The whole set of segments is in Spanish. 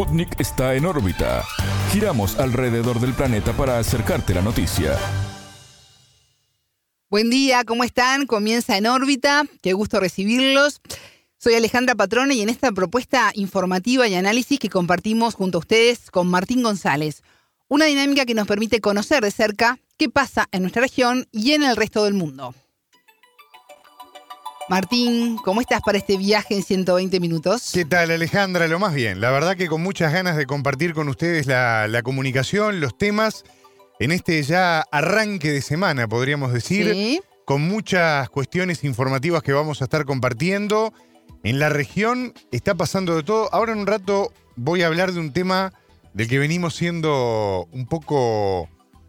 Sputnik está en órbita. Giramos alrededor del planeta para acercarte la noticia. Buen día, ¿cómo están? Comienza en órbita. Qué gusto recibirlos. Soy Alejandra Patrone y en esta propuesta informativa y análisis que compartimos junto a ustedes con Martín González, una dinámica que nos permite conocer de cerca qué pasa en nuestra región y en el resto del mundo. Martín, ¿cómo estás para este viaje en 120 minutos? ¿Qué tal Alejandra? Lo más bien. La verdad que con muchas ganas de compartir con ustedes la, comunicación, los temas, en este ya arranque de semana, podríamos decir, con muchas cuestiones informativas que vamos a estar compartiendo. En la región está pasando de todo. Ahora en un rato voy a hablar de un tema del que venimos siendo un poco,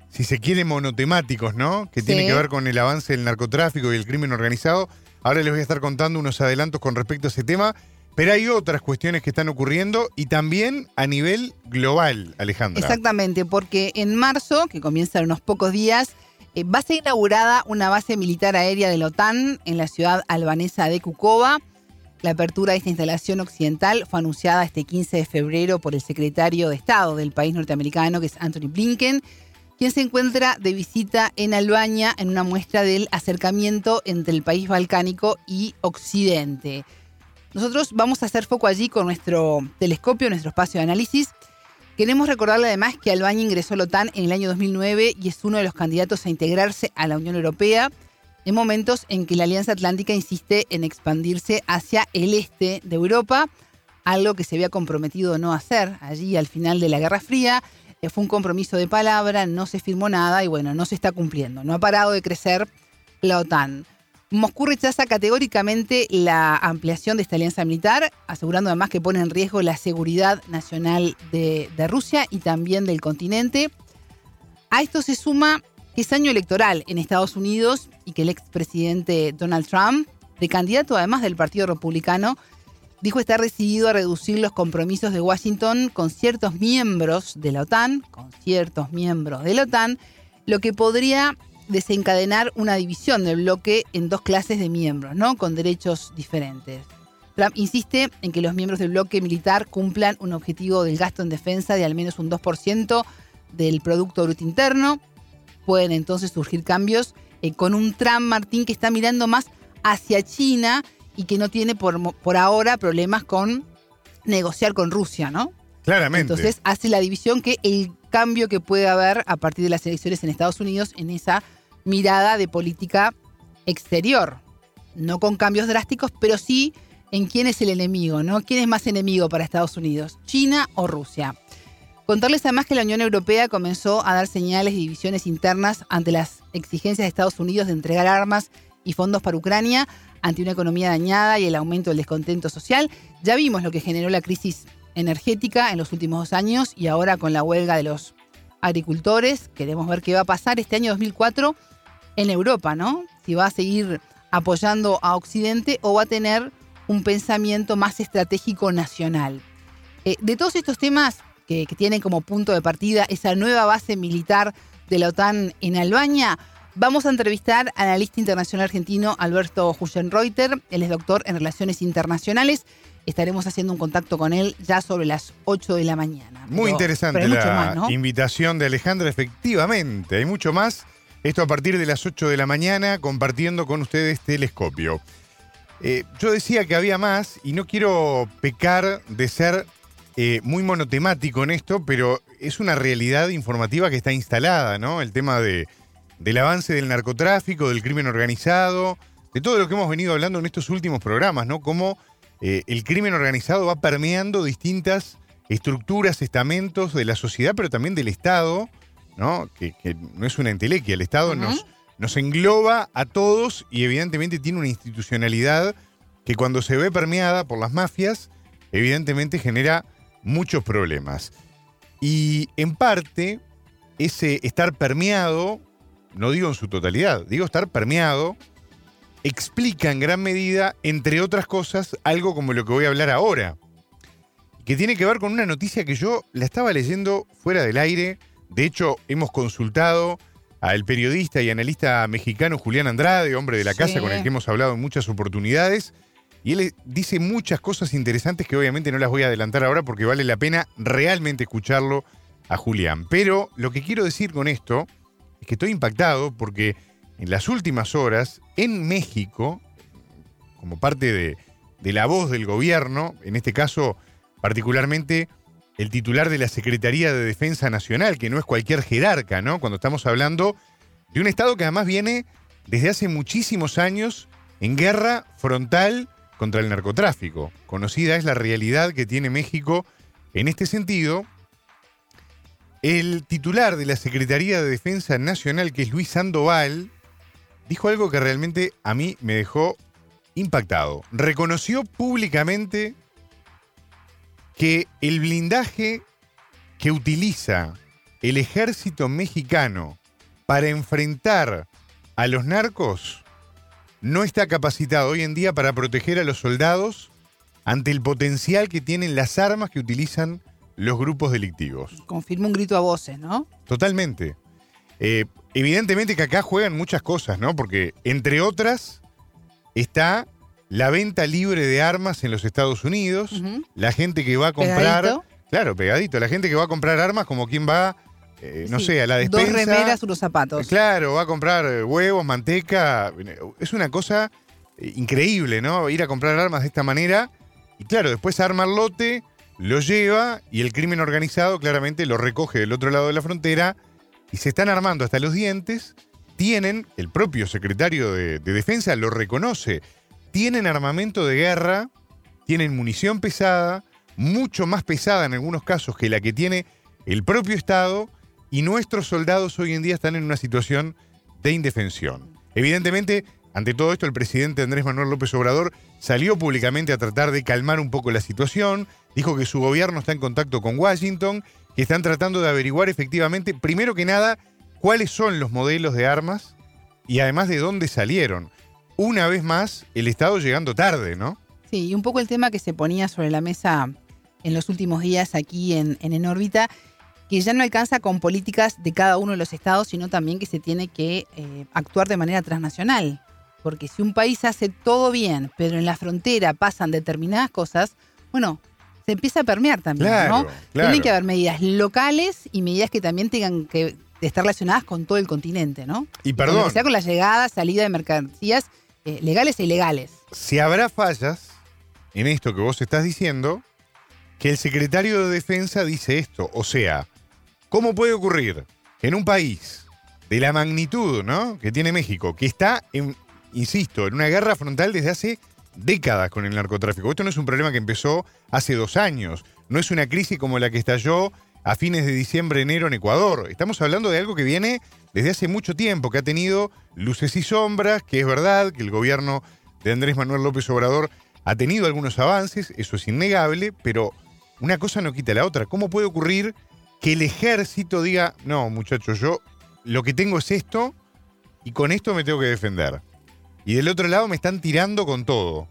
si se quiere, monotemáticos, ¿no? Que tiene que ver con el avance del narcotráfico y el crimen organizado. Ahora les voy a estar contando unos adelantos con respecto a ese tema, pero hay otras cuestiones que están ocurriendo y también a nivel global, Alejandra. Exactamente, porque en marzo, que comienza en unos pocos días, eh, va a ser inaugurada una base militar aérea de la OTAN en la ciudad albanesa de Kukova. La apertura de esta instalación occidental fue anunciada este 15 de febrero por el secretario de Estado del país norteamericano, que es Anthony Blinken, quien se encuentra de visita en Albania en una muestra del acercamiento entre el país balcánico y Occidente. Nosotros vamos a hacer foco allí con nuestro telescopio, nuestro espacio de análisis. Queremos recordarle además que Albania ingresó a la OTAN en el año 2009 y es uno de los candidatos a integrarse a la Unión Europea en momentos en que la Alianza Atlántica insiste en expandirse hacia el este de Europa, algo que se había comprometido no hacer allí al final de la Guerra Fría fue un compromiso de palabra, no se firmó nada y bueno, no se está cumpliendo. No ha parado de crecer la OTAN. Moscú rechaza categóricamente la ampliación de esta alianza militar, asegurando además que pone en riesgo la seguridad nacional de, de Rusia y también del continente. A esto se suma que es año electoral en Estados Unidos y que el expresidente Donald Trump, de candidato además del Partido Republicano, dijo estar decidido a reducir los compromisos de Washington con ciertos miembros de la OTAN, con ciertos miembros de la OTAN, lo que podría desencadenar una división del bloque en dos clases de miembros, ¿no? Con derechos diferentes. Trump insiste en que los miembros del bloque militar cumplan un objetivo del gasto en defensa de al menos un 2% del Producto Bruto Interno. Pueden entonces surgir cambios eh, con un Trump, Martín, que está mirando más hacia China y que no tiene por, por ahora problemas con negociar con Rusia, ¿no? Claramente. Entonces hace la división que el cambio que puede haber a partir de las elecciones en Estados Unidos en esa mirada de política exterior. No con cambios drásticos, pero sí en quién es el enemigo, ¿no? ¿Quién es más enemigo para Estados Unidos? ¿China o Rusia? Contarles además que la Unión Europea comenzó a dar señales de divisiones internas ante las exigencias de Estados Unidos de entregar armas y fondos para Ucrania ante una economía dañada y el aumento del descontento social. Ya vimos lo que generó la crisis energética en los últimos dos años y ahora con la huelga de los agricultores. Queremos ver qué va a pasar este año 2004 en Europa, ¿no? Si va a seguir apoyando a Occidente o va a tener un pensamiento más estratégico nacional. Eh, de todos estos temas que, que tienen como punto de partida esa nueva base militar de la OTAN en Albania, Vamos a entrevistar al analista internacional argentino Alberto Hugenreuter. Él es doctor en Relaciones Internacionales. Estaremos haciendo un contacto con él ya sobre las 8 de la mañana. Muy interesante la invitación de Alejandra, efectivamente. Hay mucho más. Esto a partir de las 8 de la mañana, compartiendo con ustedes Telescopio. Eh, yo decía que había más y no quiero pecar de ser eh, muy monotemático en esto, pero es una realidad informativa que está instalada, ¿no? El tema de del avance del narcotráfico, del crimen organizado, de todo lo que hemos venido hablando en estos últimos programas, ¿no? Cómo eh, el crimen organizado va permeando distintas estructuras, estamentos de la sociedad, pero también del Estado, ¿no? Que, no es una entelequia, el Estado nos, nos engloba a todos y evidentemente tiene una institucionalidad que cuando se ve permeada por las mafias, evidentemente genera muchos problemas. Y en parte, ese estar permeado no digo en su totalidad, digo estar permeado, explica en gran medida, entre otras cosas, algo como lo que voy a hablar ahora, que tiene que ver con una noticia que yo la estaba leyendo fuera del aire, de hecho hemos consultado al periodista y analista mexicano Julián Andrade, hombre de la casa con el que hemos hablado en muchas oportunidades, Y él dice muchas cosas interesantes que obviamente no las voy a adelantar ahora porque vale la pena realmente escucharlo a Julián. Pero lo que quiero decir con esto es que estoy impactado porque en las últimas horas, en México, como parte de, la voz del gobierno, en este caso particularmente el titular de la Secretaría de Defensa Nacional, que no es cualquier jerarca, ¿no? Cuando estamos hablando de un Estado que además viene desde hace muchísimos años en guerra frontal contra el narcotráfico. Conocida es la realidad que tiene México en este sentido. El titular de la Secretaría de Defensa Nacional, que es Luis Sandoval, dijo algo que realmente a mí me dejó impactado. Reconoció públicamente que el blindaje que utiliza el ejército mexicano para enfrentar a los narcos no está capacitado hoy en día para proteger a los soldados ante el potencial que tienen las armas que utilizan los grupos delictivos. Confirma un grito a voces, ¿no? Totalmente. Eh, evidentemente que acá juegan muchas cosas, ¿no? Porque entre otras está la venta libre de armas en los Estados Unidos, la gente que va a comprar... Claro, pegadito, la gente que va a comprar armas como quien va, eh, no sé, a la despensa. Dos remeras, unos zapatos. Claro, va a comprar eh, huevos, manteca. Es una cosa increíble, ¿no? Ir a comprar armas de esta manera. Y claro, después arma el lote, lo lleva y el crimen organizado claramente lo recoge del otro lado de la frontera y se están armando hasta los dientes. Tienen, el propio secretario de Defensa lo reconoce, tienen armamento de guerra, tienen munición pesada, mucho más pesada en algunos casos que la que tiene el propio Estado, y nuestros soldados hoy en día están en una situación de indefensión. Evidentemente, ante todo esto, el presidente Andrés Manuel López Obrador salió públicamente a tratar de calmar un poco la situación, dijo que su gobierno está en contacto con Washington, que están tratando de averiguar efectivamente, primero que nada, cuáles son los modelos de armas y además de dónde salieron una vez más el Estado llegando tarde, ¿no? Sí, y un poco el tema que se ponía sobre la mesa en los últimos días aquí en, en, órbita, que ya no alcanza con políticas de cada uno de los estados, sino también que se tiene que eh, actuar de manera transnacional. Porque si un país hace todo bien, pero en la frontera pasan determinadas cosas, bueno, se empieza a permear también, ¿no? Tienen que haber medidas locales y medidas que también tengan que estar relacionadas con todo el continente, ¿no? Y perdón. sea con la llegada, salida de mercancías eh, legales e ilegales. Si habrá fallas en esto que vos estás diciendo, que el secretario de Defensa dice esto. O sea, ¿cómo puede ocurrir en un país de la magnitud ¿no? que tiene México, que está, en, insisto, en una guerra frontal desde hace décadas con el narcotráfico? Esto no es un problema que empezó hace dos años, no es una crisis como la que estalló a fines de diciembre, enero en Ecuador. Estamos hablando de algo que viene desde hace mucho tiempo, que ha tenido luces y sombras, que es verdad que el gobierno de Andrés Manuel López Obrador ha tenido algunos avances, eso es innegable, pero una cosa no quita la otra. ¿Cómo puede ocurrir que el ejército diga, no, muchachos, yo lo que tengo es esto y con esto me tengo que defender? Y del otro lado me están tirando con todo.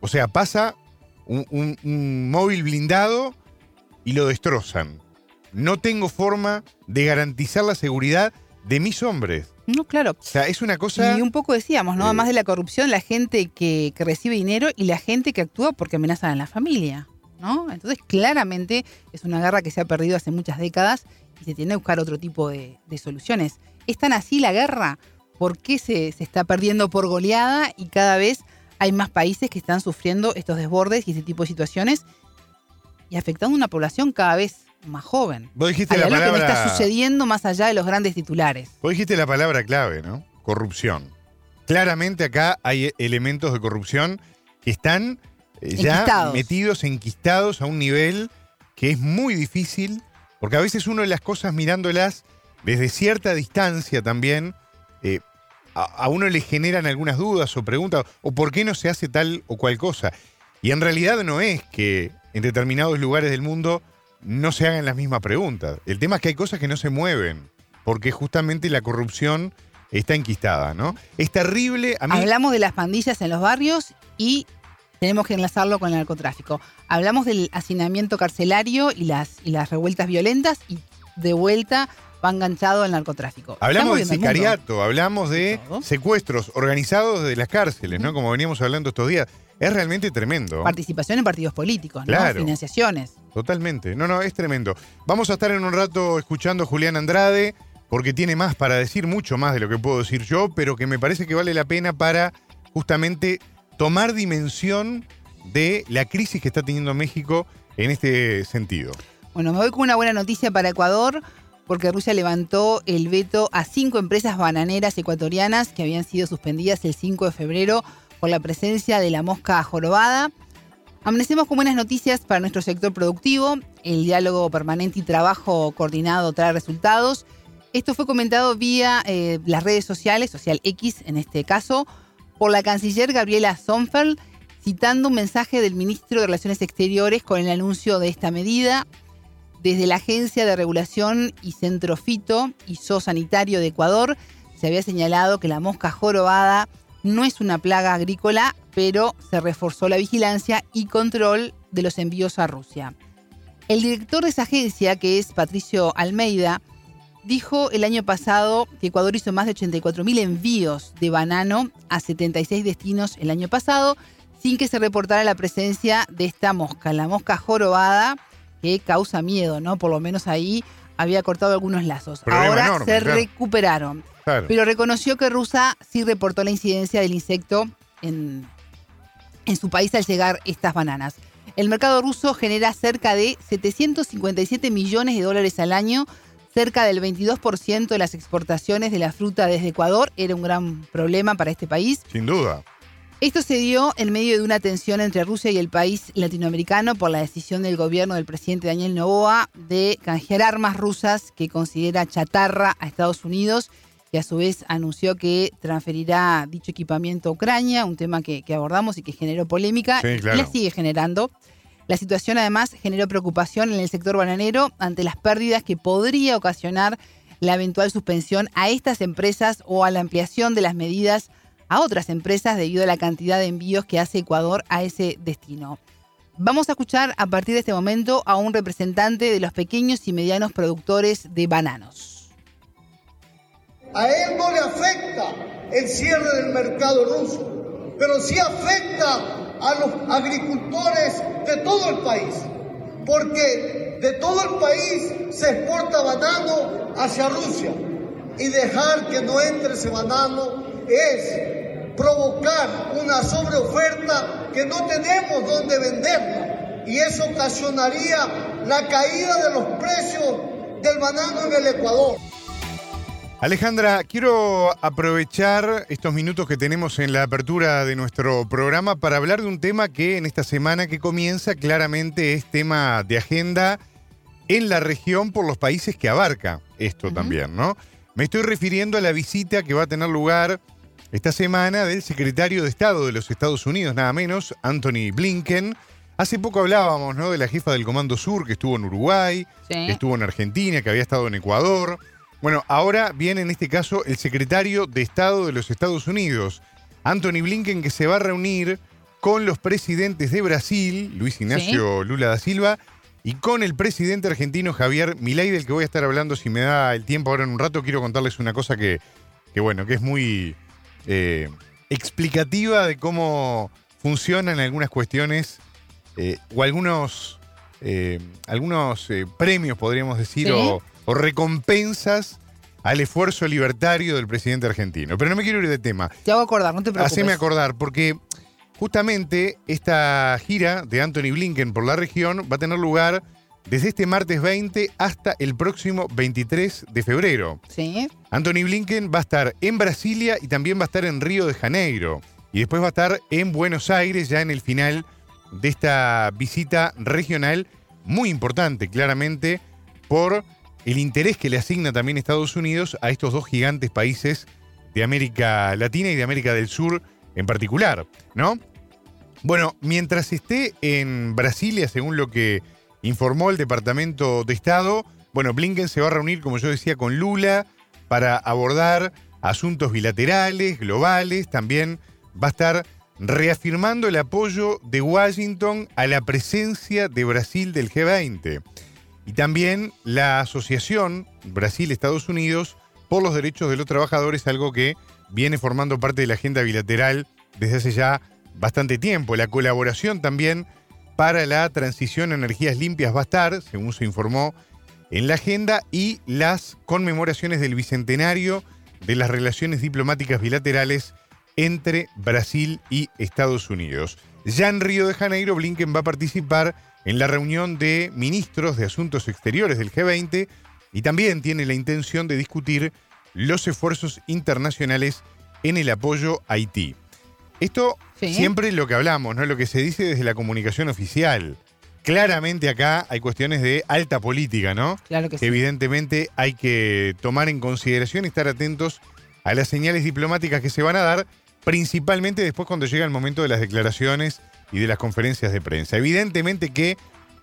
O sea, pasa un, un móvil blindado y lo destrozan no tengo forma de garantizar la seguridad de mis hombres. No, claro. O sea, es una cosa. Y un poco decíamos, ¿no? Además de la corrupción, la gente que, recibe dinero y la gente que actúa porque amenazan a la familia, ¿no? Entonces, claramente es una guerra que se ha perdido hace muchas décadas y se tiene que buscar otro tipo de, soluciones. ¿Es tan así la guerra? ¿Por qué se, se está perdiendo por goleada y cada vez hay más países que están sufriendo estos desbordes y ese tipo de situaciones y afectando a una población cada vez más joven. Vos dijiste la palabra. que está sucediendo más allá de los grandes titulares. Vos dijiste la palabra clave, ¿no? Corrupción. Claramente acá hay elementos de corrupción que están eh, ya metidos, enquistados a un nivel que es muy difícil, porque a veces uno de las cosas mirándolas desde cierta distancia también, eh, a, uno le generan algunas dudas o preguntas, o por qué no se hace tal o cual cosa. Y en realidad no es que en determinados lugares del mundo no se hagan las mismas preguntas. El tema es que hay cosas que no se mueven, porque justamente la corrupción está enquistada, ¿no? Es terrible. Hablamos de las pandillas en los barrios y tenemos que enlazarlo con el narcotráfico. Hablamos del hacinamiento carcelario y las, y las revueltas violentas y de vuelta va enganchado al narcotráfico. Hablamos de sicariato, hablamos de secuestros organizados de las cárceles, ¿no? Como veníamos hablando estos días. Es realmente tremendo. Participación en partidos políticos, ¿no? Financiaciones. Totalmente. No, no, es tremendo. Vamos a estar en un rato escuchando a Julián Andrade, porque tiene más para decir, mucho más de lo que puedo decir yo, pero que me parece que vale la pena para justamente tomar dimensión de la crisis que está teniendo México en este sentido. Bueno, me voy con una buena noticia para Ecuador porque Rusia levantó el veto a cinco empresas bananeras ecuatorianas que habían sido suspendidas el 5 de febrero por la presencia de la mosca jorobada. Amanecemos con buenas noticias para nuestro sector productivo. El diálogo permanente y trabajo coordinado trae resultados. Esto fue comentado vía eh, las redes sociales, Social X en este caso, por la canciller Gabriela Sonfeld, citando un mensaje del ministro de Relaciones Exteriores con el anuncio de esta medida. Desde la Agencia de Regulación y Centro Fito y Sanitario de Ecuador se había señalado que la mosca jorobada no es una plaga agrícola, pero se reforzó la vigilancia y control de los envíos a Rusia. El director de esa agencia, que es Patricio Almeida, dijo el año pasado que Ecuador hizo más de 84.000 envíos de banano a 76 destinos el año pasado, sin que se reportara la presencia de esta mosca, la mosca jorobada, que causa miedo, ¿no? Por lo menos ahí había cortado algunos lazos. Ahora se recuperaron. Pero reconoció que Rusia sí reportó la incidencia del insecto en, en su país al llegar estas bananas. El mercado ruso genera cerca de 757 millones de dólares al año, cerca del 22% de las exportaciones de la fruta desde Ecuador. Era un gran problema para este país. Sin duda. Esto se dio en medio de una tensión entre Rusia y el país latinoamericano por la decisión del gobierno del presidente Daniel Novoa de canjear armas rusas que considera chatarra a Estados Unidos y a su vez anunció que transferirá dicho equipamiento a Ucrania, un tema que, abordamos y que generó polémica y la sigue generando. La situación además generó preocupación en el sector bananero ante las pérdidas que podría ocasionar la eventual suspensión a estas empresas o a la ampliación de las medidas a otras empresas debido a la cantidad de envíos que hace Ecuador a ese destino. Vamos a escuchar a partir de este momento a un representante de los pequeños y medianos productores de bananos. A él no le afecta el cierre del mercado ruso, pero sí afecta a los agricultores de todo el país, porque de todo el país se exporta banano hacia Rusia y dejar que no entre ese banano es provocar una sobreoferta que no tenemos donde venderla y eso ocasionaría la caída de los precios del banano en el Ecuador. Alejandra, quiero aprovechar estos minutos que tenemos en la apertura de nuestro programa para hablar de un tema que en esta semana que comienza claramente es tema de agenda en la región por los países que abarca esto también, ¿no? Me estoy refiriendo a la visita que va a tener lugar esta semana del secretario de Estado de los Estados Unidos, nada menos, Anthony Blinken. Hace poco hablábamos ¿no? de la jefa del Comando Sur que estuvo en Uruguay, que estuvo en Argentina, que había estado en Ecuador. Bueno, ahora viene en este caso el secretario de Estado de los Estados Unidos, Anthony Blinken, que se va a reunir con los presidentes de Brasil, Luis Ignacio Lula da Silva, y con el presidente argentino Javier Milei, del que voy a estar hablando si me da el tiempo ahora en un rato. Quiero contarles una cosa que, que bueno, que es muy, eh, explicativa de cómo funcionan algunas cuestiones eh, o algunos, eh, algunos premios, podríamos decir, o, recompensas al esfuerzo libertario del presidente argentino. Pero no me quiero ir de tema. Te hago acordar, no te preocupes. Haceme acordar, porque justamente esta gira de Anthony Blinken por la región va a tener lugar desde este martes 20 hasta el próximo 23 de febrero. Sí. Anthony Blinken va a estar en Brasilia y también va a estar en Río de Janeiro. Y después va a estar en Buenos Aires ya en el final de esta visita regional muy importante, claramente, por el interés que le asigna también Estados Unidos a estos dos gigantes países de América Latina y de América del Sur en particular, ¿no? Bueno, mientras esté en Brasilia, según lo que informó el Departamento de Estado. Bueno, Blinken se va a reunir, como yo decía, con Lula para abordar asuntos bilaterales, globales. También va a estar reafirmando el apoyo de Washington a la presencia de Brasil del G20. Y también la asociación Brasil-Estados Unidos por los derechos de los trabajadores, algo que viene formando parte de la agenda bilateral desde hace ya bastante tiempo. La colaboración también para la transición a energías limpias va a estar, según se informó en la agenda, y las conmemoraciones del bicentenario de las relaciones diplomáticas bilaterales entre Brasil y Estados Unidos. Ya en Río de Janeiro, Blinken va a participar en la reunión de ministros de Asuntos Exteriores del G20 y también tiene la intención de discutir los esfuerzos internacionales en el apoyo a Haití. Esto siempre es lo que hablamos, ¿no? Lo que se dice desde la comunicación oficial. Claramente acá hay cuestiones de alta política, ¿no? Claro que, sí. Evidentemente hay que tomar en consideración y estar atentos a las señales diplomáticas que se van a dar, principalmente después cuando llega el momento de las declaraciones y de las conferencias de prensa. Evidentemente que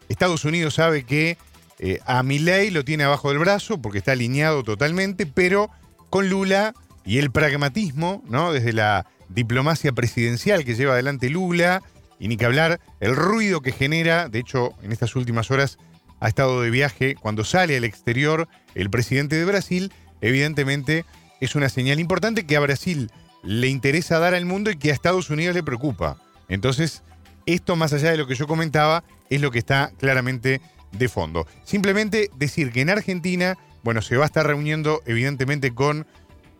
Estados Unidos sabe que eh, a Milei lo tiene abajo del brazo porque está alineado totalmente, pero con Lula y el pragmatismo, ¿no? Desde la diplomacia presidencial que lleva adelante Lula, y ni que hablar el ruido que genera, de hecho, en estas últimas horas ha estado de viaje, cuando sale al exterior el presidente de Brasil, evidentemente es una señal importante que a Brasil le interesa dar al mundo y que a Estados Unidos le preocupa. Entonces, esto más allá de lo que yo comentaba, es lo que está claramente de fondo. Simplemente decir que en Argentina, bueno, se va a estar reuniendo evidentemente con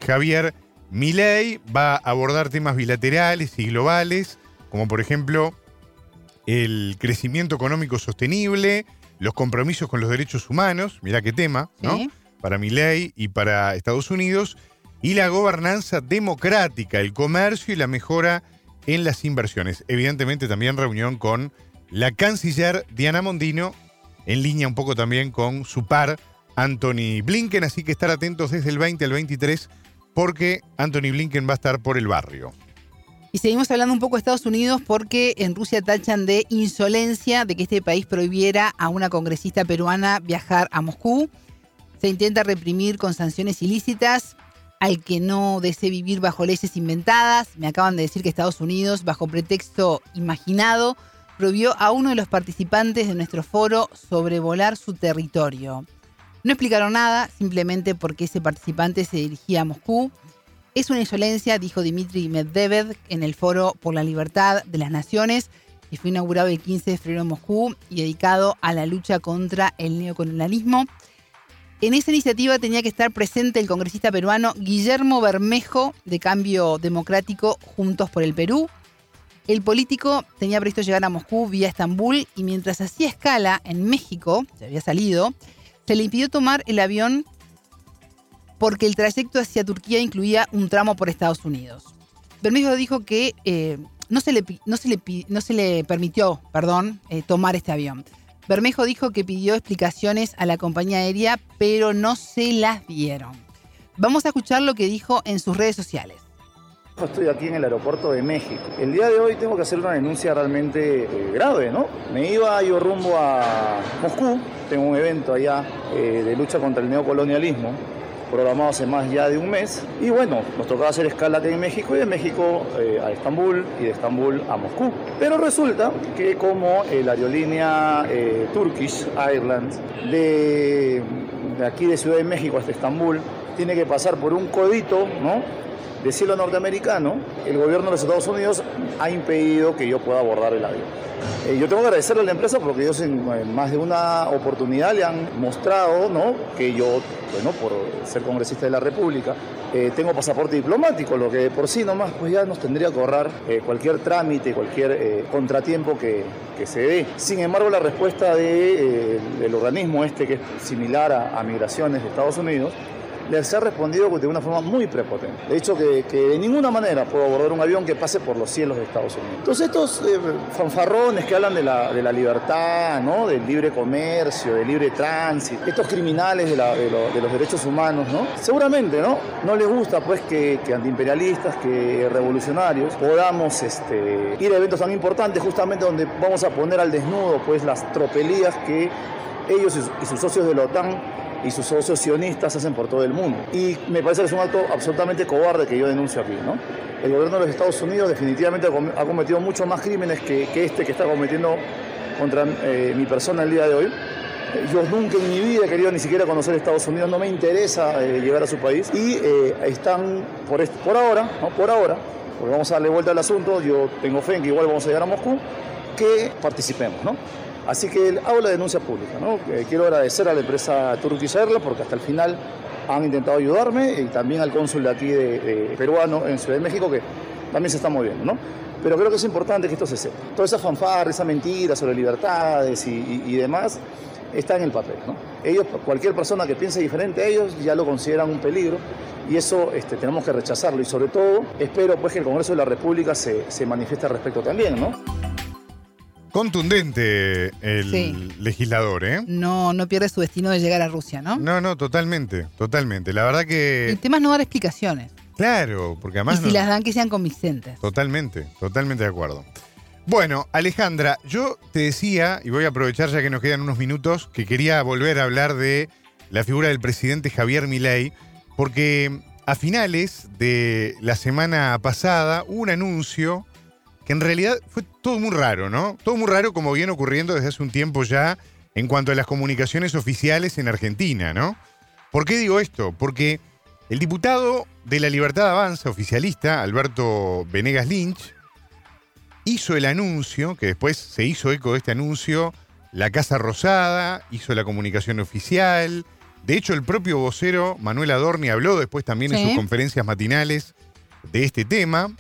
Javier Milei va a abordar temas bilaterales y globales, como por ejemplo el crecimiento económico sostenible, los compromisos con los derechos humanos, mirá qué tema, ¿no? Para Milei y para Estados Unidos, y la gobernanza democrática, el comercio y la mejora en las inversiones. Evidentemente también reunión con la canciller Diana Mondino, en línea un poco también con su par Anthony Blinken, así que estar atentos desde el 20 al 23 porque Anthony Blinken va a estar por el barrio. Y seguimos hablando un poco de Estados Unidos porque en Rusia tachan de insolencia de que este país prohibiera a una congresista peruana viajar a Moscú. Se intenta reprimir con sanciones ilícitas al que no desee vivir bajo leyes inventadas. Me acaban de decir que Estados Unidos, bajo pretexto imaginado, prohibió a uno de los participantes de nuestro foro sobrevolar su territorio. No explicaron nada, simplemente porque ese participante se dirigía a Moscú. Es una insolencia, dijo Dmitry Medvedev en el Foro por la Libertad de las Naciones, que fue inaugurado el 15 de febrero en Moscú y dedicado a la lucha contra el neocolonialismo. En esa iniciativa tenía que estar presente el congresista peruano Guillermo Bermejo, de Cambio Democrático Juntos por el Perú. El político tenía previsto llegar a Moscú vía Estambul y mientras hacía escala en México, se había salido, se le impidió tomar el avión porque el trayecto hacia Turquía incluía un tramo por Estados Unidos. Bermejo dijo que eh, no, se le, no, se le, no, se le, permitió perdón, eh, tomar este avión. Bermejo dijo que pidió explicaciones a la compañía aérea, pero no se las dieron. Vamos a escuchar lo que dijo en sus redes sociales. Estoy aquí en el aeropuerto de México. El día de hoy tengo que hacer una denuncia realmente eh, grave, ¿no? Me iba yo rumbo a Moscú, tengo un evento allá de lucha contra el neocolonialismo, programado hace más ya de un mes. Y bueno, nos tocaba hacer escala aquí en México y de México eh, a Estambul y de Estambul a Moscú. Pero resulta que como la aerolínea Turkish Airlines de, de aquí de Ciudad de México hasta Estambul tiene que pasar por un codito, ¿no? De cielo norteamericano, el gobierno de los Estados Unidos ha impedido que yo pueda abordar el avión. Eh, yo tengo que agradecerle a la empresa porque ellos en, más de una oportunidad le han mostrado ¿no? que yo, bueno, por ser congresista de la República, eh, tengo pasaporte diplomático, lo que por sí nomás pues ya nos tendría que ahorrar eh, cualquier trámite, cualquier contratiempo que, que, se dé. Sin embargo, la respuesta de, del organismo este, que es similar a, a Migraciones de Estados Unidos, les ha respondido de una forma muy prepotente. De hecho, que, de ninguna manera puedo abordar un avión que pase por los cielos de Estados Unidos. Entonces, estos eh, fanfarrones que hablan de la, libertad, del libre comercio, del libre tránsito, estos criminales de, los derechos humanos, ¿no? seguramente ¿no? no les gusta pues, que, que antiimperialistas, que revolucionarios podamos este, ir a eventos tan importantes justamente donde vamos a poner al desnudo pues, las tropelías que ellos y sus socios de la OTAN y sus socios sionistas hacen por todo el mundo. Y me parece que es un acto absolutamente cobarde que yo denuncio aquí. ¿no? El gobierno de los Estados Unidos definitivamente ha cometido muchos más crímenes que, este que está cometiendo contra eh, mi persona el día de hoy. Yo nunca en mi vida he querido ni siquiera conocer Estados Unidos, no me interesa eh, llegar a su país y eh, están por, por ahora, ¿no? por ahora, porque vamos a darle vuelta al asunto, yo tengo fe en que igual vamos a llegar a Moscú, que participemos, ¿no? Así que hago la denuncia pública, ¿no? Eh, quiero agradecer a la empresa Turkish Airlines porque hasta el final han intentado ayudarme y también al cónsul de aquí de, peruano en Ciudad de México que también se está moviendo, ¿no? Pero creo que es importante que esto se sepa. Toda esa fanfarra, esa mentira sobre libertades y, demás está en el papel, ¿no? Ellos, cualquier persona que piense diferente a ellos ya lo consideran un peligro y eso este, tenemos que rechazarlo y sobre todo espero pues que el Congreso de la República se, se manifieste al respecto también, ¿no? Contundente el legislador, ¿eh? No, no pierde su destino de llegar a Rusia, ¿no? No, no, totalmente, totalmente. La verdad que. El tema es no dar explicaciones. Claro, porque además. Y si las dan que sean convincentes. Totalmente, totalmente de acuerdo. Bueno, Alejandra, yo te decía, y voy a aprovechar ya que nos quedan unos minutos, que quería volver a hablar de la figura del presidente Javier Milei, porque a finales de la semana pasada hubo un anuncio que en realidad fue todo muy raro, ¿no? Todo muy raro como viene ocurriendo desde hace un tiempo ya en cuanto a las comunicaciones oficiales en Argentina, ¿no? ¿Por qué digo esto? Porque el diputado de la Libertad Avanza oficialista, Alberto Venegas Lynch, hizo el anuncio, que después se hizo eco de este anuncio, la Casa Rosada, hizo la comunicación oficial. De hecho, el propio vocero Manuel Adorni habló después también en sus conferencias matinales de este tema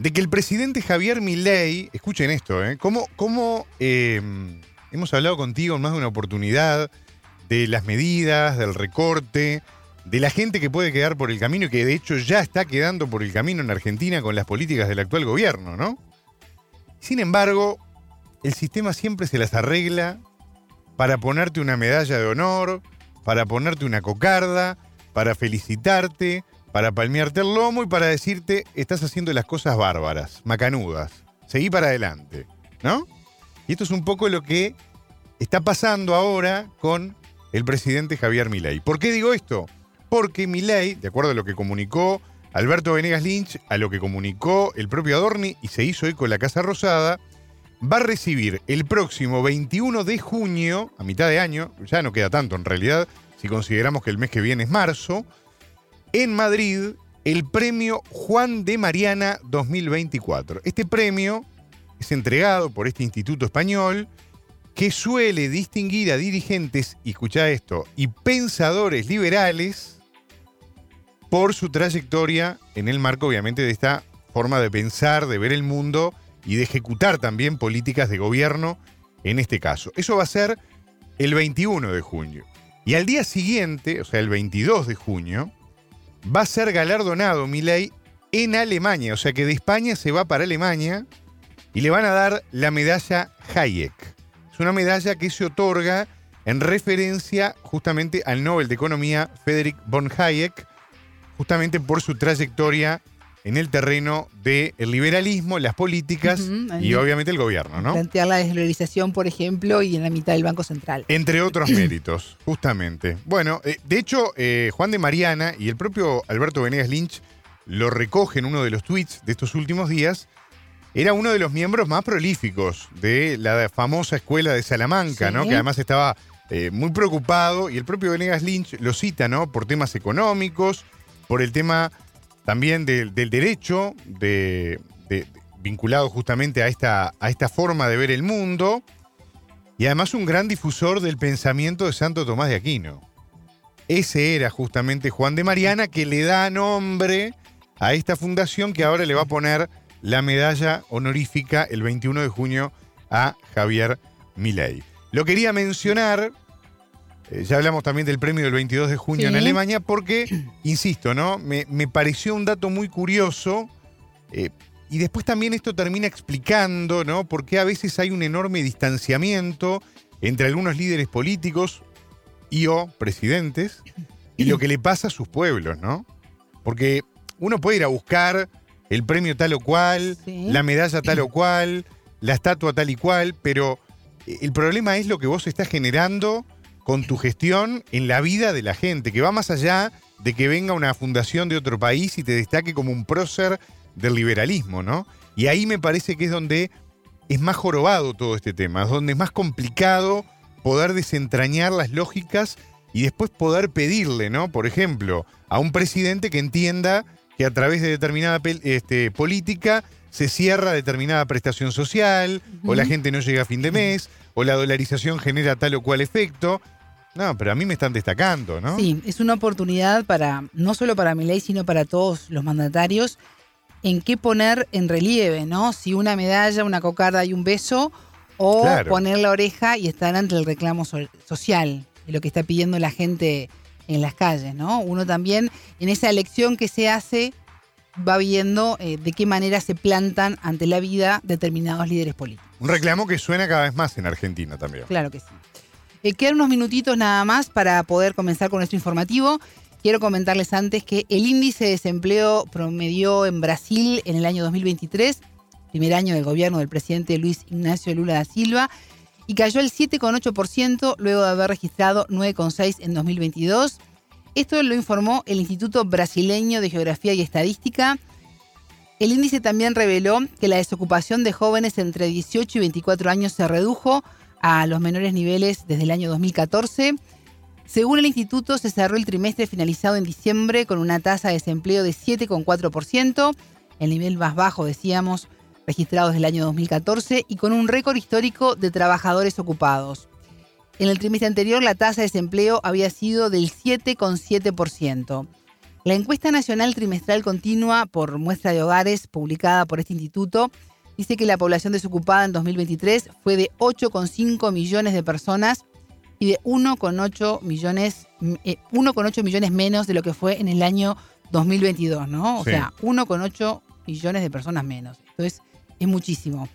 de que el presidente Javier Milei, escuchen esto, ¿eh? ¿Cómo, em, hemos hablado contigo en más de una oportunidad de las medidas, del recorte, de la gente que puede quedar por el camino y que de hecho ya está quedando por el camino en Argentina con las políticas del actual gobierno, ¿no? Sin embargo, el sistema siempre se las arregla para ponerte una medalla de honor, para ponerte una cocarda, para felicitarte, para palmearte el lomo y para decirte, estás haciendo las cosas bárbaras, macanudas, seguí para adelante, ¿no? Y esto es un poco lo que está pasando ahora con el presidente Javier Milei. ¿Por qué digo esto? Porque Milei, de acuerdo a lo que comunicó Alberto Venegas Lynch, a lo que comunicó el propio Adorni y se hizo eco en la Casa Rosada, va a recibir el próximo 21 de junio, a mitad de año, ya no queda tanto en realidad, si consideramos que el mes que viene es marzo, en Madrid el premio Juan de Mariana 2024. Este premio es entregado por este instituto español que suele distinguir a dirigentes, y escucha esto, y pensadores liberales por su trayectoria en el marco obviamente de esta forma de pensar, de ver el mundo y de ejecutar también políticas de gobierno en este caso. Eso va a ser el 21 de junio. Y al día siguiente, o sea, el 22 de junio, va a ser galardonado Milei en Alemania. O sea que de España se va para Alemania y le van a dar la medalla Hayek. Es una medalla que se otorga en referencia justamente al Nobel de Economía Friedrich von Hayek, justamente por su trayectoria en el terreno del liberalismo, las políticas y obviamente el gobierno, ¿no? Plantear la desvalorización, por ejemplo, y en la mitad del Banco Central. Entre otros méritos, justamente. Bueno, eh, de hecho, eh, Juan de Mariana y el propio Alberto Venegas Lynch lo recoge en uno de los tweets de estos últimos días. Era uno de los miembros más prolíficos de la famosa escuela de Salamanca, ¿no? Que además estaba eh, muy preocupado y el propio Venegas Lynch lo cita, ¿no? Por temas económicos, por el tema también del, derecho, de, vinculado justamente a esta, a esta forma de ver el mundo, y además un gran difusor del pensamiento de Santo Tomás de Aquino. Ese era justamente Juan de Mariana que le da nombre a esta fundación que ahora le va a poner la medalla honorífica el 21 de junio a Javier Milei. Lo quería mencionar eh, ya hablamos también del premio del 22 de junio en Alemania porque, insisto, ¿no? Me, pareció un dato muy curioso eh, y después también esto termina explicando, ¿no? Por qué a veces hay un enorme distanciamiento entre algunos líderes políticos y o presidentes y lo que le pasa a sus pueblos, ¿no? Porque uno puede ir a buscar el premio tal o cual, la medalla tal o cual, la estatua tal y cual, pero eh, el problema es lo que vos estás generando con tu gestión en la vida de la gente, que va más allá de que venga una fundación de otro país y te destaque como un prócer del liberalismo, ¿no? Y ahí me parece que es donde es más jorobado todo este tema, es donde es más complicado poder desentrañar las lógicas y después poder pedirle, ¿no? Por ejemplo, a un presidente que entienda que a través de determinada este, política se cierra determinada prestación social, o la gente no llega a fin de mes, o la dolarización genera tal o cual efecto. No, pero a mí me están destacando, ¿no? Sí, es una oportunidad para, no solo para mi ley, sino para todos los mandatarios, en qué poner en relieve, ¿no? Si una medalla, una cocarda y un beso, o poner la oreja y estar ante el reclamo social, de lo que está pidiendo la gente en las calles, ¿no? Uno también, en esa elección que se hace, va viendo eh, de qué manera se plantan ante la vida determinados líderes políticos. Un reclamo que suena cada vez más en Argentina también. Claro que sí. Eh, quedan unos minutitos nada más para poder comenzar con nuestro informativo. Quiero comentarles antes que el índice de desempleo promedió en Brasil en el año 2023, primer año del gobierno del presidente Luis Ignacio Lula da Silva, y cayó el 7,8% luego de haber registrado 9,6% en 2022. Esto lo informó el Instituto Brasileño de Geografía y Estadística. El índice también reveló que la desocupación de jóvenes entre 18 y 24 años se redujo a los menores niveles desde el año 2014. Según el instituto, se cerró el trimestre finalizado en diciembre con una tasa de desempleo de 7,4%, el nivel más bajo, decíamos, registrado desde el año 2014, y con un récord histórico de trabajadores ocupados. En el trimestre anterior, la tasa de desempleo había sido del 7,7%. La encuesta nacional trimestral continua por muestra de hogares publicada por este instituto dice que la población desocupada en 2023 fue de 8,5 millones de personas y de 1,8 millones, 1,8 eh, millones menos de lo que fue en el año 2022, ¿no? O sea, 1,8 millones de personas menos. Entonces, es muchísimo.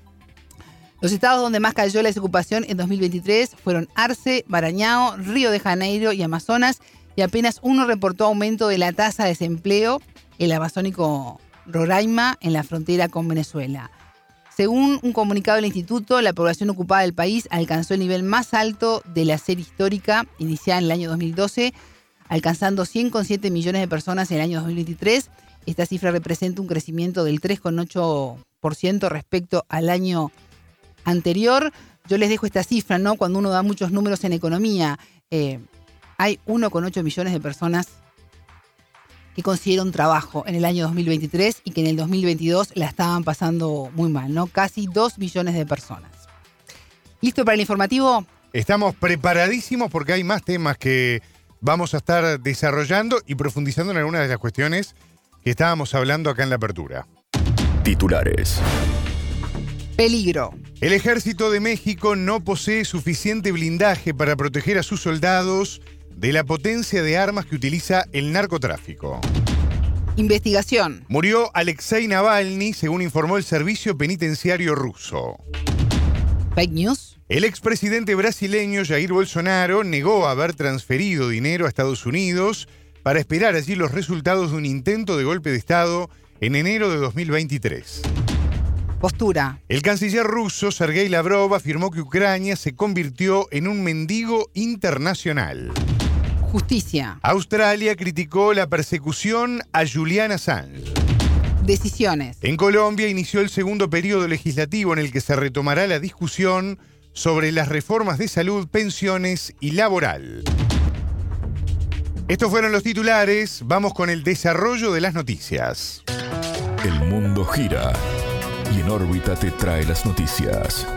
Los estados donde más cayó la desocupación en 2023 fueron Arce, Barañao, Río de Janeiro y Amazonas, y apenas uno reportó aumento de la tasa de desempleo, el amazónico Roraima, en la frontera con Venezuela. Según un comunicado del instituto, la población ocupada del país alcanzó el nivel más alto de la serie histórica iniciada en el año 2012, alcanzando 100,7 millones de personas en el año 2023. Esta cifra representa un crecimiento del 3,8% respecto al año anterior. Yo les dejo esta cifra, ¿no? Cuando uno da muchos números en economía, eh, hay 1,8 millones de personas que consiguieron trabajo en el año 2023 y que en el 2022 la estaban pasando muy mal, ¿no? Casi 2 millones de personas. ¿Listo para el informativo? Estamos preparadísimos porque hay más temas que vamos a estar desarrollando y profundizando en algunas de las cuestiones que estábamos hablando acá en la apertura. Titulares. Peligro. El ejército de México no posee suficiente blindaje para proteger a sus soldados de la potencia de armas que utiliza el narcotráfico. Investigación. Murió Alexei Navalny, según informó el servicio penitenciario ruso. Fake news. El expresidente brasileño Jair Bolsonaro negó haber transferido dinero a Estados Unidos para esperar allí los resultados de un intento de golpe de Estado en enero de 2023. Postura. El canciller ruso Sergei Lavrov afirmó que Ucrania se convirtió en un mendigo internacional. Justicia. Australia criticó la persecución a Julian Assange. Decisiones. En Colombia inició el segundo periodo legislativo en el que se retomará la discusión sobre las reformas de salud, pensiones y laboral. Estos fueron los titulares. Vamos con el desarrollo de las noticias. El mundo gira y en órbita te trae las noticias.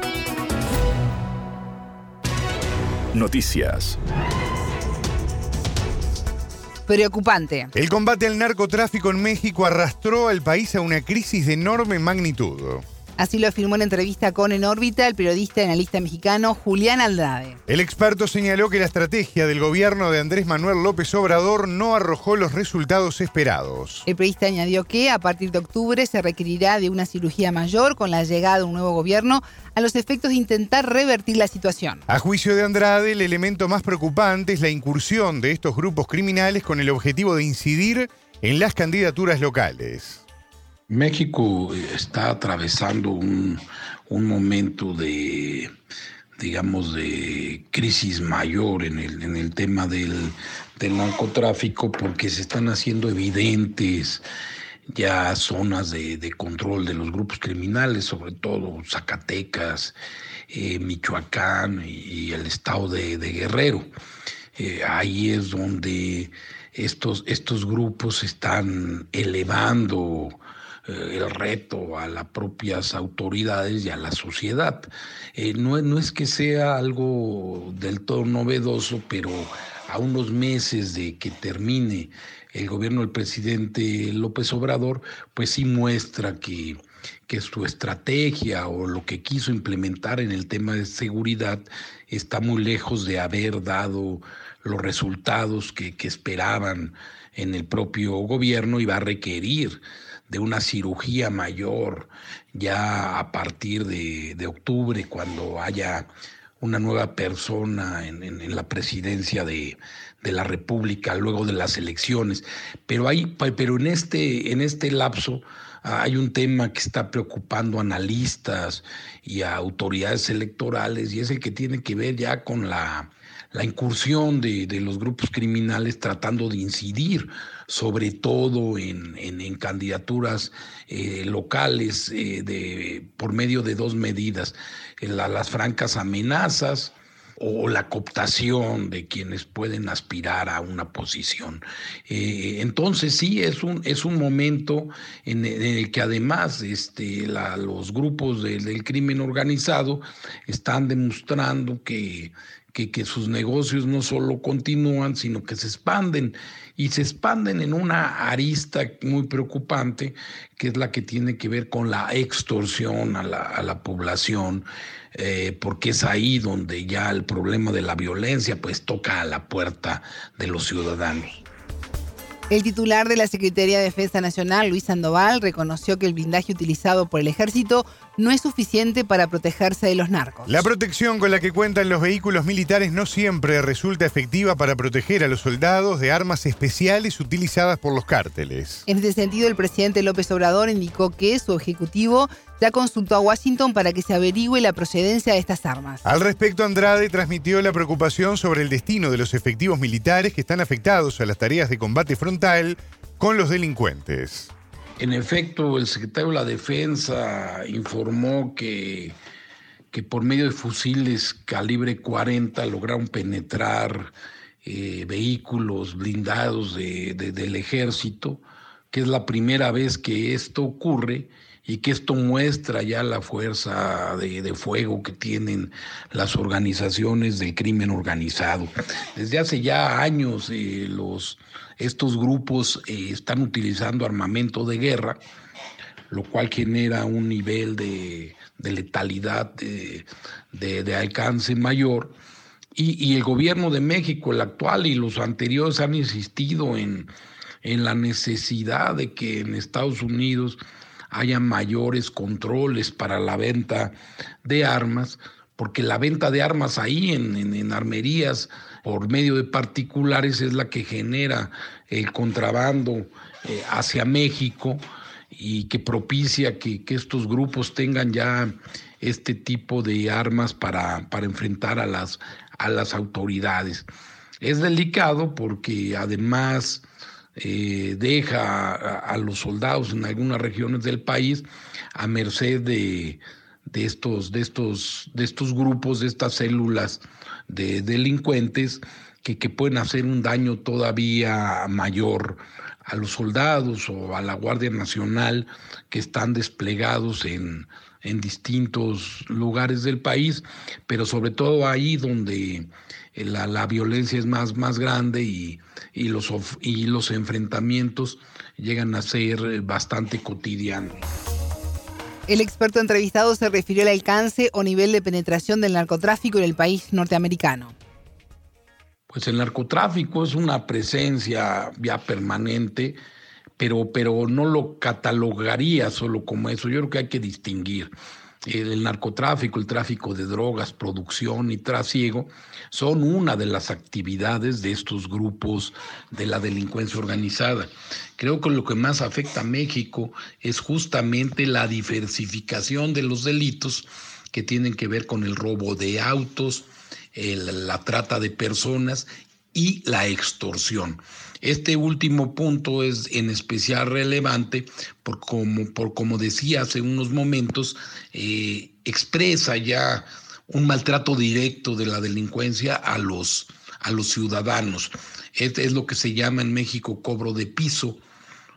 Noticias. Preocupante. El combate al narcotráfico en México arrastró al país a una crisis de enorme magnitud. Así lo afirmó en entrevista con En órbita el periodista y analista mexicano Julián Aldrade. El experto señaló que la estrategia del gobierno de Andrés Manuel López Obrador no arrojó los resultados esperados. El periodista añadió que a partir de octubre se requerirá de una cirugía mayor con la llegada de un nuevo gobierno a los efectos de intentar revertir la situación. A juicio de Andrade, el elemento más preocupante es la incursión de estos grupos criminales con el objetivo de incidir en las candidaturas locales. México está atravesando un, momento de, digamos, de crisis mayor en el, en el tema del, narcotráfico porque se están haciendo evidentes ya zonas de, control de los grupos criminales, sobre todo Zacatecas, eh, Michoacán y, el estado de, Guerrero. Eh, ahí es donde estos, estos grupos están elevando eh, el reto a las propias autoridades y a la sociedad. Eh, no, no es que sea algo del todo novedoso, pero a unos meses de que termine el gobierno del presidente López Obrador, pues sí muestra que, que su estrategia o lo que quiso implementar en el tema de seguridad está muy lejos de haber dado los resultados que, que esperaban en el propio gobierno y va a requerir de una cirugía mayor ya a partir de, octubre, cuando haya una nueva persona en, la presidencia de, la República luego de las elecciones. Pero, hay, pero en, este, en este lapso hay un tema que está preocupando a analistas y a autoridades electorales y es el que tiene que ver ya con la, la incursión de, de los grupos criminales tratando de incidir sobre todo en, en, candidaturas eh, locales eh, de, por medio de dos medidas, las francas amenazas o la cooptación de quienes pueden aspirar a una posición. Eh, entonces sí, es un, es un momento en, el que además este, los grupos del crimen organizado están demostrando que que, sus negocios no solo continúan, sino que se expanden y se expanden en una arista muy preocupante, que es la que tiene que ver con la extorsión a la, población, eh, porque es ahí donde ya el problema de la violencia pues toca a la puerta de los ciudadanos. El titular de la Secretaría de Defensa Nacional, Luis Sandoval, reconoció que el blindaje utilizado por el ejército no es suficiente para protegerse de los narcos. La protección con la que cuentan los vehículos militares no siempre resulta efectiva para proteger a los soldados de armas especiales utilizadas por los cárteles. En este sentido, el presidente López Obrador indicó que su ejecutivo ya consultó a Washington para que se averigüe la procedencia de estas armas. Al respecto, Andrade transmitió la preocupación sobre el destino de los efectivos militares que están afectados a las tareas de combate frontal con los delincuentes. En efecto, el secretario de la Defensa informó que, que por medio de fusiles calibre 40 lograron penetrar eh, vehículos blindados del ejército, que es la primera vez que esto ocurre y que esto muestra ya la fuerza de, fuego que tienen las organizaciones del crimen organizado. Desde hace ya años eh, estos grupos eh, están utilizando armamento de guerra, lo cual genera un nivel de, letalidad de, alcance mayor. Y, el gobierno de México, el actual y los anteriores, han insistido en, en la necesidad de que en Estados Unidos haya mayores controles para la venta de armas, porque la venta de armas ahí en, armerías por medio de particulares es la que genera el contrabando eh, hacia México y que propicia que, estos grupos tengan ya este tipo de armas para, para enfrentar a las, a las autoridades. Es delicado porque además eh, deja a, los soldados en algunas regiones del país a merced de, estos, de, estos, de estos grupos, de estas células de delincuentes que, que pueden hacer un daño todavía mayor a los soldados o a la Guardia Nacional que están desplegados en, en distintos lugares del país, pero sobre todo ahí donde la, violencia es más, más grande y, y, los, y los enfrentamientos llegan a ser bastante cotidianos. El experto entrevistado se refirió al alcance o nivel de penetración del narcotráfico en el país norteamericano. Pues el narcotráfico es una presencia ya permanente, pero, pero no lo catalogaría solo como eso. Yo creo que hay que distinguir el narcotráfico, el tráfico de drogas, producción y trasiego son una de las actividades de estos grupos de la delincuencia organizada. Creo que lo que más afecta a México es justamente la diversificación de los delitos que tienen que ver con el robo de autos, la trata de personas y la extorsión. Este último punto es en especial relevante por como, por como decía hace unos momentos, eh, expresa ya un maltrato directo de la delincuencia a los, a los ciudadanos. Es, es, lo que se llama en México cobro de piso.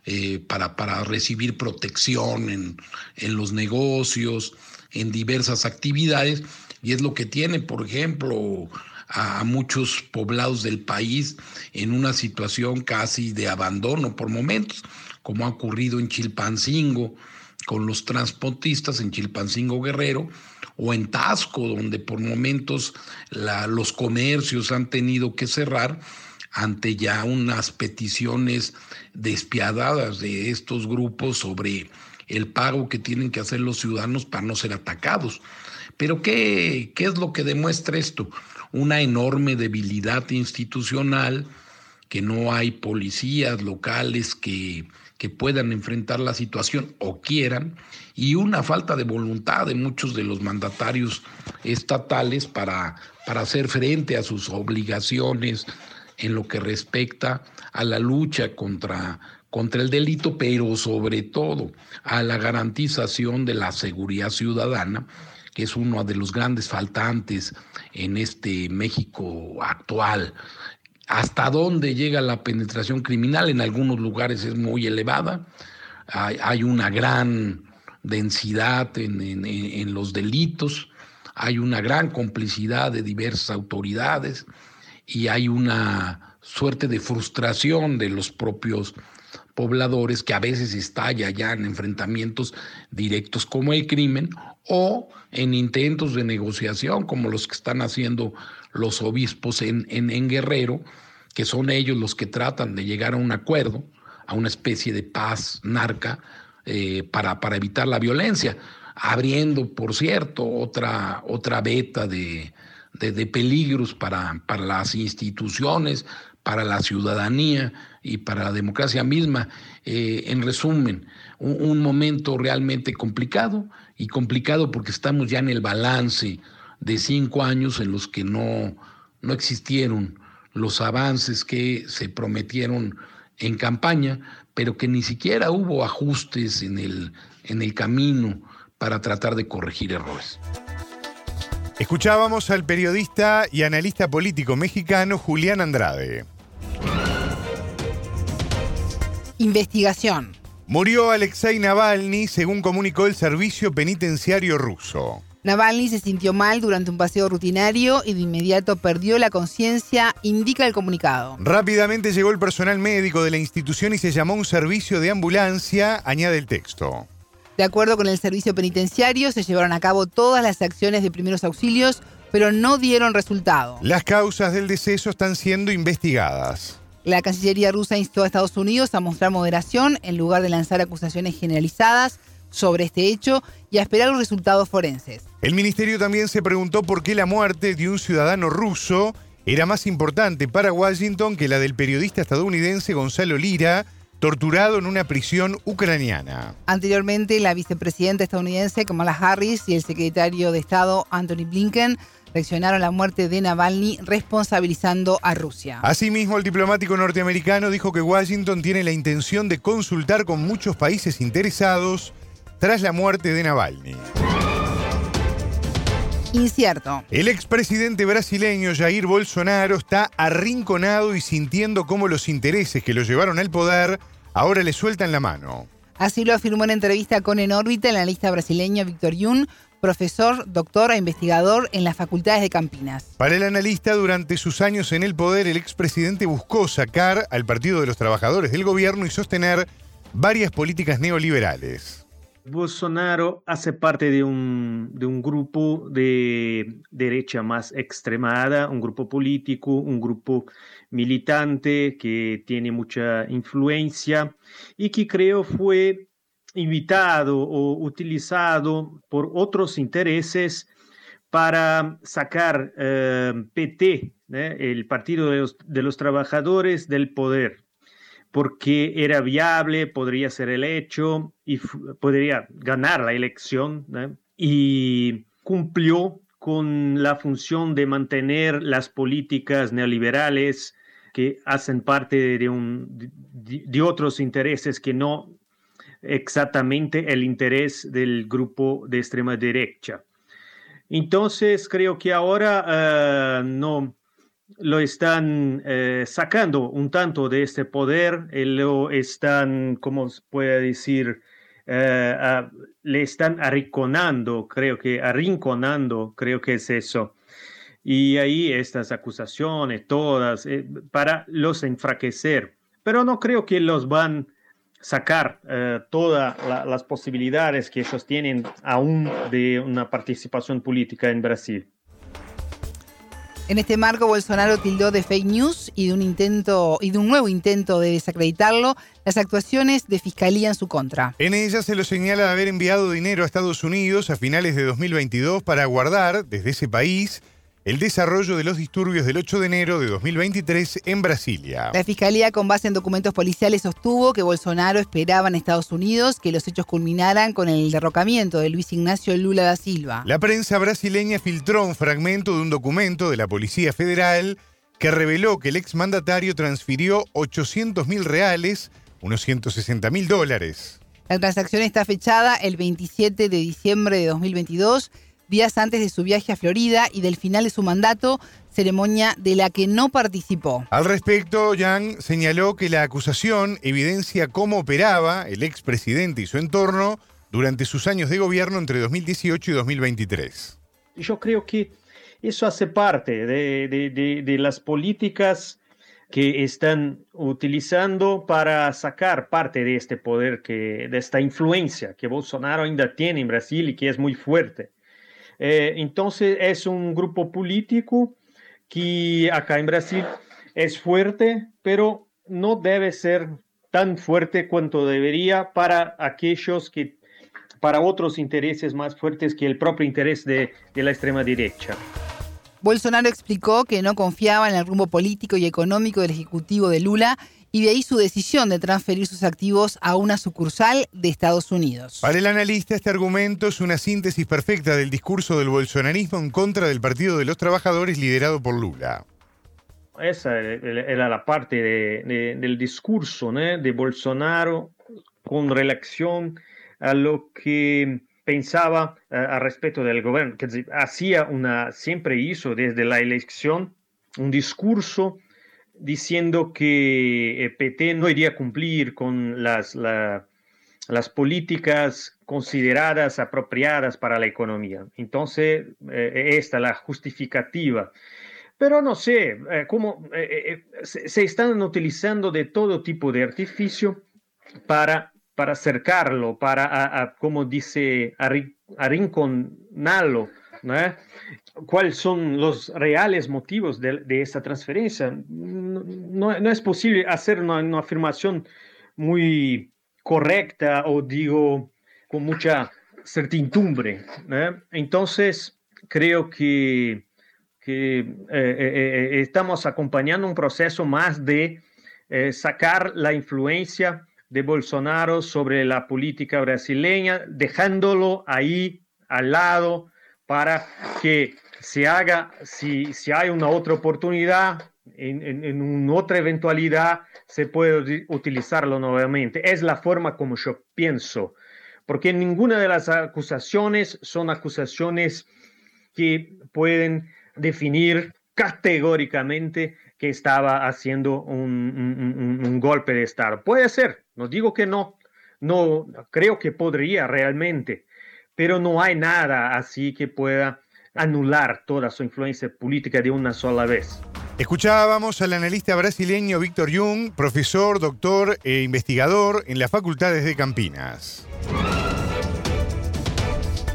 Eh, para, para, recibir protección en, en los negocios, en diversas actividades, y es lo que tiene, por ejemplo, a muchos poblados del país en una situación casi de abandono por momentos, como ha ocurrido en Chilpancingo con los transportistas en Chilpancingo Guerrero o en Tasco, donde por momentos los comercios han tenido que cerrar ante ya unas peticiones despiadadas de estos grupos sobre el pago que tienen que hacer los ciudadanos para no ser atacados. Pero ¿qué, qué es lo que demuestra esto? Una enorme debilidad institucional, que no hay policías locales que, que puedan enfrentar la situación o quieran, y una falta de voluntad de muchos de los mandatarios estatales para, para hacer frente a sus obligaciones en lo que respecta a la lucha contra, contra el delito, pero sobre todo a la garantización de la seguridad ciudadana que es uno de los grandes faltantes en este México actual. ¿Hasta dónde llega la penetración criminal? En algunos lugares es muy elevada. Hay, una gran densidad en, los delitos, hay una gran complicidad de diversas autoridades y hay una suerte de frustración de los propios pobladores que a veces estalla ya en enfrentamientos directos como el crimen o en intentos de negociación como los que están haciendo los obispos en, en, Guerrero, que son ellos los que tratan de llegar a un acuerdo, a una especie de paz narca eh, para, para evitar la violencia, abriendo, por cierto, otra, otra beta de, de, peligros para, para las instituciones, para la ciudadanía y para la democracia misma. Eh, en resumen, un, momento realmente complicado y complicado porque estamos ya en el balance de cinco años en los que no, no existieron los avances que se prometieron en campaña, pero que ni siquiera hubo ajustes en el, en el camino para tratar de corregir errores. Escuchábamos al periodista y analista político mexicano Julián Andrade. Investigación. Murió Alexei Navalny, según comunicó el servicio penitenciario ruso. Navalny se sintió mal durante un paseo rutinario y de inmediato perdió la conciencia, indica el comunicado. Rápidamente llegó el personal médico de la institución y se llamó un servicio de ambulancia, añade el texto. De acuerdo con el servicio penitenciario, se llevaron a cabo todas las acciones de primeros auxilios, pero no dieron resultado. Las causas del deceso están siendo investigadas. La Cancillería rusa instó a Estados Unidos a mostrar moderación en lugar de lanzar acusaciones generalizadas sobre este hecho y a esperar los resultados forenses. El ministerio también se preguntó por qué la muerte de un ciudadano ruso era más importante para Washington que la del periodista estadounidense Gonzalo Lira, torturado en una prisión ucraniana. Anteriormente, la vicepresidenta estadounidense Kamala Harris y el secretario de Estado Anthony Blinken reaccionaron a la muerte de Navalny responsabilizando a Rusia. Asimismo, el diplomático norteamericano dijo que Washington tiene la intención de consultar con muchos países interesados tras la muerte de Navalny. Incierto. El expresidente brasileño Jair Bolsonaro está arrinconado y sintiendo cómo los intereses que lo llevaron al poder ahora le sueltan la mano. Así lo afirmó en entrevista con En órbita el analista brasileño Víctor Yun, profesor, doctor e investigador en las facultades de Campinas. Para el analista, durante sus años en el poder, el expresidente buscó sacar al Partido de los Trabajadores del gobierno y sostener varias políticas neoliberales. Bolsonaro hace parte de un, de un, grupo de derecha más extremada, un grupo político, un grupo militante que tiene mucha influencia y que creo fue invitado o utilizado por otros intereses para sacar eh, PT, el Partido de los, Trabajadores, del poder, porque era viable, podría ser el hecho y podría ganar la elección y cumplió con la función de mantener las políticas neoliberales que hacen parte de, un, de otros intereses que no exactamente el interés del grupo de extrema derecha. Entonces, creo que ahora eh, no, lo están eh, sacando un tanto de este poder, y lo están, ¿cómo se puede decir? Eh, le están arrinconando, creo que arrinconando, creo que es eso. Y ahí estas acusaciones, todas, eh, para los enfraquecer. Pero no creo que los van sacar todas las posibilidades que ellos tienen aún de una participación política en Brasil. En este marco, Bolsonaro tildó de fake news y de un intento y de un nuevo intento de desacreditarlo las actuaciones de fiscalía en su contra. En ella se lo señala de haber enviado dinero a Estados Unidos a finales de 2022 para guardar desde ese país el desarrollo de los disturbios del 8 de enero de 2023 en Brasilia. La Fiscalía, con base en documentos policiales, sostuvo que Bolsonaro esperaba en Estados Unidos que los hechos culminaran con el derrocamiento de Luis Ignacio Lula da Silva. La prensa brasileña filtró un fragmento de un documento de la Policía Federal que reveló que el exmandatario transfirió 800 mil reales, unos 160 mil dólares. La transacción está fechada el 27 de diciembre de 2022 días antes de su viaje a Florida y del final de su mandato, ceremonia de la que no participó. Al respecto, Yang señaló que la acusación evidencia cómo operaba el expresidente y su entorno durante sus años de gobierno entre 2018 y 2023. Yo creo que eso hace parte de, las políticas que están utilizando para sacar parte de este poder, que, de esta influencia que Bolsonaro ainda tiene en Brasil y que es muy fuerte. Eh, entonces es un grupo político que acá en Brasil es fuerte, pero no debe ser tan fuerte cuanto debería para aquellos que, para otros intereses más fuertes que el propio interés de, de la extrema derecha. Bolsonaro explicó que no confiaba en el rumbo político y económico del Ejecutivo de Lula y de ahí su decisión de transferir sus activos a una sucursal de Estados Unidos. Para el analista, este argumento es una síntesis perfecta del discurso del bolsonarismo en contra del Partido de los Trabajadores liderado por Lula. Esa era la parte del discurso de Bolsonaro con relación a lo que pensaba eh, al respecto del gobierno, que hacía una, siempre hizo desde la elección un discurso diciendo que eh, PT no iría a cumplir con las, las políticas consideradas apropiadas para la economía. Entonces, eh, esta la justificativa. Pero no sé, eh, cómo se, están utilizando de todo tipo de artificio para, para acercarlo, para, como dice, arrinconarlo ¿Cuáles son los reales motivos de, esta transferencia? No, es posible hacer una, afirmación muy correcta o digo con mucha certidumbre. Entonces, creo que, eh, eh, eh, estamos acompañando un proceso más de sacar la influencia de Bolsonaro sobre la política brasileña, dejándolo ahí al lado para que se haga, si, si hay una otra oportunidad, en, en, una otra eventualidad, se puede utilizarlo nuevamente. Es la forma como yo pienso, porque ninguna de las acusaciones son acusaciones que pueden definir categóricamente que estaba haciendo un, un, un, golpe de Estado. Puede ser, no digo que no, no creo que podría realmente, pero no hay nada así que pueda anular toda su influencia política de una sola vez. Escuchábamos al analista brasileño Víctor Jung, profesor, doctor e investigador en las facultades de Campinas.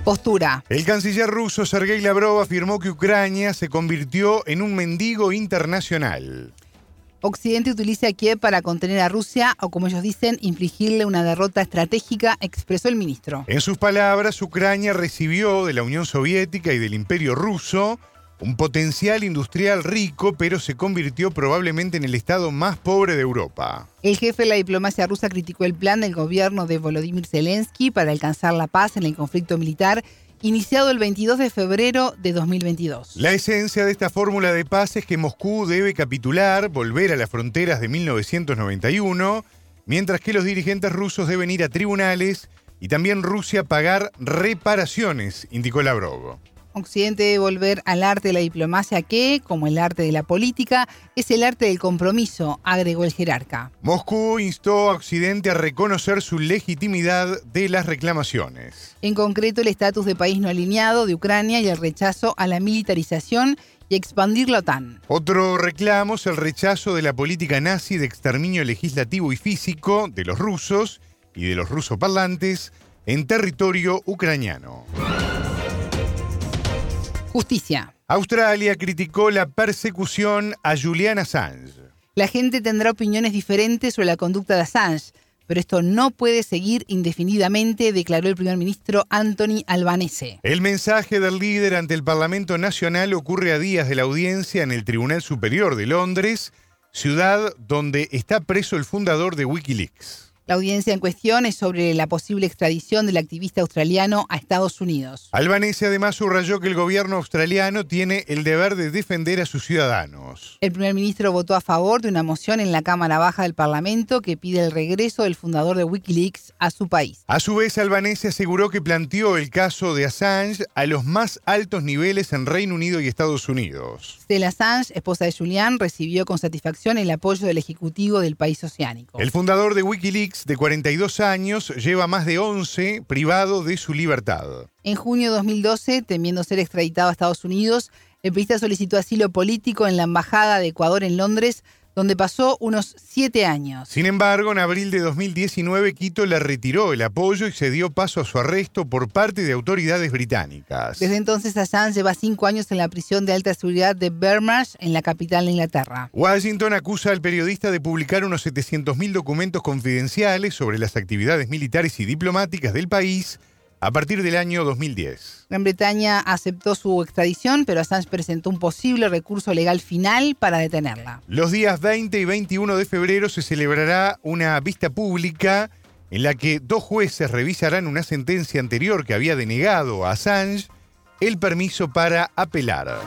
Postura. El canciller ruso Sergei Lavrov afirmó que Ucrania se convirtió en un mendigo internacional. Occidente utiliza a Kiev para contener a Rusia o, como ellos dicen, infligirle una derrota estratégica, expresó el ministro. En sus palabras, Ucrania recibió de la Unión Soviética y del Imperio ruso un potencial industrial rico, pero se convirtió probablemente en el estado más pobre de Europa. El jefe de la diplomacia rusa criticó el plan del gobierno de Volodymyr Zelensky para alcanzar la paz en el conflicto militar iniciado el 22 de febrero de 2022. La esencia de esta fórmula de paz es que Moscú debe capitular, volver a las fronteras de 1991, mientras que los dirigentes rusos deben ir a tribunales y también Rusia pagar reparaciones, indicó Lavrov. Occidente debe volver al arte de la diplomacia que, como el arte de la política, es el arte del compromiso, agregó el jerarca. Moscú instó a Occidente a reconocer su legitimidad de las reclamaciones. En concreto, el estatus de país no alineado de Ucrania y el rechazo a la militarización y expandir la OTAN. Otro reclamo es el rechazo de la política nazi de exterminio legislativo y físico de los rusos y de los rusoparlantes en territorio ucraniano. Justicia. Australia criticó la persecución a Julian Assange. La gente tendrá opiniones diferentes sobre la conducta de Assange, pero esto no puede seguir indefinidamente, declaró el primer ministro Anthony Albanese. El mensaje del líder ante el Parlamento Nacional ocurre a días de la audiencia en el Tribunal Superior de Londres, ciudad donde está preso el fundador de Wikileaks. La audiencia en cuestión es sobre la posible extradición del activista australiano a Estados Unidos. Albanese además subrayó que el gobierno australiano tiene el deber de defender a sus ciudadanos. El primer ministro votó a favor de una moción en la Cámara Baja del Parlamento que pide el regreso del fundador de Wikileaks a su país. A su vez, Albanese aseguró que planteó el caso de Assange a los más altos niveles en Reino Unido y Estados Unidos. Stella Assange, esposa de Julian, recibió con satisfacción el apoyo del Ejecutivo del país oceánico. El fundador de Wikileaks de 42 años, lleva más de 11 privado de su libertad. En junio de 2012, temiendo ser extraditado a Estados Unidos, el periodista solicitó asilo político en la Embajada de Ecuador en Londres, donde pasó unos siete años. Sin embargo, en abril de 2019, Quito le retiró el apoyo y se dio paso a su arresto por parte de autoridades británicas. Desde entonces, Assange lleva cinco años en la prisión de alta seguridad de Bermarsh, en la capital de Inglaterra. Washington acusa al periodista de publicar unos 700.000 documentos confidenciales sobre las actividades militares y diplomáticas del país a partir del año 2010. Gran Bretaña aceptó su extradición, pero Assange presentó un posible recurso legal final para detenerla. Los días 20 y 21 de febrero se celebrará una vista pública en la que dos jueces revisarán una sentencia anterior que había denegado a Assange el permiso para apelar.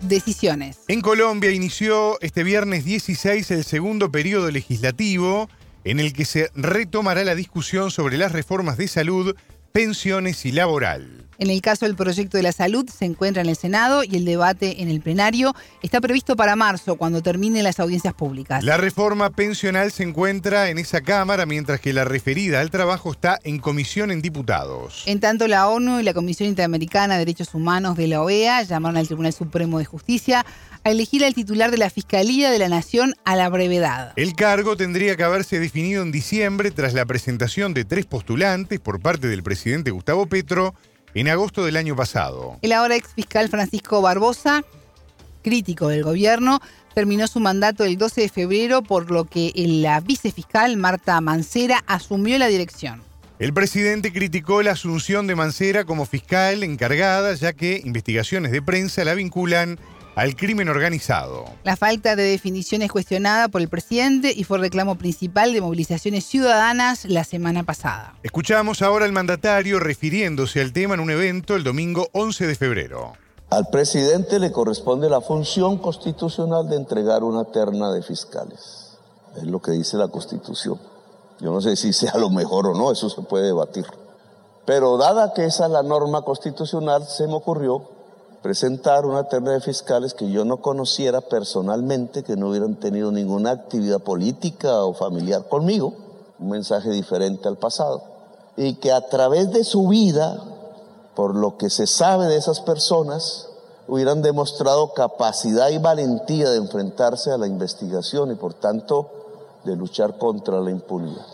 Decisiones. En Colombia inició este viernes 16 el segundo periodo legislativo en el que se retomará la discusión sobre las reformas de salud, pensiones y laboral. En el caso del proyecto de la salud se encuentra en el Senado y el debate en el plenario está previsto para marzo, cuando terminen las audiencias públicas. La reforma pensional se encuentra en esa Cámara, mientras que la referida al trabajo está en comisión en diputados. En tanto, la ONU y la Comisión Interamericana de Derechos Humanos de la OEA llamaron al Tribunal Supremo de Justicia a elegir al titular de la Fiscalía de la Nación a la brevedad. El cargo tendría que haberse definido en diciembre tras la presentación de tres postulantes por parte del presidente Gustavo Petro en agosto del año pasado. El ahora ex fiscal Francisco Barbosa, crítico del gobierno, terminó su mandato el 12 de febrero, por lo que la vicefiscal Marta Mancera asumió la dirección. El presidente criticó la asunción de Mancera como fiscal encargada, ya que investigaciones de prensa la vinculan al crimen organizado. La falta de definición es cuestionada por el presidente y fue reclamo principal de movilizaciones ciudadanas la semana pasada. Escuchamos ahora al mandatario refiriéndose al tema en un evento el domingo 11 de febrero. Al presidente le corresponde la función constitucional de entregar una terna de fiscales. Es lo que dice la constitución. Yo no sé si sea lo mejor o no, eso se puede debatir. Pero dada que esa es la norma constitucional, se me ocurrió presentar una terna de fiscales que yo no conociera personalmente, que no hubieran tenido ninguna actividad política o familiar conmigo, un mensaje diferente al pasado, y que a través de su vida, por lo que se sabe de esas personas, hubieran demostrado capacidad y valentía de enfrentarse a la investigación y por tanto de luchar contra la impunidad.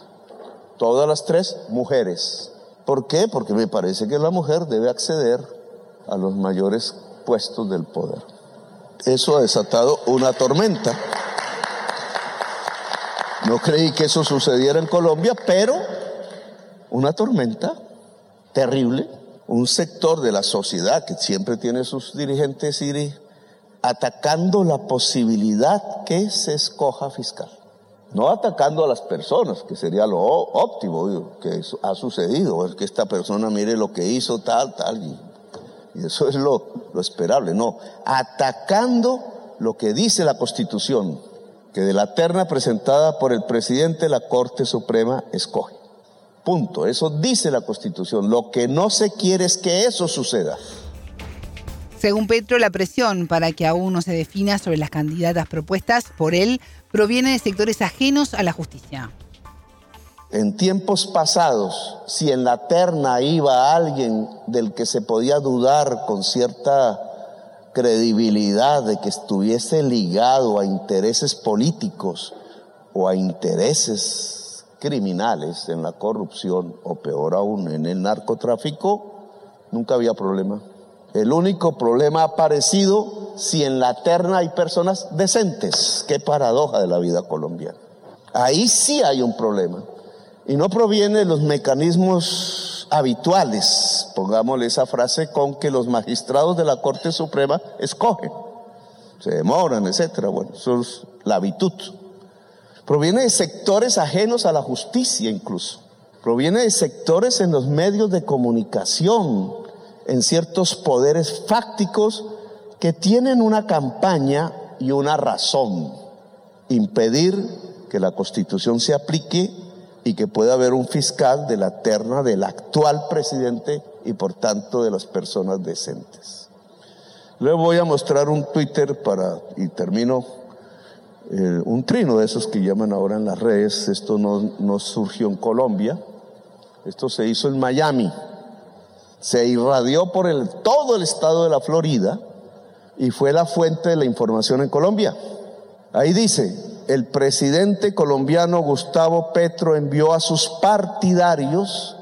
Todas las tres mujeres. ¿Por qué? Porque me parece que la mujer debe acceder a los mayores puestos del poder. Eso ha desatado una tormenta. No creí que eso sucediera en Colombia, pero una tormenta terrible. Un sector de la sociedad que siempre tiene sus dirigentes ir atacando la posibilidad que se escoja fiscal. No atacando a las personas, que sería lo óptimo, que ha sucedido, que esta persona mire lo que hizo, tal, tal, y eso es lo, lo esperable, no, atacando lo que dice la Constitución, que de la terna presentada por el presidente la Corte Suprema escoge. Punto. Eso dice la Constitución. Lo que no se quiere es que eso suceda. Según Petro, la presión para que aún no se defina sobre las candidatas propuestas por él proviene de sectores ajenos a la justicia. En tiempos pasados, si en la terna iba alguien del que se podía dudar con cierta credibilidad de que estuviese ligado a intereses políticos o a intereses criminales en la corrupción o peor aún en el narcotráfico, nunca había problema. El único problema ha aparecido si en la terna hay personas decentes. Qué paradoja de la vida colombiana. Ahí sí hay un problema y no proviene de los mecanismos habituales, pongámosle esa frase, con que los magistrados de la Corte Suprema escogen. Se demoran, etcétera. Bueno, eso es la habitud. Proviene de sectores ajenos a la justicia incluso. Proviene de sectores en los medios de comunicación, en ciertos poderes fácticos que tienen una campaña y una razón. Impedir que la constitución se aplique y que pueda haber un fiscal de la terna del actual presidente y por tanto de las personas decentes. Luego voy a mostrar un Twitter para, y termino, eh, un trino de esos que llaman ahora en las redes. Esto no, no surgió en Colombia, esto se hizo en Miami. Se irradió por el, todo el estado de la Florida y fue la fuente de la información en Colombia. Ahí dice, el presidente colombiano Gustavo Petro envió a sus partidarios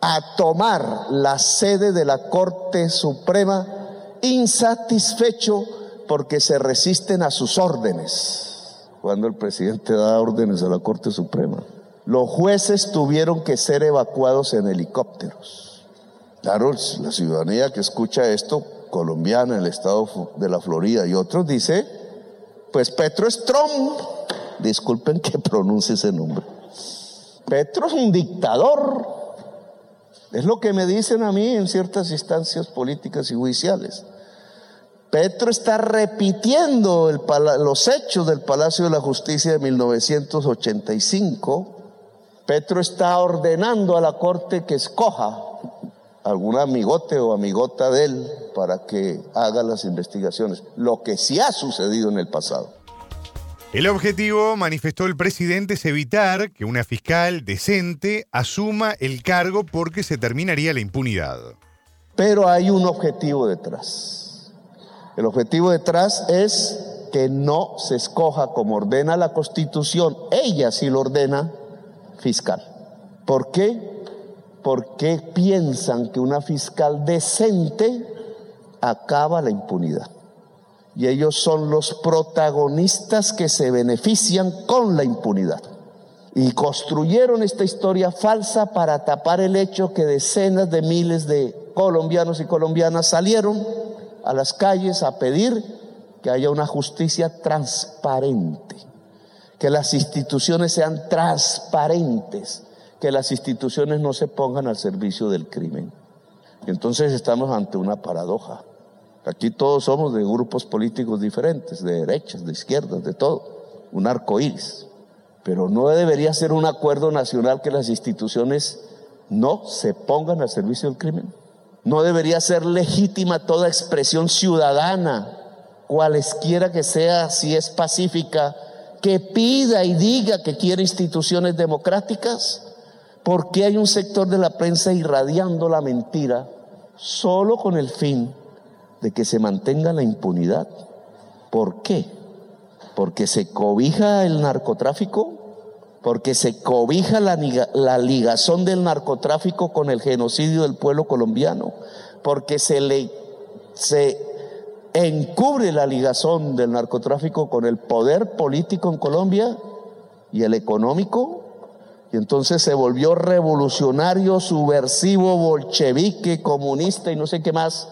a tomar la sede de la Corte Suprema insatisfecho porque se resisten a sus órdenes. Cuando el presidente da órdenes a la Corte Suprema, los jueces tuvieron que ser evacuados en helicópteros. Claro, la ciudadanía que escucha esto, colombiana, el estado de la Florida y otros, dice, pues Petro es Trump. Disculpen que pronuncie ese nombre. Petro es un dictador. Es lo que me dicen a mí en ciertas instancias políticas y judiciales. Petro está repitiendo los hechos del Palacio de la Justicia de 1985. Petro está ordenando a la Corte que escoja algún amigote o amigota de él para que haga las investigaciones, lo que sí ha sucedido en el pasado. El objetivo, manifestó el presidente, es evitar que una fiscal decente asuma el cargo porque se terminaría la impunidad. Pero hay un objetivo detrás. El objetivo detrás es que no se escoja como ordena la Constitución, ella sí lo ordena, fiscal. ¿Por qué? Porque piensan que una fiscal decente acaba la impunidad y ellos son los protagonistas que se benefician con la impunidad. Y construyeron esta historia falsa para tapar el hecho que decenas de miles de colombianos y colombianas salieron a las calles a pedir que haya una justicia transparente, que las instituciones sean transparentes, que las instituciones no se pongan al servicio del crimen. entonces estamos ante una paradoja. Aquí todos somos de grupos políticos diferentes, de derechas, de izquierdas, de todo. Un arco iris. Pero no debería ser un acuerdo nacional que las instituciones no se pongan al servicio del crimen. No debería ser legítima toda expresión ciudadana, cualesquiera que sea, si es pacífica, que pida y diga que quiere instituciones democráticas. porque hay un sector de la prensa irradiando la mentira solo con el fin de que se mantenga la impunidad. ¿Por qué? Porque se cobija el narcotráfico, porque se cobija la, la ligazón del narcotráfico con el genocidio del pueblo colombiano, porque se le se encubre la ligazón del narcotráfico con el poder político en Colombia y el económico, y entonces se volvió revolucionario, subversivo, bolchevique, comunista y no sé qué más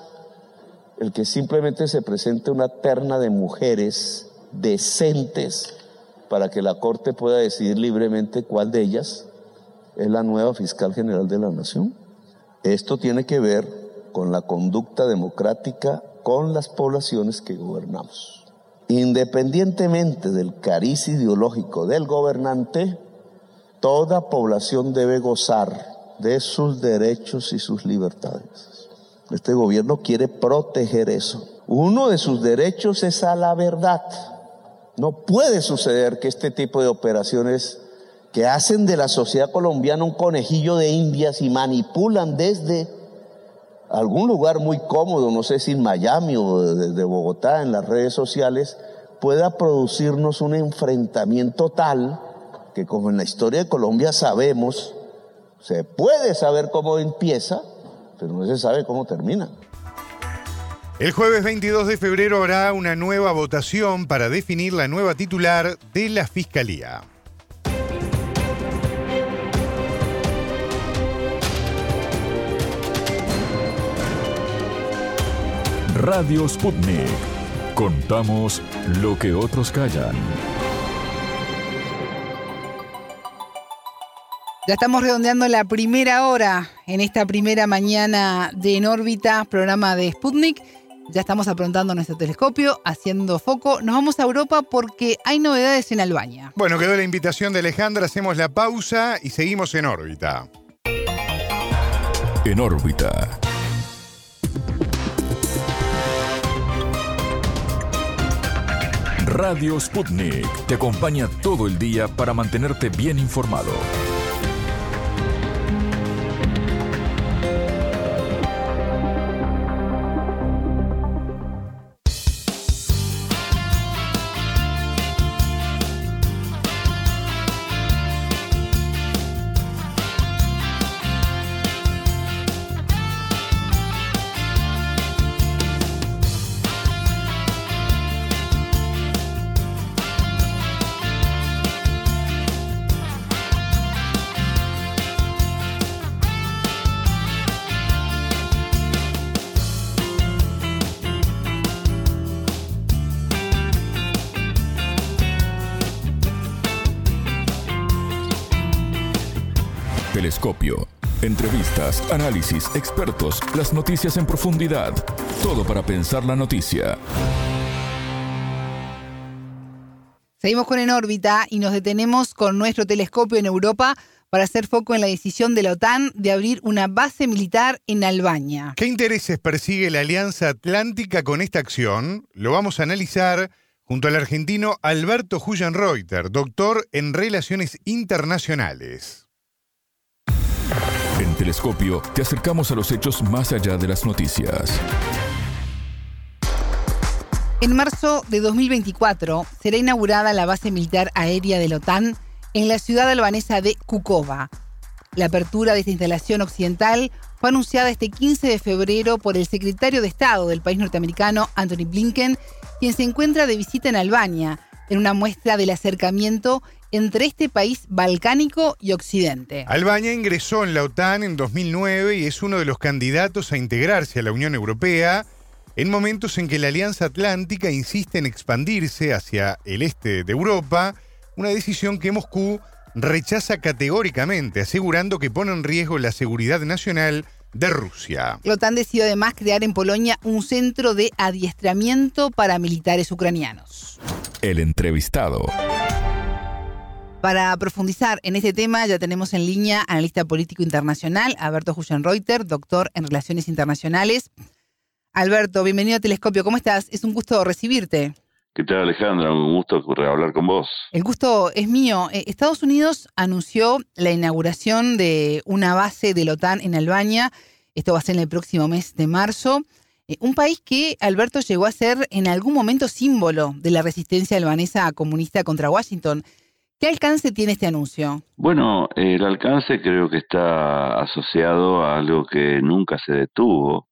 el que simplemente se presente una terna de mujeres decentes para que la Corte pueda decidir libremente cuál de ellas es la nueva fiscal general de la Nación. Esto tiene que ver con la conducta democrática con las poblaciones que gobernamos. Independientemente del cariz ideológico del gobernante, toda población debe gozar de sus derechos y sus libertades. Este gobierno quiere proteger eso. Uno de sus derechos es a la verdad. No puede suceder que este tipo de operaciones que hacen de la sociedad colombiana un conejillo de indias y manipulan desde algún lugar muy cómodo, no sé si en Miami o desde Bogotá, en las redes sociales, pueda producirnos un enfrentamiento tal que como en la historia de Colombia sabemos, se puede saber cómo empieza, pero no se sabe cómo termina. El jueves 22 de febrero habrá una nueva votación para definir la nueva titular de la Fiscalía. Radio Sputnik. Contamos lo que otros callan. Ya estamos redondeando la primera hora en esta primera mañana de En órbita, programa de Sputnik. Ya estamos aprontando nuestro telescopio, haciendo foco. Nos vamos a Europa porque hay novedades en Albania. Bueno, quedó la invitación de Alejandra, hacemos la pausa y seguimos en órbita. En órbita. Radio Sputnik te acompaña todo el día para mantenerte bien informado. Entrevistas, análisis, expertos, las noticias en profundidad. Todo para pensar la noticia. Seguimos con En órbita y nos detenemos con nuestro telescopio en Europa para hacer foco en la decisión de la OTAN de abrir una base militar en Albania. ¿Qué intereses persigue la Alianza Atlántica con esta acción? Lo vamos a analizar junto al argentino Alberto Reuter, doctor en Relaciones Internacionales. Telescopio te acercamos a los hechos más allá de las noticias. En marzo de 2024 será inaugurada la base militar aérea de la OTAN en la ciudad albanesa de Kukova. La apertura de esta instalación occidental fue anunciada este 15 de febrero por el secretario de Estado del país norteamericano, Anthony Blinken, quien se encuentra de visita en Albania, en una muestra del acercamiento entre este país balcánico y Occidente. Albania ingresó en la OTAN en 2009 y es uno de los candidatos a integrarse a la Unión Europea en momentos en que la Alianza Atlántica insiste en expandirse hacia el este de Europa, una decisión que Moscú rechaza categóricamente, asegurando que pone en riesgo la seguridad nacional de Rusia. La OTAN decidió además crear en Polonia un centro de adiestramiento para militares ucranianos. El entrevistado. Para profundizar en este tema ya tenemos en línea analista político internacional, Alberto Reuter, doctor en Relaciones Internacionales. Alberto, bienvenido a Telescopio, ¿cómo estás? Es un gusto recibirte. ¿Qué tal Alejandra? Un gusto hablar con vos. El gusto es mío. Eh, Estados Unidos anunció la inauguración de una base de la OTAN en Albania. Esto va a ser en el próximo mes de marzo. Eh, un país que Alberto llegó a ser en algún momento símbolo de la resistencia albanesa comunista contra Washington. ¿Qué alcance tiene este anuncio? Bueno, el alcance creo que está asociado a algo que nunca se detuvo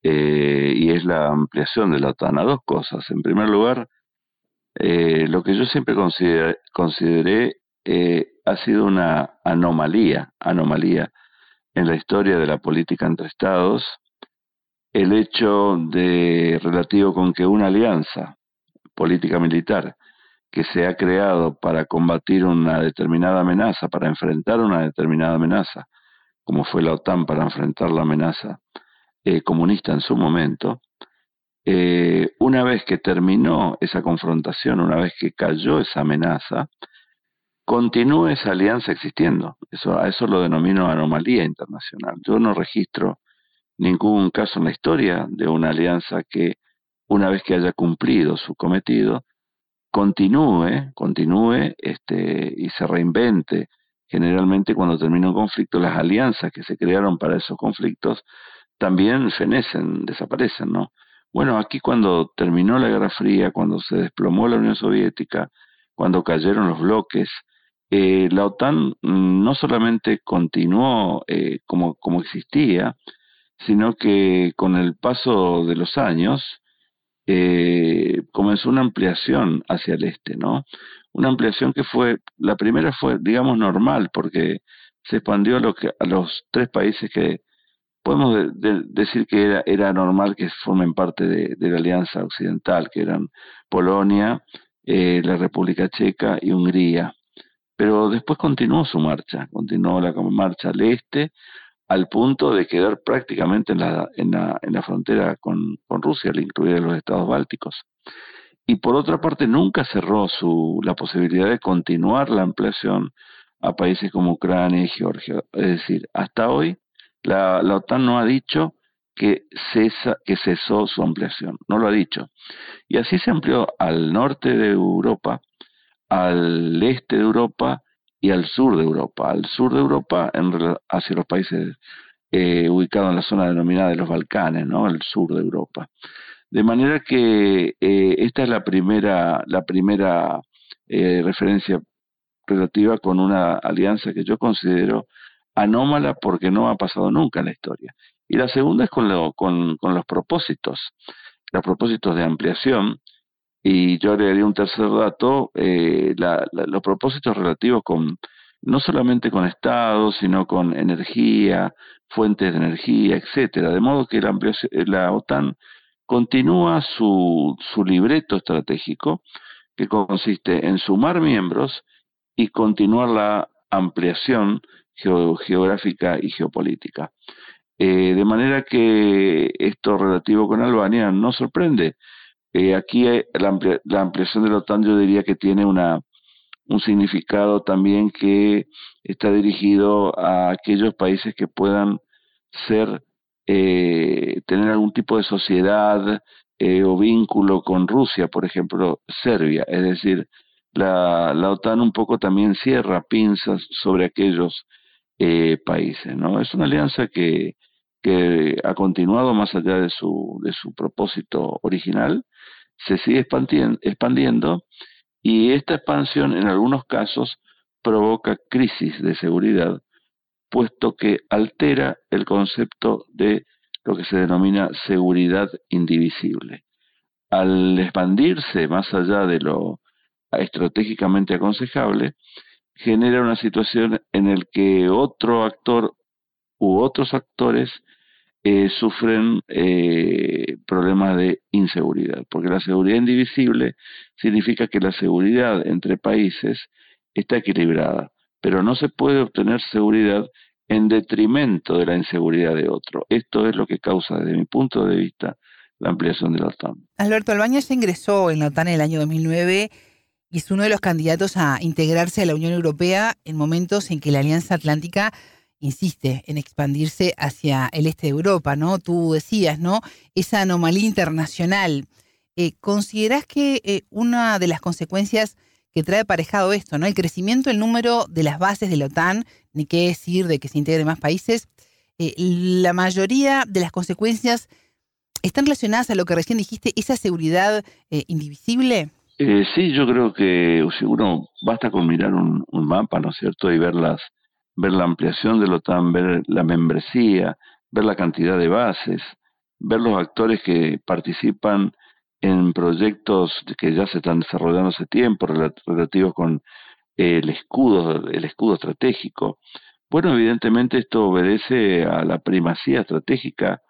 eh, y es la ampliación de la OTAN a dos cosas. En primer lugar, eh, lo que yo siempre consideré, eh, ha sido una anomalía, anomalía en la historia de la política entre estados, el hecho de relativo con que una alianza política militar que se ha creado para combatir una determinada amenaza, para enfrentar una determinada amenaza, como fue la OTAN para enfrentar la amenaza eh, comunista en su momento, eh, una vez que terminó esa confrontación, una vez que cayó esa amenaza, continúe esa alianza existiendo. Eso, a eso lo denomino anomalía internacional. Yo no registro ningún caso en la historia de una alianza que, una vez que haya cumplido su cometido, continúe, continúe este, y se reinvente. Generalmente cuando termina un conflicto, las alianzas que se crearon para esos conflictos también fenecen, desaparecen, ¿no? Bueno, aquí cuando terminó la Guerra Fría, cuando se desplomó la Unión Soviética, cuando cayeron los bloques, eh, la OTAN no solamente continuó eh, como, como existía, sino que con el paso de los años eh, comenzó una ampliación hacia el este, ¿no? Una ampliación que fue, la primera fue, digamos, normal, porque se expandió a, los tres países que podemos decir que era, era normal que formen parte de, la Alianza Occidental, que eran Polonia, eh, la República Checa y Hungría. Pero después continuó su marcha, continuó la marcha al este, al punto de quedar prácticamente en la, en la, en la frontera con, con Rusia, al incluir los estados bálticos. Y por otra parte, nunca cerró su, la posibilidad de continuar la ampliación a países como Ucrania y Georgia. Es decir, hasta hoy la, la OTAN no ha dicho que, cesa, que cesó su ampliación, no lo ha dicho. Y así se amplió al norte de Europa, al este de Europa y al sur de Europa. Al sur de Europa en, hacia los países eh, ubicados en la zona denominada de los Balcanes, ¿no? El sur de Europa. De manera que eh, esta es la primera, la primera eh, referencia relativa con una alianza que yo considero anómala porque no ha pasado nunca en la historia. Y la segunda es con, con, los propósitos, los propósitos de ampliación. Y yo agregaría un tercer dato, eh, los propósitos relativos con no solamente con Estados, sino con energía, fuentes de energía, etcétera. De modo que la, la OTAN continúa su, su libreto estratégico, que consiste en sumar miembros y continuar la ampliación geográfica y geopolítica. Eh, de manera que esto relativo con Albania no sorprende. Eh, aquí la, la, ampliación de la OTAN yo diría que tiene una, un significado también que está dirigido a aquellos países que puedan ser, eh, tener algún tipo de sociedad o vínculo con Rusia, por ejemplo, Serbia. Es decir, la, la OTAN un poco también cierra pinzas sobre aquellos eh, países. ¿no? Es una alianza que, que ha continuado más allá de su, de su propósito original, se sigue expandiendo y esta expansión en algunos casos provoca crisis de seguridad, puesto que altera el concepto de lo que se denomina seguridad indivisible. Al expandirse más allá de lo estratégicamente aconsejable, genera una situación en la que otro actor u otros actores eh, sufren eh, problemas de inseguridad, porque la seguridad indivisible significa que la seguridad entre países está equilibrada, pero no se puede obtener seguridad en detrimento de la inseguridad de otro. Esto es lo que causa, desde mi punto de vista, la ampliación de la OTAN. Alberto Albañez ingresó en la OTAN en el año 2009 y es uno de los candidatos a integrarse a la Unión Europea en momentos en que la Alianza Atlántica insiste en expandirse hacia el este de Europa, ¿no? Tú decías, ¿no? Esa anomalía internacional. Eh, ¿Considerás que eh, una de las consecuencias que trae aparejado esto, ¿no? El crecimiento del número de las bases de la OTAN, ni qué decir de que se integren más países, eh, la mayoría de las consecuencias están relacionadas a lo que recién dijiste, esa seguridad indivisible. Eh, sí, yo creo que uno basta con mirar un, mapa, ¿no es cierto? Y ver, las, ver la ampliación de la OTAN, ver la membresía, ver la cantidad de bases, ver los actores que participan en proyectos que ya se están desarrollando hace tiempo relativos con el escudo, el escudo estratégico. Bueno, evidentemente esto obedece a la primacía estratégica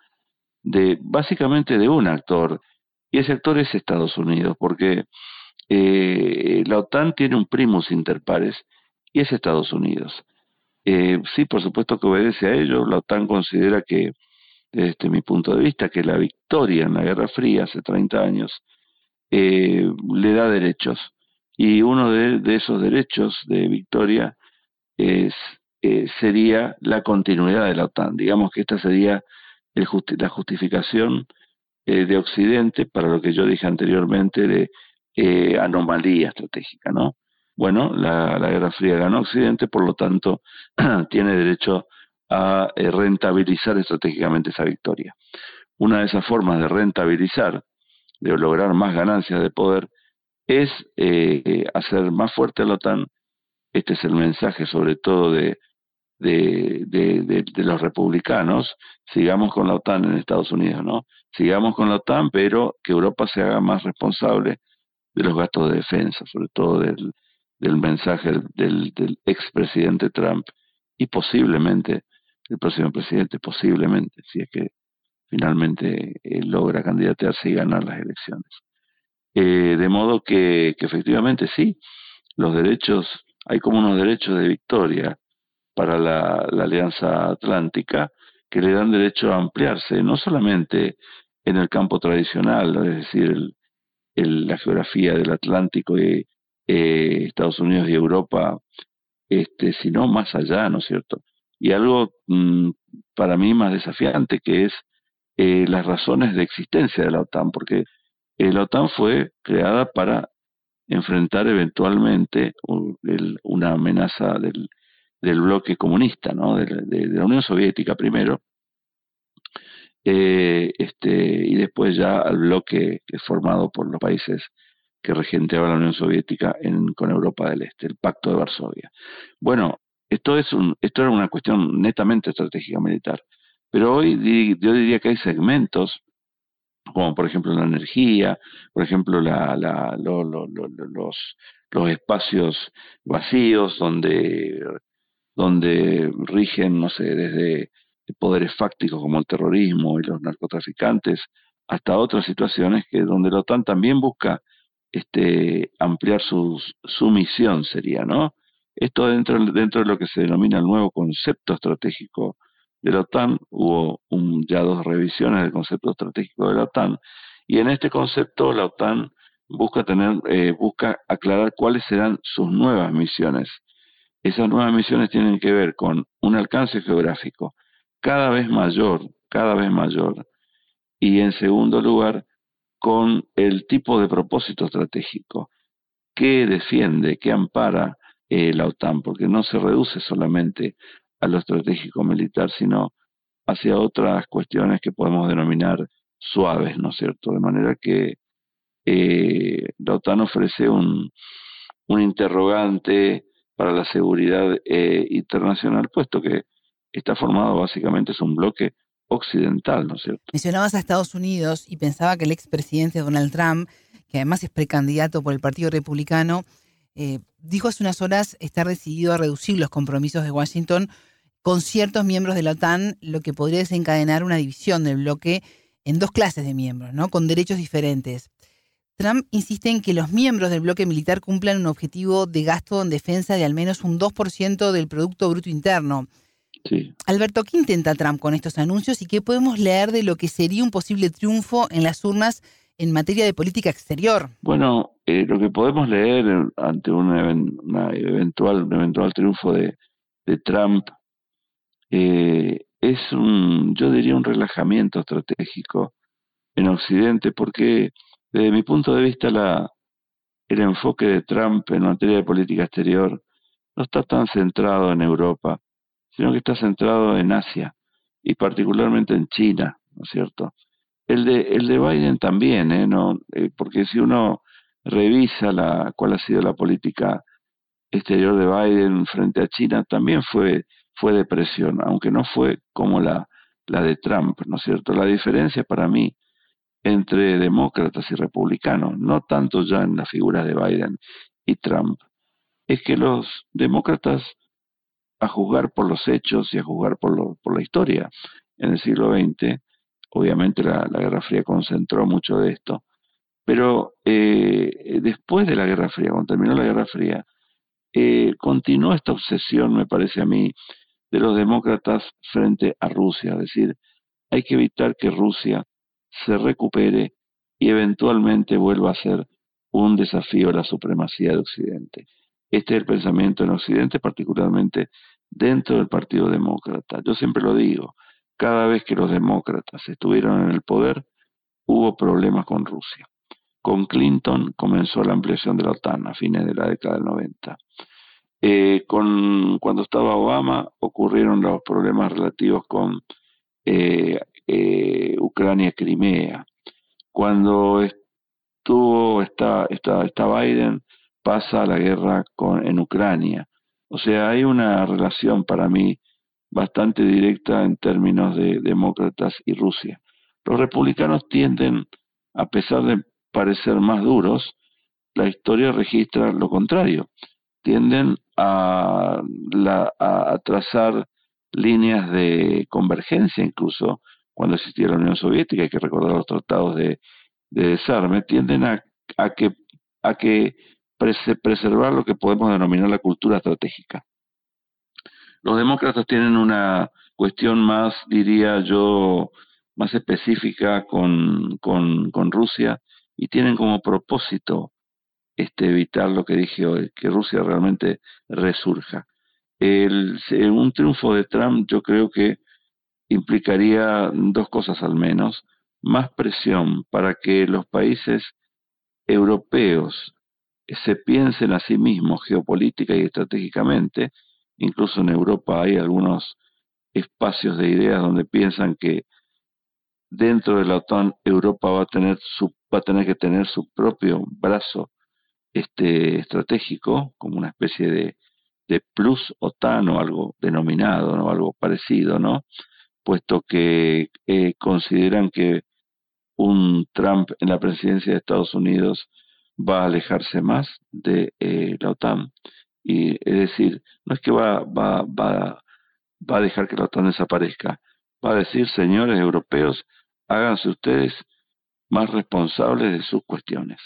de básicamente de un actor y ese actor es Estados Unidos, porque eh, la OTAN tiene un primus inter pares y es Estados Unidos. Eh, sí, por supuesto que obedece a ello. La OTAN considera que, desde mi punto de vista, que la victoria en la Guerra Fría hace 30 años eh, le da derechos Y uno de, esos derechos de Victoria es, eh, sería la continuidad de la OTAN. Digamos que esta sería la justificación eh, de Occidente para lo que yo dije anteriormente de eh, anomalía estratégica, ¿no? Bueno, la, Guerra Fría ganó Occidente, por lo tanto, tiene derecho a eh, rentabilizar estratégicamente esa victoria. Una de esas formas de rentabilizar, de lograr más ganancias de poder, es hacer más fuerte a la OTAN. Este es el mensaje sobre todo de, de, los republicanos, sigamos con la OTAN en Estados Unidos, ¿no? Sigamos con la OTAN, pero que Europa se haga más responsable de los gastos de defensa, sobre todo del, del mensaje del, expresidente Trump y posiblemente el próximo presidente, posiblemente, si es que finalmente logra candidatearse y ganar las elecciones. Eh, de modo que, que efectivamente sí, los derechos, hay como unos derechos de victoria para la, Alianza Atlántica que le dan derecho a ampliarse, no solamente en el campo tradicional, es decir, el, la geografía del Atlántico y eh, Estados Unidos y Europa, este, sino más allá, ¿no es cierto? Y algo mm, para mí más desafiante que es eh, las razones de existencia de la OTAN, porque eh, la OTAN fue creada para enfrentar eventualmente una amenaza del, bloque comunista, ¿no? de, la Unión Soviética primero, este, y después ya al bloque formado por los países que regenteaban la Unión Soviética en, con Europa del Este, el Pacto de Varsovia. Bueno, esto, es esto era una cuestión netamente estratégica militar, pero hoy yo diría que hay segmentos, como por ejemplo la energía, por ejemplo la, la, los, los espacios vacíos donde donde rigen, no sé, desde poderes fácticos como el terrorismo y los narcotraficantes, hasta otras situaciones que donde la OTAN también busca este ampliar su, su misión sería, ¿no? Esto dentro, dentro de lo que se denomina el nuevo concepto estratégico de la OTAN, hubo ya dos revisiones del concepto estratégico de la OTAN, y en este concepto la OTAN busca tener, eh, busca aclarar cuáles serán sus nuevas misiones esas nuevas misiones tienen que ver con un alcance geográfico cada vez mayor, cada vez mayor, y en segundo lugar, con el tipo de propósito estratégico que defiende, que ampara eh, la OTAN, porque no se reduce solamente a lo estratégico militar, sino hacia otras cuestiones que podemos denominar suaves, ¿no es cierto? De manera que eh, la OTAN ofrece un, interrogante para la seguridad eh, internacional, puesto que está formado básicamente es un bloque occidental, ¿no es cierto? Mencionabas a Estados Unidos y pensaba que el expresidente Donald Trump, que además es precandidato por el Partido Republicano, eh, dijo hace unas horas estar decidido a reducir los compromisos de Washington con ciertos miembros de la OTAN, lo que podría desencadenar una división del bloque en dos clases de miembros, ¿no? Con derechos diferentes. Trump insiste en que los miembros del bloque militar cumplan un objetivo de gasto en defensa de al menos un 2% del Producto Bruto Interno. Alberto, ¿qué intenta Trump con estos anuncios y qué podemos leer de lo que sería un posible triunfo en las urnas en materia de política exterior? Bueno, eh, lo que podemos leer ante un eventual, un eventual triunfo de, Trump eh, es un, yo diría, un relajamiento estratégico en Occidente, porque desde mi punto de vista, la, el enfoque de Trump en materia de política exterior no está tan centrado en Europa, sino que está centrado en Asia y particularmente en China, ¿no es cierto? El de, el de Biden también, ¿eh? No, eh, porque si uno revisa la, cuál ha sido la política exterior de Biden frente a China, también fue, fue de presión, aunque no fue como la, la de Trump, ¿no es cierto? La diferencia para mí entre demócratas y republicanos, no tanto ya en la figura de Biden y Trump, es que los demócratas, a juzgar por los hechos y a juzgar por, lo, por la historia en el siglo XX, obviamente la, Guerra Fría concentró mucho de esto, pero eh, después de la Guerra Fría, cuando terminó la Guerra Fría, eh, continuó esta obsesión, me parece a mí, de los demócratas frente a Rusia, es decir, hay que evitar que Rusia se recupere y eventualmente vuelva a ser un desafío a la supremacía de Occidente. Este es el pensamiento en Occidente, particularmente dentro del Partido Demócrata. Yo siempre lo digo, cada vez que los demócratas estuvieron en el poder, hubo problemas con Rusia. Con Clinton comenzó la ampliación de la OTAN a fines de la década del 90. Eh, con, cuando estaba Obama ocurrieron los problemas relativos con eh, eh, Ucrania-Crimea. Cuando estuvo está, está, está Biden, pasa la guerra con, en Ucrania. O sea, hay una relación para mí bastante directa en términos de demócratas y Rusia. Los republicanos tienden, a pesar de parecer más duros, la historia registra lo contrario. Tienden a, a trazar líneas de convergencia, incluso cuando existía la Unión Soviética, hay que recordar los tratados de, desarme, tienden a, a que, a que preservar lo que podemos denominar la cultura estratégica. Los demócratas tienen una cuestión más, diría yo, más específica con, con, Rusia y tienen como propósito este, evitar lo que dije hoy, que Rusia realmente resurja. El, un triunfo de Trump yo creo que implicaría dos cosas al menos. Más presión para que los países europeos se piensen a sí mismos geopolítica y estratégicamente. Incluso en Europa hay algunos espacios de ideas donde piensan que dentro de la OTAN Europa va a tener su va a tener que tener su propio brazo este estratégico como una especie de, de plus OTAN o algo denominado no algo parecido no puesto que eh, consideran que un Trump en la presidencia de Estados Unidos va a alejarse más de eh, la OTAN. Y es decir, no es que va, va, va, va a dejar que la OTAN desaparezca, va a decir, señores europeos, háganse ustedes más responsables de sus cuestiones.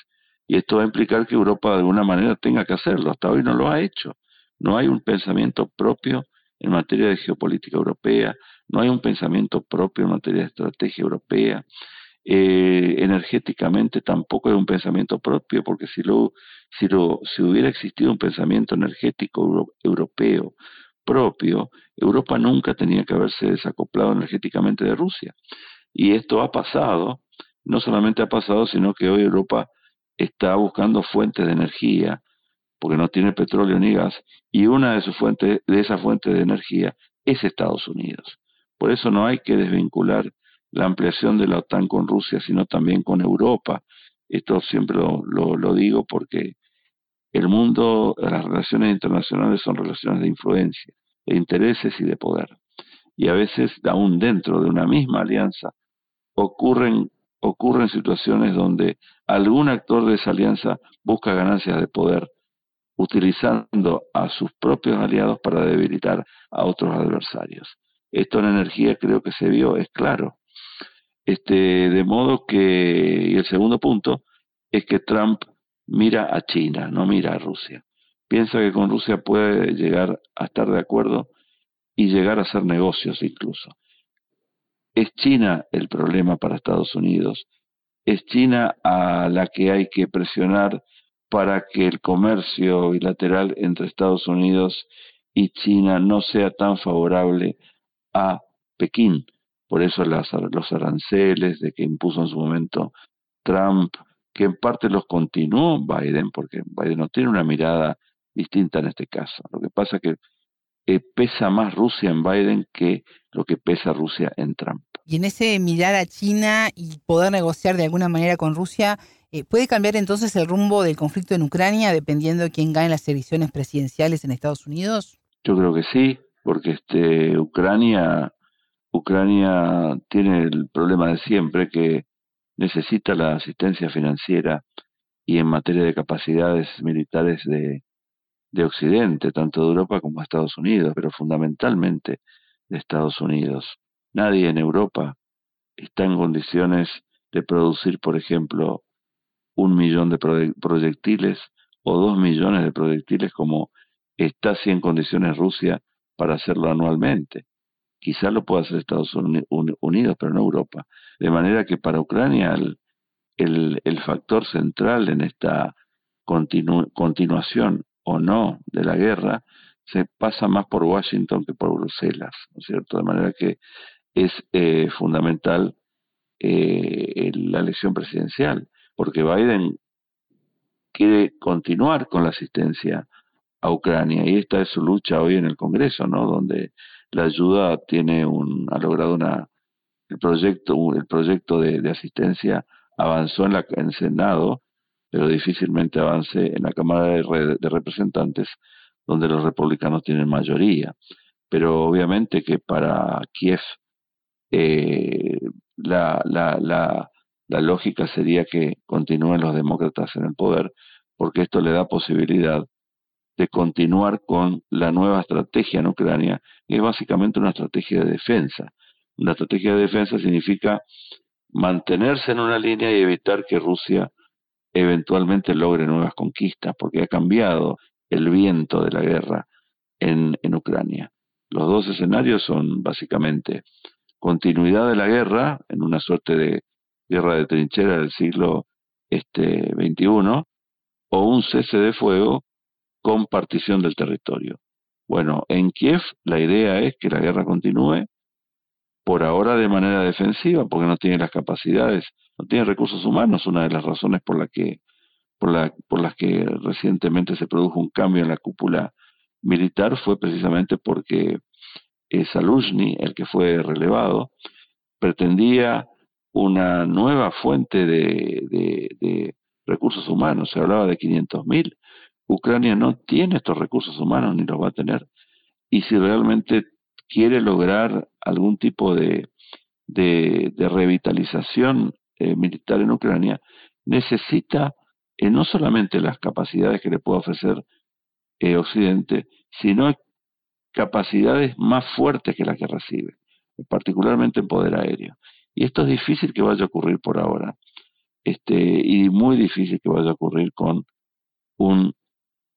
Y esto va a implicar que Europa de alguna manera tenga que hacerlo. Hasta hoy no lo ha hecho. No hay un pensamiento propio en materia de geopolítica europea, no hay un pensamiento propio en materia de estrategia europea, eh, energéticamente tampoco hay un pensamiento propio, porque si, lo, si, lo, si hubiera existido un pensamiento energético europeo propio, Europa nunca tenía que haberse desacoplado energéticamente de Rusia. Y esto ha pasado, no solamente ha pasado, sino que hoy Europa está buscando fuentes de energía, porque no tiene petróleo ni gas, y una de sus fuentes, de esas fuentes de energía es Estados Unidos. Por eso no hay que desvincular la ampliación de la OTAN con Rusia, sino también con Europa. Esto siempre lo, digo porque el mundo, las relaciones internacionales son relaciones de influencia, de intereses y de poder. Y a veces, aún dentro de una misma alianza, ocurren, ocurren situaciones donde algún actor de esa alianza busca ganancias de poder utilizando a sus propios aliados para debilitar a otros adversarios. Esto en energía creo que se vio, es claro. Este, de modo que, y el segundo punto, es que Trump mira a China, no mira a Rusia. Piensa que con Rusia puede llegar a estar de acuerdo y llegar a hacer negocios incluso. Es China el problema para Estados Unidos. Es China a la que hay que presionar para que el comercio bilateral entre Estados Unidos y China no sea tan favorable a Pekín. Por eso las, los aranceles de que impuso en su momento Trump, que en parte los continuó Biden, porque Biden no tiene una mirada distinta en este caso. Lo que pasa es que eh, pesa más Rusia en Biden que lo que pesa Rusia en Trump. Y en ese mirar a China y poder negociar de alguna manera con Rusia, eh, ¿puede cambiar entonces el rumbo del conflicto en Ucrania dependiendo de quién gane las elecciones presidenciales en Estados Unidos? Yo creo que sí, porque este Ucrania Ucrania tiene el problema de siempre que necesita la asistencia financiera y en materia de capacidades militares de, de Occidente, tanto de Europa como de Estados Unidos, pero fundamentalmente de Estados Unidos. Nadie en Europa está en condiciones de producir, por ejemplo, un millón de proyectiles o dos millones de proyectiles como está así en condiciones Rusia para hacerlo anualmente. Quizás lo pueda hacer Estados Unidos, pero no Europa. De manera que para Ucrania el, el factor central en esta continuación o no de la guerra se pasa más por Washington que por Bruselas, ¿no es cierto? De manera que es eh, fundamental eh, la elección presidencial, porque Biden quiere continuar con la asistencia a Ucrania y esta es su lucha hoy en el Congreso, ¿no? Donde la ayuda tiene un ha logrado una el proyecto el proyecto de, asistencia avanzó en la en el Senado, pero difícilmente avance en la Cámara de, de Representantes donde los republicanos tienen mayoría. Pero obviamente que para Kiev eh, la, la, la, la lógica sería que continúen los demócratas en el poder, porque esto le da posibilidad de continuar con la nueva estrategia en Ucrania, que es básicamente una estrategia de defensa. Una estrategia de defensa significa mantenerse en una línea y evitar que Rusia eventualmente logre nuevas conquistas, porque ha cambiado el viento de la guerra en, en Ucrania. Los dos escenarios son básicamente continuidad de la guerra, en una suerte de guerra de trinchera del siglo este, XXI, o un cese de fuego con partición del territorio. Bueno, en Kiev la idea es que la guerra continúe, por ahora de manera defensiva, porque no tiene las capacidades, no tiene recursos humanos, una de las razones por la que por, la, por las que recientemente se produjo un cambio en la cúpula militar fue precisamente porque eh, el que fue relevado, pretendía una nueva fuente de, de, recursos humanos. Se hablaba de 500.000. Ucrania no tiene estos recursos humanos ni los va a tener. Y si realmente quiere lograr algún tipo de, de, revitalización eh, militar en Ucrania, necesita eh, no solamente las capacidades que le puede ofrecer eh, Occidente, sino capacidades más fuertes que las que recibe, particularmente en poder aéreo. Y esto es difícil que vaya a ocurrir por ahora, este, y muy difícil que vaya a ocurrir con un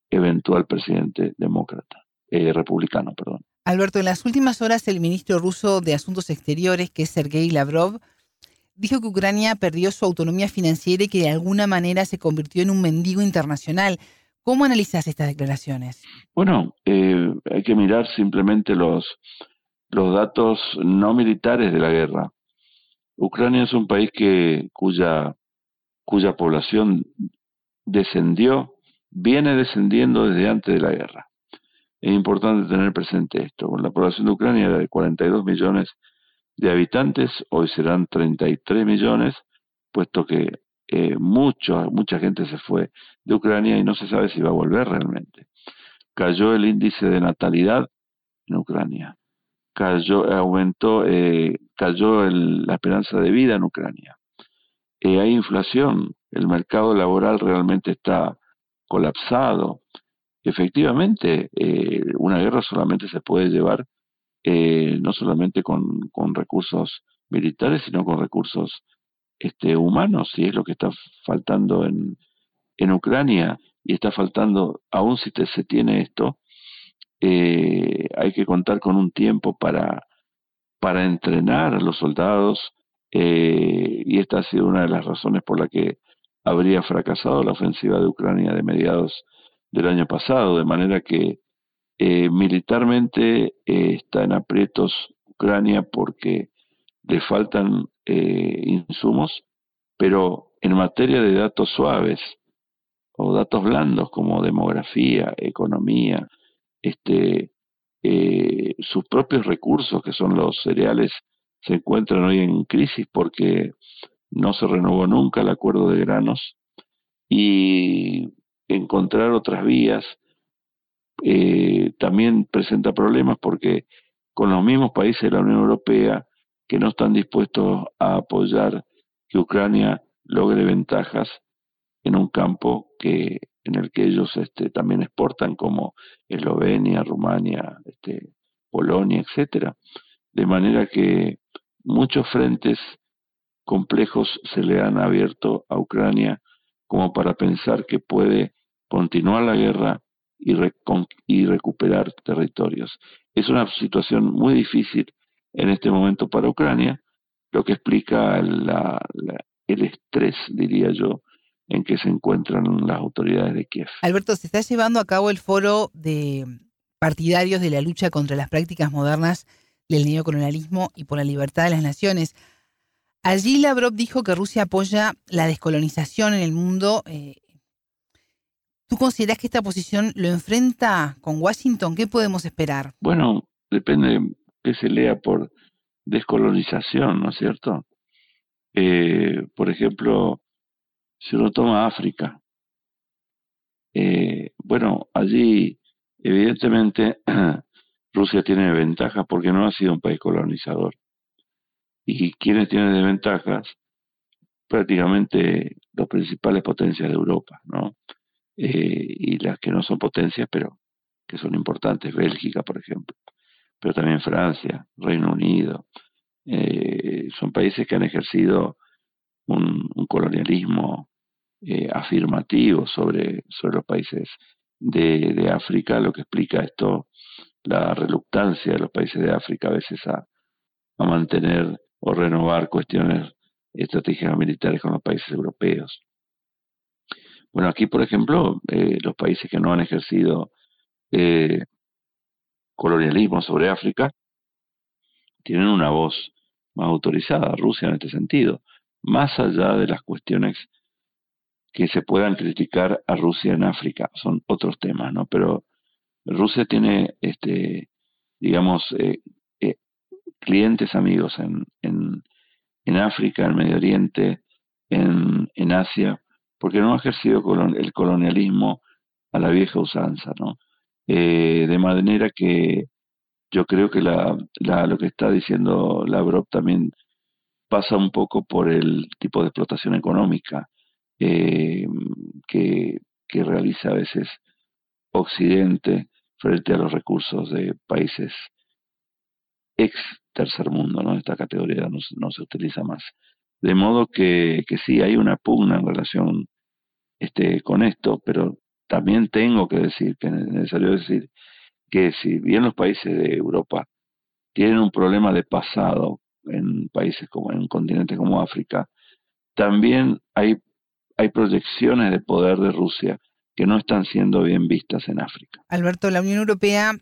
eventual presidente demócrata, eh, republicano, perdón. Alberto, en las últimas horas el ministro ruso de Asuntos Exteriores, que es Sergei Lavrov, dijo que Ucrania perdió su autonomía financiera y que de alguna manera se convirtió en un mendigo internacional. ¿Cómo analizas estas declaraciones? Bueno, eh, hay que mirar simplemente los, los datos no militares de la guerra. Ucrania es un país que cuya, cuya población descendió, viene descendiendo desde antes de la guerra. Es importante tener presente esto. La población de Ucrania era de 42 millones de habitantes, hoy serán 33 millones, puesto que eh, mucho, mucha gente se fue de Ucrania y no se sabe si va a volver realmente. Cayó el índice de natalidad en Ucrania, cayó, aumentó, eh, cayó la esperanza de vida en Ucrania. Eh, hay inflación, el mercado laboral realmente está colapsado. Efectivamente, eh, una guerra solamente se puede llevar eh, no solamente con, con, recursos militares, sino con recursos este, humanos, y es lo que está faltando en, en Ucrania, y está faltando, aún si se tiene esto, eh, hay que contar con un tiempo para, para entrenar a los soldados, eh, y esta ha sido una de las razones por la que habría fracasado la ofensiva de Ucrania de mediados del año pasado, de manera que eh, militarmente eh, está en aprietos Ucrania porque le faltan eh, insumos, pero en materia de datos suaves o datos blandos como demografía, economía, este, sus propios recursos que son los cereales se encuentran hoy en crisis porque no se renovó nunca el acuerdo de granos y encontrar otras vías eh, también presenta problemas porque con los mismos países de la Unión Europea que no están dispuestos a apoyar que Ucrania logre ventajas en un campo que en el que ellos este, también exportan como Eslovenia, Rumania, este, Polonia, etcétera, de manera que muchos frentes complejos se le han abierto a Ucrania como para pensar que puede continuar la guerra y, y recuperar territorios. Es una situación muy difícil en este momento para Ucrania, lo que explica la, el estrés, diría yo, en que se encuentran las autoridades de Kiev. Alberto, se está llevando a cabo el foro de partidarios de la lucha contra las prácticas modernas del neocolonialismo y por la libertad de las naciones. Allí Lavrov dijo que Rusia apoya la descolonización en el mundo. Eh, ¿Tú consideras que esta posición lo enfrenta con Washington? ¿Qué podemos esperar? Bueno, depende que se lea por descolonización, ¿no es cierto? Eh, por ejemplo, si uno toma África, eh, bueno, allí evidentemente Rusia tiene ventajas porque no ha sido un país colonizador. ¿Y quienes tienen desventajas? Prácticamente las principales potencias de Europa, ¿no? Eh, y las que no son potencias, pero que son importantes, Bélgica, por ejemplo, pero también Francia, Reino Unido, eh, son países que han ejercido un, colonialismo eh, afirmativo sobre, sobre los países de, de, África, lo que explica esto, la reluctancia de los países de África a veces a, a mantener o renovar cuestiones estratégicas militares con los países europeos. Bueno, aquí, por ejemplo, eh, los países que no han ejercido eh, colonialismo sobre África tienen una voz más autorizada, Rusia en este sentido, más allá de las cuestiones que se puedan criticar a Rusia en África, son otros temas, ¿no? Pero Rusia tiene, este, digamos, eh, clientes amigos en, en, en, África, en Medio Oriente, en, en Asia, porque no ha ejercido el colonialismo a la vieja usanza, ¿no? Eh, de manera que yo creo que la, la, lo que está diciendo Lavrov también pasa un poco por el tipo de explotación económica eh, que, que realiza a veces Occidente frente a los recursos de países ex tercer mundo, ¿no? Esta categoría no, no se utiliza más. De modo que, sí hay una pugna en relación este, con esto, pero también tengo que decir, que es necesario decir, que si bien los países de Europa tienen un problema de pasado en países como en un continente como África, también hay proyecciones de poder de Rusia que no están siendo bien vistas en África. Alberto, la Unión Europea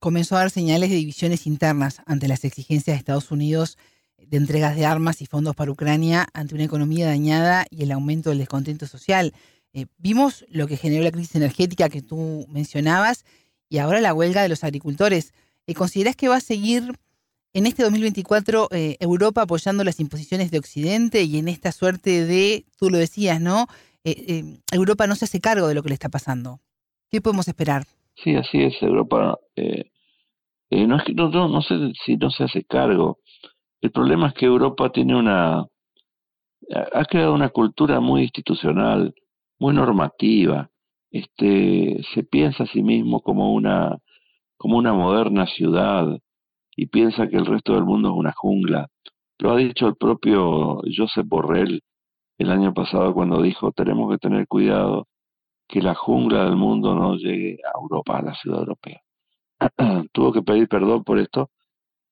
comenzó a dar señales de divisiones internas ante las exigencias de Estados Unidos de entregas de armas y fondos para Ucrania ante una economía dañada y el aumento del descontento social. Eh, vimos lo que generó la crisis energética que tú mencionabas y ahora la huelga de los agricultores. Eh, ¿Considerás que va a seguir en este 2024 eh, Europa apoyando las imposiciones de Occidente y en esta suerte de, tú lo decías, ¿no? Europa no se hace cargo de lo que le está pasando. ¿Qué podemos esperar? Sí, así es. Europa no, es que, no, no sé si no se hace cargo el problema es que Europa tiene una, ha creado una cultura muy institucional, muy normativa. Este, se piensa a sí mismo como una, como una moderna ciudad y piensa que el resto del mundo es una jungla. Lo ha dicho el propio Josep Borrell el año pasado cuando dijo tenemos que tener cuidado que la jungla del mundo no llegue a Europa, a la ciudad europea. Tuvo que pedir perdón por esto,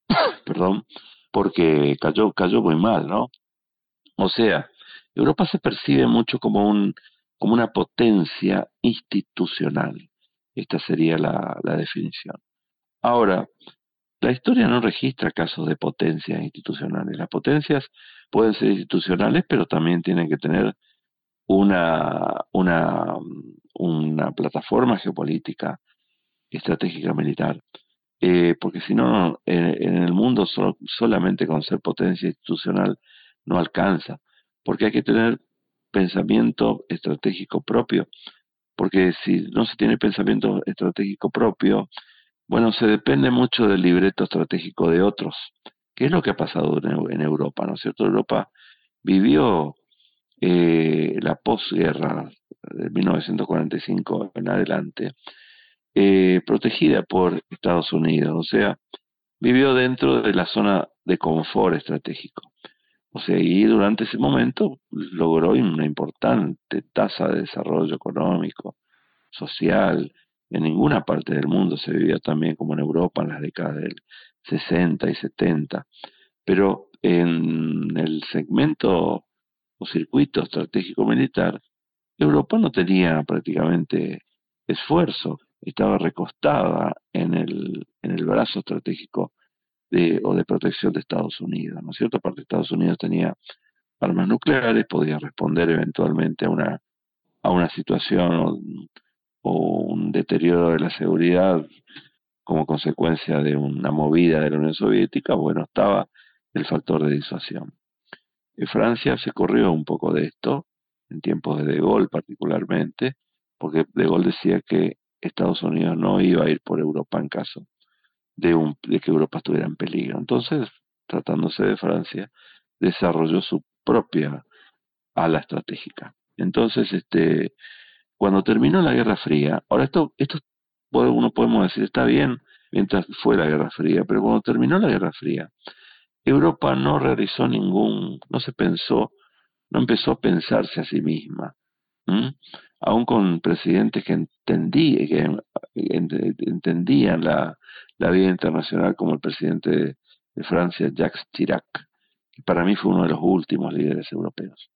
perdón, porque cayó, cayó muy mal, ¿no? O sea, Europa se percibe mucho como, un, como una potencia institucional. Esta sería la, la definición. Ahora, la historia no registra casos de potencias institucionales. Las potencias pueden ser institucionales, pero también tienen que tener una, una, una plataforma geopolítica estratégica militar. Eh, porque si no, en, el mundo solamente con ser potencia institucional no alcanza, porque hay que tener pensamiento estratégico propio, porque si no se tiene pensamiento estratégico propio, bueno, se depende mucho del libreto estratégico de otros, que es lo que ha pasado en, Europa, ¿no es cierto? Europa vivió eh, la posguerra de 1945 en adelante, eh, protegida por Estados Unidos, o sea, vivió dentro de la zona de confort estratégico. O sea, y durante ese momento logró una importante tasa de desarrollo económico, social. En ninguna parte del mundo se vivía también como en Europa en las décadas del 60 y 70. Pero en el segmento o circuito estratégico militar, Europa no tenía prácticamente esfuerzo, estaba recostada en el, en el brazo estratégico de, o de protección de Estados Unidos, ¿no es cierto? Aparte Estados Unidos tenía armas nucleares, podía responder eventualmente a una, a una situación o, un deterioro de la seguridad como consecuencia de una movida de la Unión Soviética, bueno, estaba el factor de disuasión. En Francia se corrió un poco de esto, en tiempos de De Gaulle particularmente, porque De Gaulle decía que Estados Unidos no iba a ir por Europa en caso de, un, de que Europa estuviera en peligro. Entonces, tratándose de Francia, desarrolló su propia ala estratégica. Entonces, este, cuando terminó la Guerra Fría, ahora esto, esto uno podemos decir está bien mientras fue la Guerra Fría, pero cuando terminó la Guerra Fría, Europa no realizó ningún, no se pensó, no empezó a pensarse a sí misma, aún con presidentes que, entendí, que entendían la, la vida internacional como el presidente de, Francia, Jacques Chirac, que para mí fue uno de los últimos líderes europeos.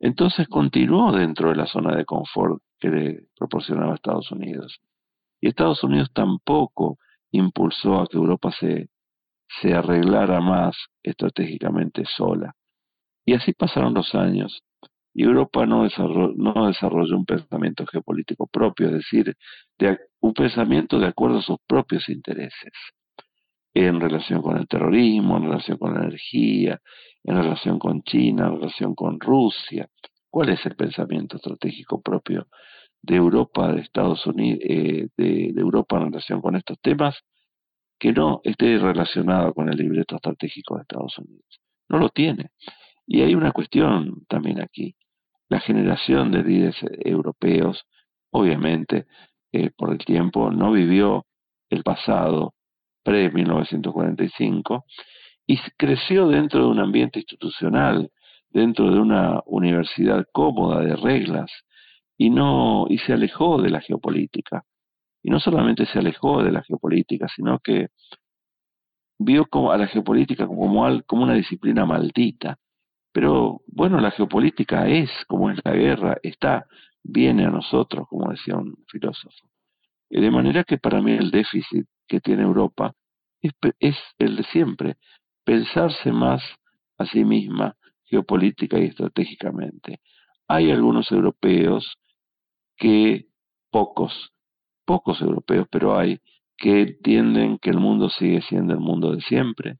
Entonces continuó dentro de la zona de confort que le proporcionaba Estados Unidos. Y Estados Unidos tampoco impulsó a que Europa se, se arreglara más estratégicamente sola. Y así pasaron los años. Y Europa no desarrolló, no desarrolló un pensamiento geopolítico propio, es decir, de, un pensamiento de acuerdo a sus propios intereses, en relación con el terrorismo, en relación con la energía, en relación con China, en relación con Rusia. ¿Cuál es el pensamiento estratégico propio de Europa, de Estados Unidos, eh, de, de, Europa en relación con estos temas? Que no esté relacionado con el libreto estratégico de Estados Unidos. No lo tiene. Y hay una cuestión también aquí la generación de líderes europeos, obviamente, eh, por el tiempo, no vivió el pasado pre-1945 y creció dentro de un ambiente institucional, dentro de una universidad cómoda de reglas y no y se alejó de la geopolítica. Y no solamente se alejó de la geopolítica, sino que vio como a la geopolítica como, como una disciplina maldita, pero bueno, la geopolítica es como es la guerra, está, viene a nosotros, como decía un filósofo. De manera que para mí el déficit que tiene Europa es, es el de siempre, pensarse más a sí misma geopolítica y estratégicamente. Hay algunos europeos que, pocos, pocos europeos, pero hay, que entienden que el mundo sigue siendo el mundo de siempre,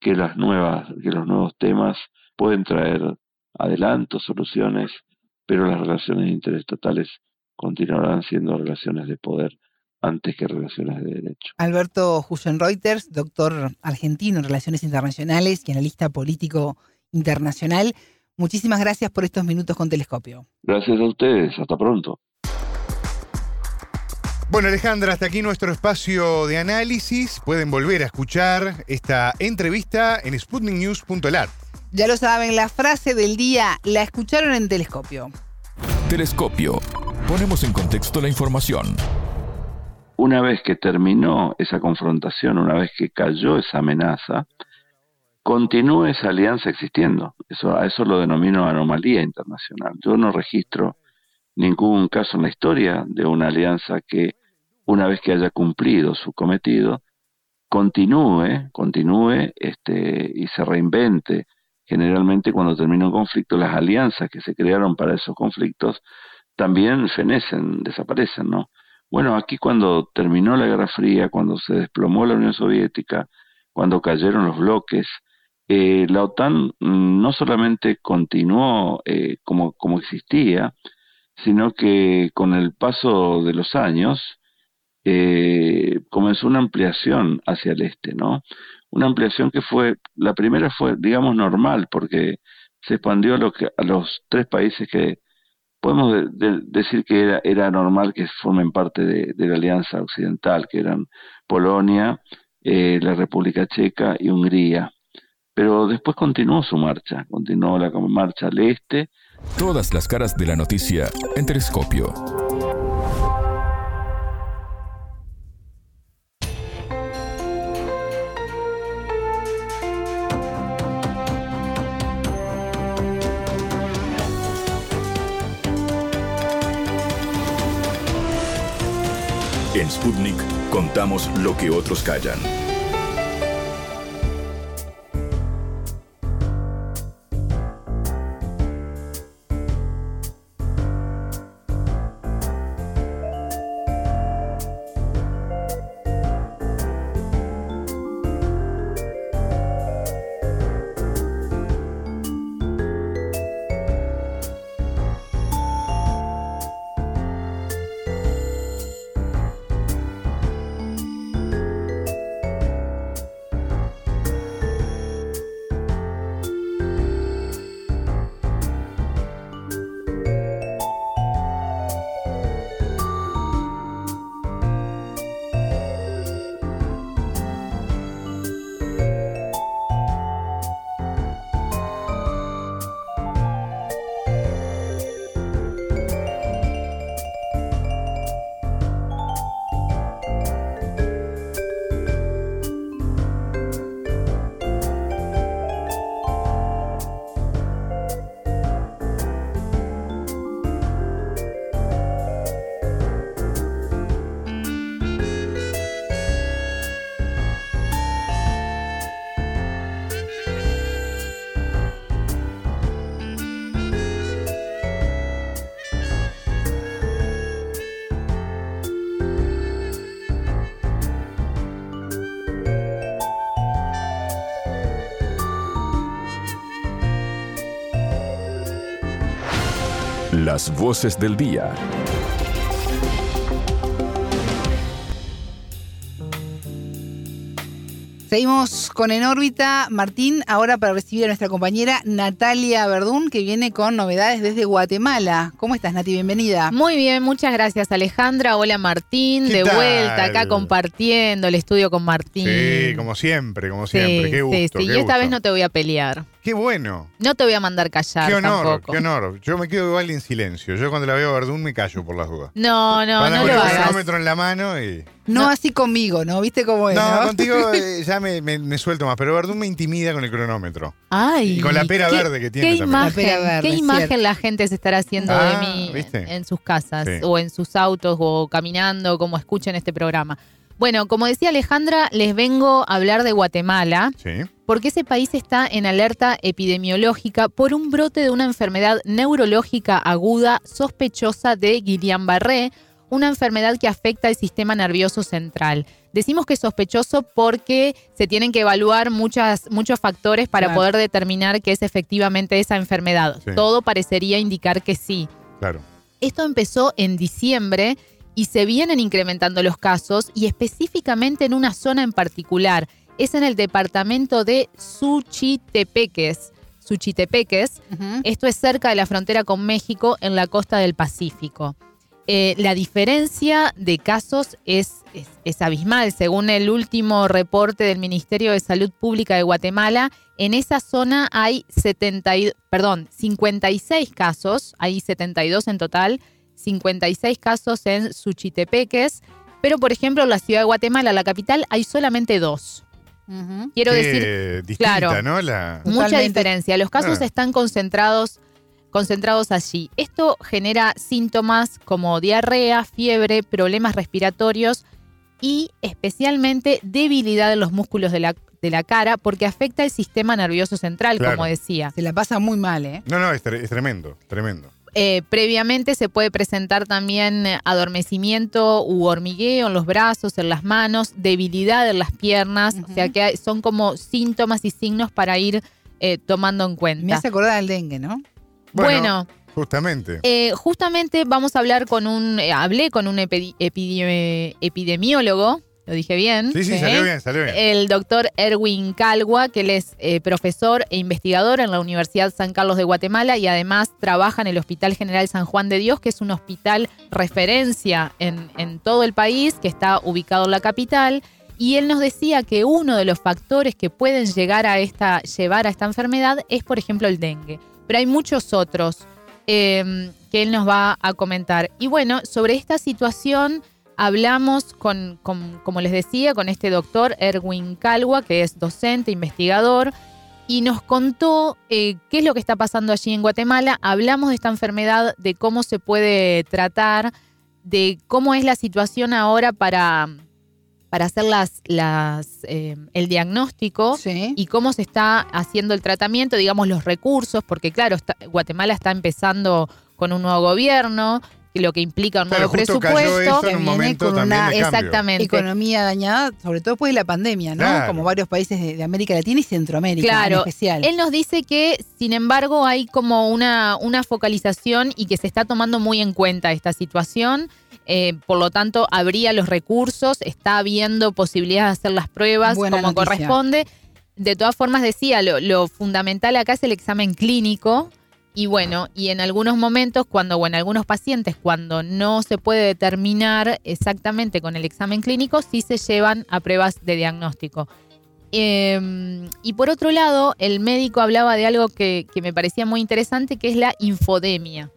que las nuevas, que los nuevos temas pueden traer adelantos, soluciones, pero las relaciones interestatales continuarán siendo relaciones de poder antes que relaciones de derecho. Alberto Reuters, doctor argentino en Relaciones Internacionales y analista político internacional, muchísimas gracias por estos minutos con Telescopio. Gracias a ustedes, hasta pronto. Bueno, Alejandra, hasta aquí nuestro espacio de análisis. Pueden volver a escuchar esta entrevista en sputniknews.lat. Ya lo saben, la frase del día la escucharon en Telescopio. Telescopio. Ponemos en contexto la información. Una vez que terminó esa confrontación, una vez que cayó esa amenaza, continúa esa alianza existiendo. Eso, a eso lo denomino anomalía internacional. Yo no registro ningún caso en la historia de una alianza que, una vez que haya cumplido su cometido, continúe, continúe este, y se reinvente generalmente cuando termina un conflicto, las alianzas que se crearon para esos conflictos también fenecen, desaparecen, ¿no? Bueno, aquí cuando terminó la Guerra Fría, cuando se desplomó la Unión Soviética, cuando cayeron los bloques, eh, la OTAN no solamente continuó eh, como, como existía, sino que con el paso de los años eh, comenzó una ampliación hacia el este, ¿no? una ampliación que fue, la primera fue, digamos, normal, porque se expandió a, lo que, a los tres países que podemos decir que era, era normal que formen parte de, la Alianza Occidental, que eran Polonia, eh, la República Checa y Hungría. Pero después continuó su marcha, continuó la marcha al este. Todas las caras de la noticia en Telescopio. En Sputnik contamos lo que otros callan. Las voces del día. Seguimos con En órbita, Martín, ahora para recibir a nuestra compañera Natalia Verdún, que viene con novedades desde Guatemala. ¿Cómo estás, Nati? Bienvenida. Muy bien, muchas gracias, Alejandra. Hola, Martín, de vuelta acá compartiendo el estudio con Martín. Sí, como siempre, como siempre. qué gusto. Sí, sí, y esta vez no te voy a pelear. Qué bueno. No te voy a mandar callar. Qué honor, tampoco. qué honor. Yo me quedo igual en silencio. Yo cuando la veo a Verdún me callo por las dudas. No, no, no lo hagas. el cronómetro en la mano y. No, así conmigo, ¿no? ¿Viste cómo es? No, contigo eh, ya me, suelto más, pero Verdún me intimida con el cronómetro. Ay. Y con la pera verde que tiene ¿qué Imagen, ¿Qué imagen la gente se estará haciendo de ah, mí en sus casas o en sus autos o caminando, como escuchen este programa? Bueno, como decía Alejandra, les vengo a hablar de Guatemala, porque ese país está en alerta epidemiológica por un brote de una enfermedad neurológica aguda sospechosa de Guillain-Barré, una enfermedad que afecta el sistema nervioso central. Decimos que es sospechoso porque se tienen que evaluar muchas, muchos factores para poder determinar que es efectivamente esa enfermedad. Todo parecería indicar que sí. Claro. Esto empezó en diciembre y se vienen incrementando los casos y específicamente en una zona en particular. Es en el departamento de Suchitepeques. Suchitepeques. Esto es cerca de la frontera con México en la costa del Pacífico. Eh, la diferencia de casos es, es, abismal. Según el último reporte del Ministerio de Salud Pública de Guatemala, en esa zona hay 70, perdón, 56 casos, hay 72 en total, 56 casos en Suchitepeques, pero por ejemplo en la ciudad de Guatemala, la capital, hay solamente dos. Quiero decir, claro, ¿no? mucha diferencia. Los casos están concentrados, concentrados allí. Esto genera síntomas como diarrea, fiebre, problemas respiratorios y especialmente debilidad en los músculos de la, de la cara porque afecta el sistema nervioso central, como decía. Se la pasa muy mal, ¿eh? No, no, es tremendo, tremendo. Eh, previamente se puede presentar también eh, adormecimiento u hormigueo en los brazos, en las manos, debilidad en las piernas, o sea que son como síntomas y signos para ir eh, tomando en cuenta. Me hace acordar del dengue, ¿no? Bueno, justamente. justamente vamos a hablar con un, hablé con un epidemiólogo lo dije bien. Sí, sí, salió bien, salió bien. El doctor Erwin Calgua, que él es eh, profesor e investigador en la Universidad San Carlos de Guatemala y además trabaja en el Hospital General San Juan de Dios, que es un hospital referencia en, en todo el país, que está ubicado en la capital. Y él nos decía que uno de los factores que pueden llegar a esta, llevar a esta enfermedad es, por ejemplo, el dengue. Pero hay muchos otros eh, que él nos va a comentar. Y bueno, sobre esta situación hablamos con, como les decía, con este doctor Erwin Calwa, que es docente, investigador, y nos contó eh, qué es lo que está pasando allí en Guatemala. Hablamos de esta enfermedad, de cómo se puede tratar, de cómo es la situación ahora para, para hacer las, las, eh, el diagnóstico y cómo se está haciendo el tratamiento, digamos, los recursos, porque claro, Guatemala está empezando con un nuevo gobierno, lo que implica un nuevo presupuesto. que viene con una exactamente. economía dañada, sobre todo después de la pandemia, ¿no? Como varios países de, América Latina y Centroamérica claro. en especial. Él nos dice que, sin embargo, hay como una, una focalización y que se está tomando muy en cuenta esta situación. Eh, por lo tanto, habría los recursos, está habiendo posibilidades de hacer las pruebas como corresponde. De todas formas, decía, lo fundamental acá es el examen clínico y bueno, y en algunos momentos, cuando, o en algunos pacientes, cuando no se puede determinar exactamente con el examen clínico, sí se llevan a pruebas de diagnóstico. Em, y por otro lado, el médico hablaba de algo que, me parecía muy interesante, que es la infodemia,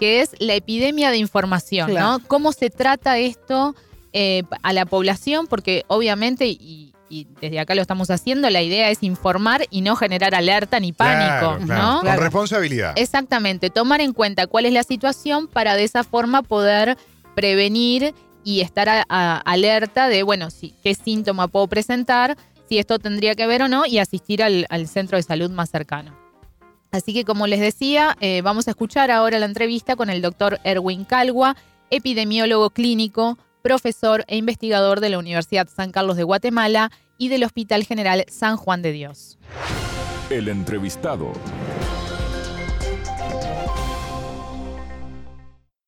que es la epidemia de información, ¿no? ¿Cómo se trata esto eh, a la población? Porque obviamente, y, y desde acá lo estamos haciendo, la idea es informar y no generar alerta ni pánico, ¿no? Con responsabilidad. Exactamente, tomar en cuenta cuál es la situación para de esa forma poder prevenir y estar alerta de, bueno, si, qué síntoma puedo presentar, si esto tendría que ver o no, y asistir al, centro de salud más cercano. Así que como les decía, eh, vamos a escuchar ahora la entrevista con el doctor Erwin Calgua, epidemiólogo clínico, profesor e investigador de la Universidad San Carlos de Guatemala y del Hospital General San Juan de Dios. El entrevistado.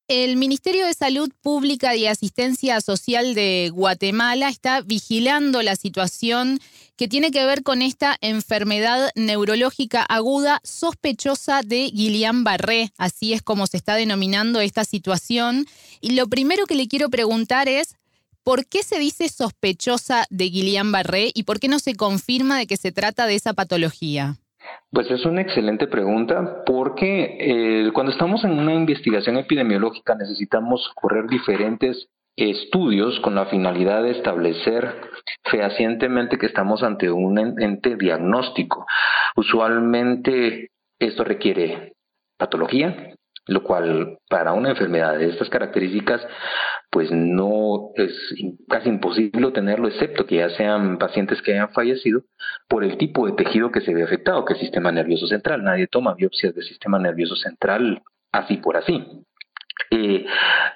El Ministerio de Salud Pública y Asistencia Social de Guatemala está vigilando la situación que tiene que ver con esta enfermedad neurológica aguda sospechosa de Guillain-Barré. Así es como se está denominando esta situación. Y lo primero que le quiero preguntar es, ¿por qué se dice sospechosa de Guillain-Barré y por qué no se confirma de que se trata de esa patología? Pues es una excelente pregunta porque eh, cuando estamos en una investigación epidemiológica necesitamos correr diferentes estudios con la finalidad de establecer fehacientemente que estamos ante un ente diagnóstico. Usualmente esto requiere patología, lo cual para una enfermedad de estas características pues no es casi imposible tenerlo, excepto que ya sean pacientes que hayan fallecido por el tipo de tejido que se ve afectado, que es el sistema nervioso central. Nadie toma biopsias del sistema nervioso central así por así. Eh,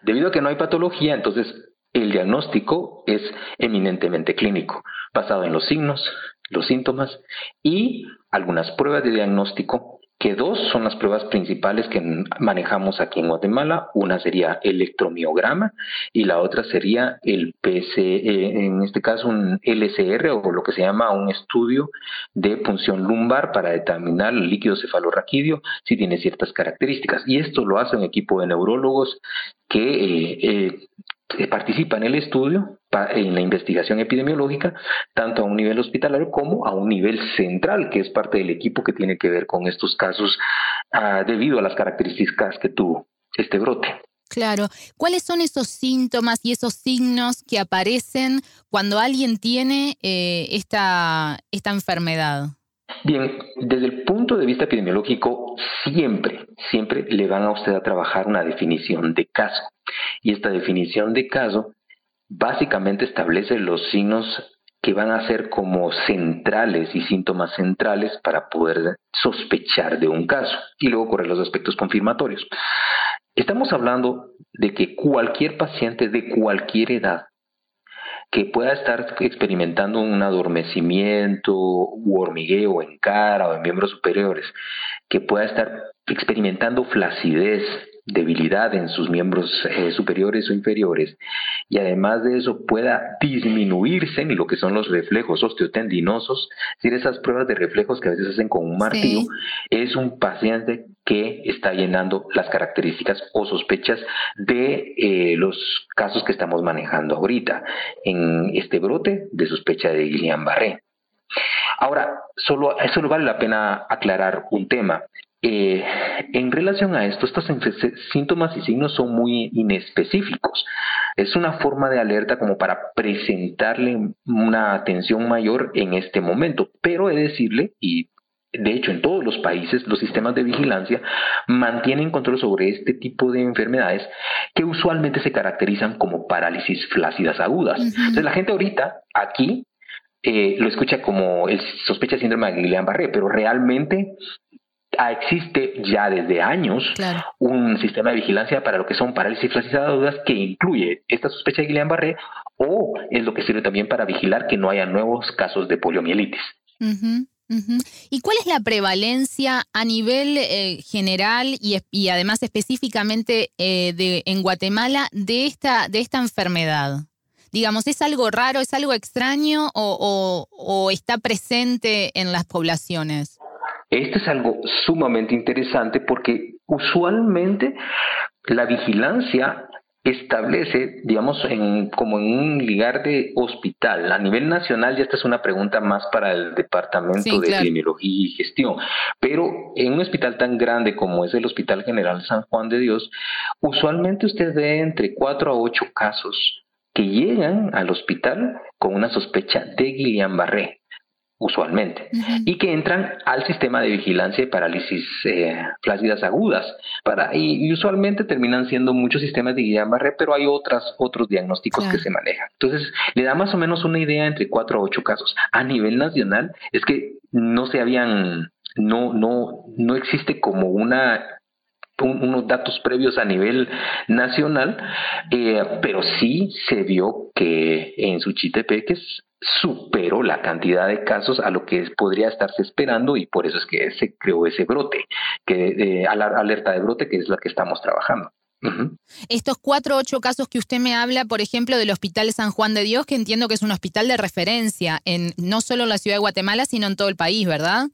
debido a que no hay patología, entonces el diagnóstico es eminentemente clínico, basado en los signos, los síntomas y algunas pruebas de diagnóstico que dos son las pruebas principales que manejamos aquí en Guatemala. Una sería electromiograma y la otra sería el PCE, en este caso un LCR o lo que se llama un estudio de punción lumbar para determinar el líquido cefalorraquídeo si tiene ciertas características. Y esto lo hace un equipo de neurólogos que eh, eh, participa en el estudio, en la investigación epidemiológica, tanto a un nivel hospitalario como a un nivel central, que es parte del equipo que tiene que ver con estos casos ah, debido a las características que tuvo este brote. Claro. ¿Cuáles son esos síntomas y esos signos que aparecen cuando alguien tiene eh, esta, esta enfermedad? Bien, desde el punto de vista epidemiológico, siempre, siempre le van a usted a trabajar una definición de caso. Y esta definición de caso básicamente establece los signos que van a ser como centrales y síntomas centrales para poder sospechar de un caso y luego correr los aspectos confirmatorios. Estamos hablando de que cualquier paciente de cualquier edad que pueda estar experimentando un adormecimiento u hormigueo en cara o en miembros superiores, que pueda estar experimentando flacidez, debilidad en sus miembros eh, superiores o inferiores y además de eso pueda disminuirse en lo que son los reflejos osteotendinosos, es decir, esas pruebas de reflejos que a veces hacen con un martillo, es un paciente que está llenando las características o sospechas de eh, los casos que estamos manejando ahorita en este brote de sospecha de Guillain-Barré. Ahora, solo, solo vale la pena aclarar un tema. Eh, en relación a esto, estos síntomas y signos son muy inespecíficos. Es una forma de alerta como para presentarle una atención mayor en este momento, pero he de decirle, y de hecho, en todos los países, los sistemas de vigilancia mantienen control sobre este tipo de enfermedades que usualmente se caracterizan como parálisis flácidas agudas. Entonces, la gente ahorita aquí eh, lo escucha como el sospecha síndrome de Guillain-Barré, pero realmente existe ya desde años un sistema de vigilancia para lo que son parálisis agudas que incluye esta sospecha de Guillain-Barré o es lo que sirve también para vigilar que no haya nuevos casos de poliomielitis. ¿Y cuál es la prevalencia a nivel eh, general y, además específicamente eh, de, en Guatemala de esta, de esta enfermedad? Digamos, ¿es algo raro, es algo extraño o, está presente en las poblaciones? Esto es algo sumamente interesante porque usualmente la vigilancia establece, digamos, en, como en un lugar de hospital. A nivel nacional, ya esta es una pregunta más para el Departamento de Epidemiología y Gestión, pero en un hospital tan grande como es el Hospital General San Juan de Dios, usualmente usted ve entre cuatro a ocho casos que llegan al hospital con una sospecha de Guillain-Barré usualmente, y que entran al sistema de vigilancia de parálisis eh, flácidas agudas. Para, y, usualmente terminan siendo muchos sistemas de Guillain-Barré, pero hay otras, otros diagnósticos que se manejan. Entonces, le da más o menos una idea entre cuatro a ocho casos. A nivel nacional, es que no se habían, no, no, no existe como una unos datos previos a nivel nacional, eh, pero sí se vio que en Suchitepeques superó la cantidad de casos a lo que podría estarse esperando y por eso es que se creó ese brote, que la alerta de brote que es la que estamos trabajando. Estos cuatro ocho casos que usted me habla, por ejemplo, del Hospital San Juan de Dios, que entiendo que es un hospital de referencia en no solo en la ciudad de Guatemala, sino en todo el país, ¿verdad?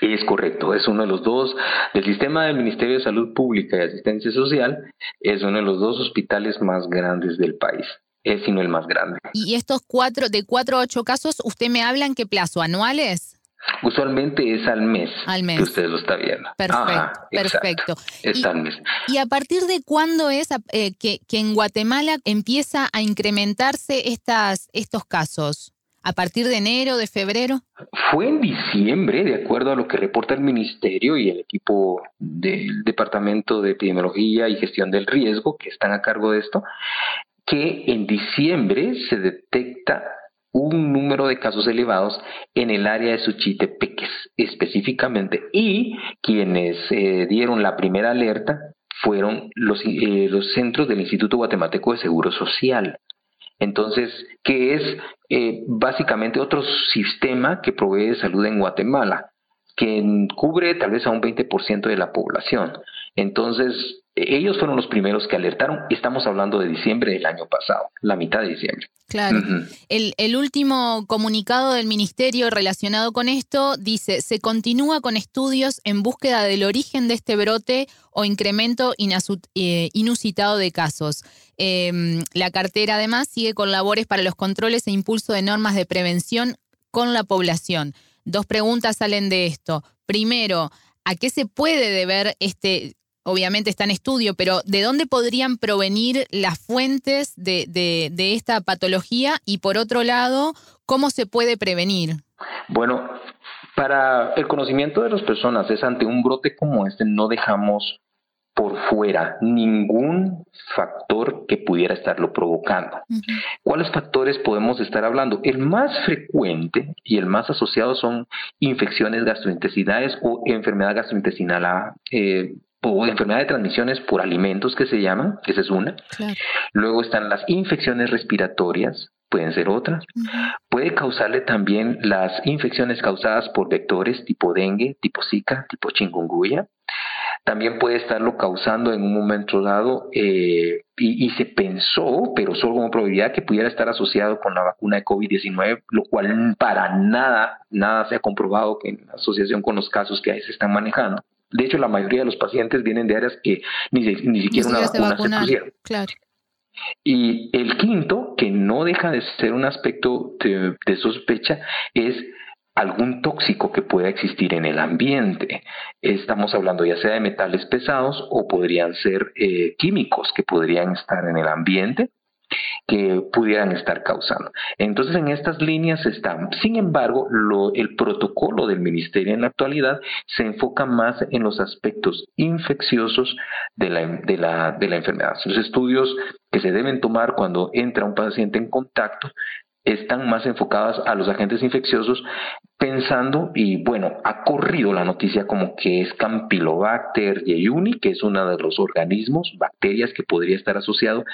Es correcto, es uno de los dos del sistema del Ministerio de Salud Pública y Asistencia Social, es uno de los dos hospitales más grandes del país es sino el más grande. ¿Y estos cuatro, de cuatro a ocho casos, usted me habla en qué plazo? ¿Anuales? Usualmente es al mes. Al mes. Que usted lo está viendo. Perfecto, perfecto. Es al mes. ¿Y a partir de cuándo es eh, que, que, en Guatemala empieza a incrementarse estas, estos casos? ¿A partir de enero, de febrero? Fue en diciembre, de acuerdo a lo que reporta el Ministerio y el equipo del Departamento de Epidemiología y Gestión del Riesgo, que están a cargo de esto que en diciembre se detecta un número de casos elevados en el área de Suchitepeques específicamente y quienes eh, dieron la primera alerta fueron los, eh, los centros del Instituto Guatemalteco de Seguro Social. Entonces, que es eh, básicamente otro sistema que provee salud en Guatemala, que cubre tal vez a un 20% de la población. Entonces, ellos fueron los primeros que alertaron. Estamos hablando de diciembre del año pasado, la mitad de diciembre. Claro. el, último comunicado del ministerio relacionado con esto dice, se continúa con estudios en búsqueda del origen de este brote o incremento eh, inusitado de casos. Em, la cartera además sigue con labores para los controles e impulso de normas de prevención con la población. Dos preguntas salen de esto. Primero, ¿a qué se puede deber este obviamente está en estudio, pero ¿de dónde podrían provenir las fuentes de, de, esta patología? Y por otro lado, ¿cómo se puede prevenir? Bueno, para el conocimiento de las personas es ante un brote como este, no dejamos por fuera ningún factor que pudiera estarlo provocando. ¿Cuáles factores podemos estar hablando? El más frecuente y el más asociado son infecciones gastrointestinales o enfermedad gastrointestinal eh, o enfermedad de transmisiones por alimentos que se llaman, esa es una. Luego están las infecciones respiratorias, pueden ser otras. Puede causarle también las infecciones causadas por vectores tipo dengue, tipo zika, tipo chikungunya. También puede estarlo causando en un momento dado eh, y, y, se pensó, pero solo como probabilidad que pudiera estar asociado con la vacuna de COVID-19, lo cual para nada, nada se ha comprobado que en asociación con los casos que ahí se están manejando. De hecho, la mayoría de los pacientes vienen de áreas que ni, ni siquiera una vacuna se pusieron. Claro. Y el quinto, que no deja de ser un aspecto de, sospecha, es algún tóxico que pueda existir en el ambiente. Estamos hablando ya sea de metales pesados o podrían ser eh, químicos que podrían estar en el ambiente que pudieran estar causando. Entonces, en estas líneas están. Sin embargo, el protocolo del ministerio en la actualidad se enfoca más en los aspectos infecciosos de la, de la, de la enfermedad. Los estudios que se deben tomar cuando entra un paciente en contacto están más enfocadas a los agentes infecciosos pensando y bueno, ha corrido la noticia como que es Campylobacter jejuni, que es uno de los organismos, bacterias que podría estar asociado.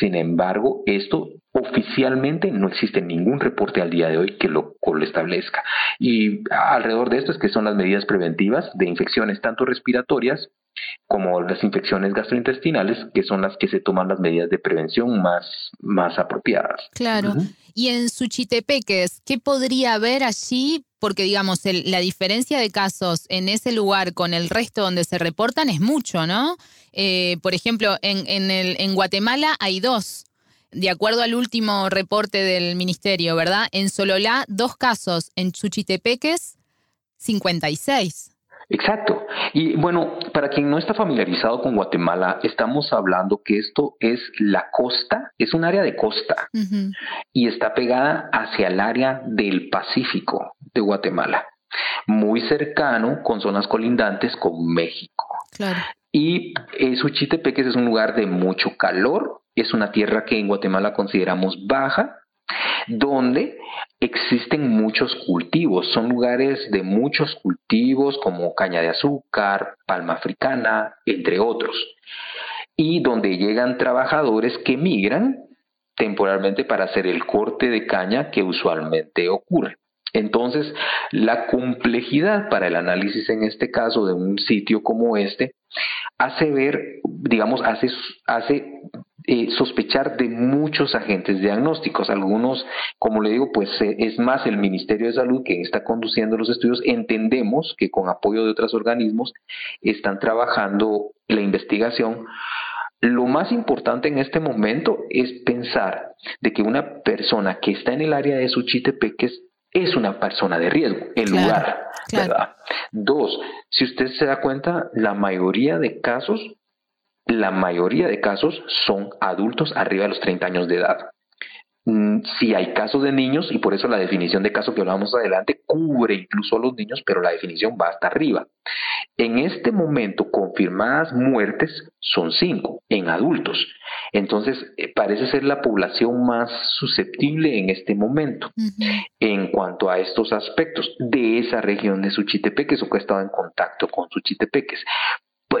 Sin embargo, esto oficialmente no existe ningún reporte al día de hoy que lo, lo establezca. Y alrededor de esto es que son las medidas preventivas de infecciones tanto respiratorias como las infecciones gastrointestinales, que son las que se toman las medidas de prevención más, más apropiadas. Claro. Y en Suchitepeques, ¿qué podría haber allí? Porque, digamos, la diferencia de casos en ese lugar con el resto donde se reportan es mucho, ¿no? Eh, por ejemplo, en, en, el, en Guatemala hay dos. De acuerdo al último reporte del ministerio, ¿verdad? En Sololá, dos casos. En Suchitepeques, 56. Exacto. Y bueno, para quien no está familiarizado con Guatemala, estamos hablando que esto es la costa, es un área de costa y está pegada hacia el área del Pacífico de Guatemala, muy cercano con zonas colindantes con México. Claro. Y eh, Suchitepeques es un lugar de mucho calor, es una tierra que en Guatemala consideramos baja, donde existen muchos cultivos. Son lugares de muchos cultivos como caña de azúcar, palma africana, entre otros. Y donde llegan trabajadores que migran temporalmente para hacer el corte de caña que usualmente ocurre. Entonces, la complejidad para el análisis en este caso de un sitio como este hace ver, digamos, hace, eh, sospechar de muchos agentes diagnósticos. Algunos, como le digo, pues eh, es más el Ministerio de Salud que está conduciendo los estudios. Entendemos que con apoyo de otros organismos están trabajando la investigación. Lo más importante en este momento es pensar de que una persona que está en el área de Suchitepeques es una persona de riesgo, el lugar, ¿verdad? Dos, si usted se da cuenta, la mayoría de casos la mayoría de casos son adultos arriba de los 30 años de edad. Mm, si hay casos de niños, y por eso la definición de caso que hablamos adelante cubre incluso a los niños, pero la definición va hasta arriba. En este momento, confirmadas muertes son cinco en adultos. Entonces, eh, parece ser la población más susceptible en este momento en cuanto a estos aspectos de esa región de Suchitepeques o que ha estado en contacto con Suchitepeques.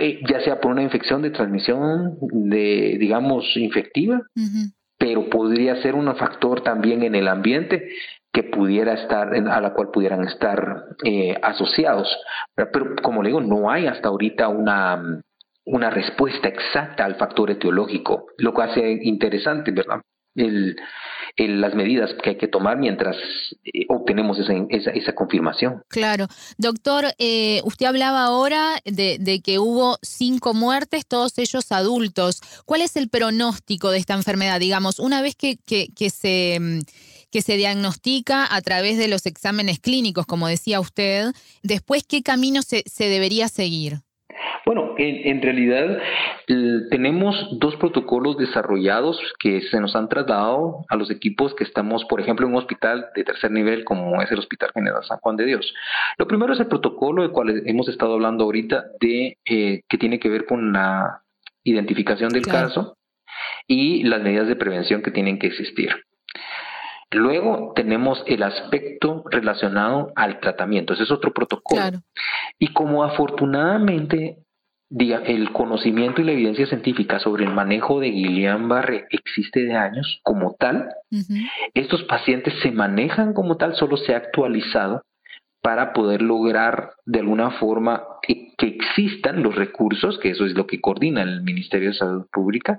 Eh, ya sea por una infección de transmisión de, digamos, infectiva, pero podría ser un factor también en el ambiente que pudiera estar, a la cual pudieran estar eh, asociados. Pero como le digo, no hay hasta ahorita una, una respuesta exacta al factor etiológico, lo que hace interesante, ¿verdad? El, las medidas que hay que tomar mientras eh, obtenemos esa, esa, confirmación. Claro. Doctor, eh, usted hablaba ahora de, que hubo cinco muertes, todos ellos adultos. ¿Cuál es el pronóstico de esta enfermedad? Digamos, una vez que, que, que se que se diagnostica a través de los exámenes clínicos, como decía usted, después, ¿qué camino se, se debería seguir? Bueno, en, realidad tenemos dos protocolos desarrollados que se nos han trasladado a los equipos que estamos, por ejemplo, en un hospital de tercer nivel como es el Hospital General San Juan de Dios. Lo primero es el protocolo del cual hemos estado hablando ahorita de eh, que tiene que ver con la identificación del caso y las medidas de prevención que tienen que existir. Luego tenemos el aspecto relacionado al tratamiento, ese es otro protocolo. Y como afortunadamente el conocimiento y la evidencia científica sobre el manejo de Guillain-Barré existe de años como tal, estos pacientes se manejan como tal, solo se ha actualizado para poder lograr de alguna forma que, existan los recursos, que eso es lo que coordina el Ministerio de Salud Pública,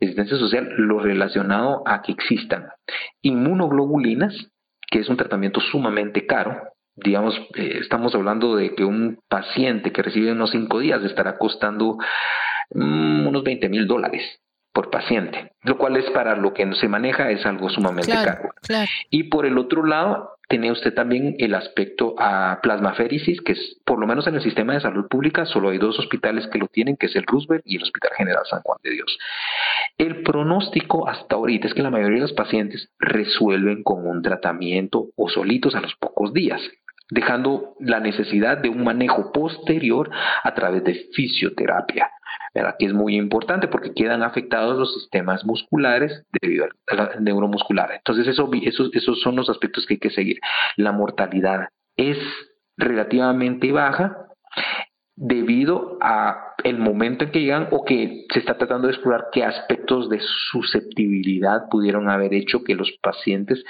Asistencia Social, lo relacionado a que existan inmunoglobulinas, que es un tratamiento sumamente caro, digamos, eh, estamos hablando de que un paciente que recibe unos cinco días estará costando mm, unos 20 mil dólares por paciente, lo cual es para lo que se maneja es algo sumamente caro. Y por el otro lado, tiene usted también el aspecto a plasmaféresis, que es, por lo menos en el sistema de salud pública, solo hay dos hospitales que lo tienen, que es el Roosevelt y el Hospital General San Juan de Dios. El pronóstico hasta ahorita es que la mayoría de los pacientes resuelven con un tratamiento o solitos a los pocos días dejando la necesidad de un manejo posterior a través de fisioterapia. ¿verdad? que es muy importante porque quedan afectados los sistemas musculares debido al neuromuscular. Entonces, eso, esos son los aspectos que hay que seguir. La mortalidad es relativamente baja debido a el momento en que llegan o que se está tratando de explorar qué aspectos de susceptibilidad pudieron haber hecho que los pacientes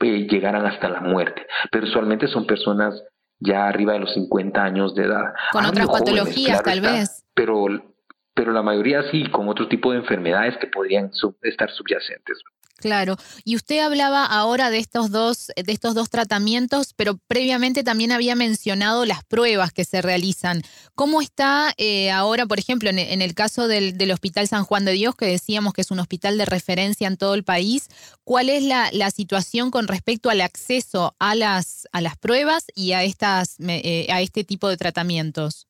eh, llegaran hasta la muerte. Pero usualmente son personas ya arriba de los 50 años de edad. Con otras patologías, tal vez. Pero pero la mayoría sí con otro tipo de enfermedades que podrían estar subyacentes. Claro, y usted hablaba ahora de estos dos, de estos dos tratamientos, pero previamente también había mencionado las pruebas que se realizan. ¿Cómo está eh, ahora, por ejemplo, en, el caso del, del, Hospital San Juan de Dios, que decíamos que es un hospital de referencia en todo el país? ¿Cuál es la, la situación con respecto al acceso a las, a las pruebas y a, estas, eh, a este tipo de tratamientos?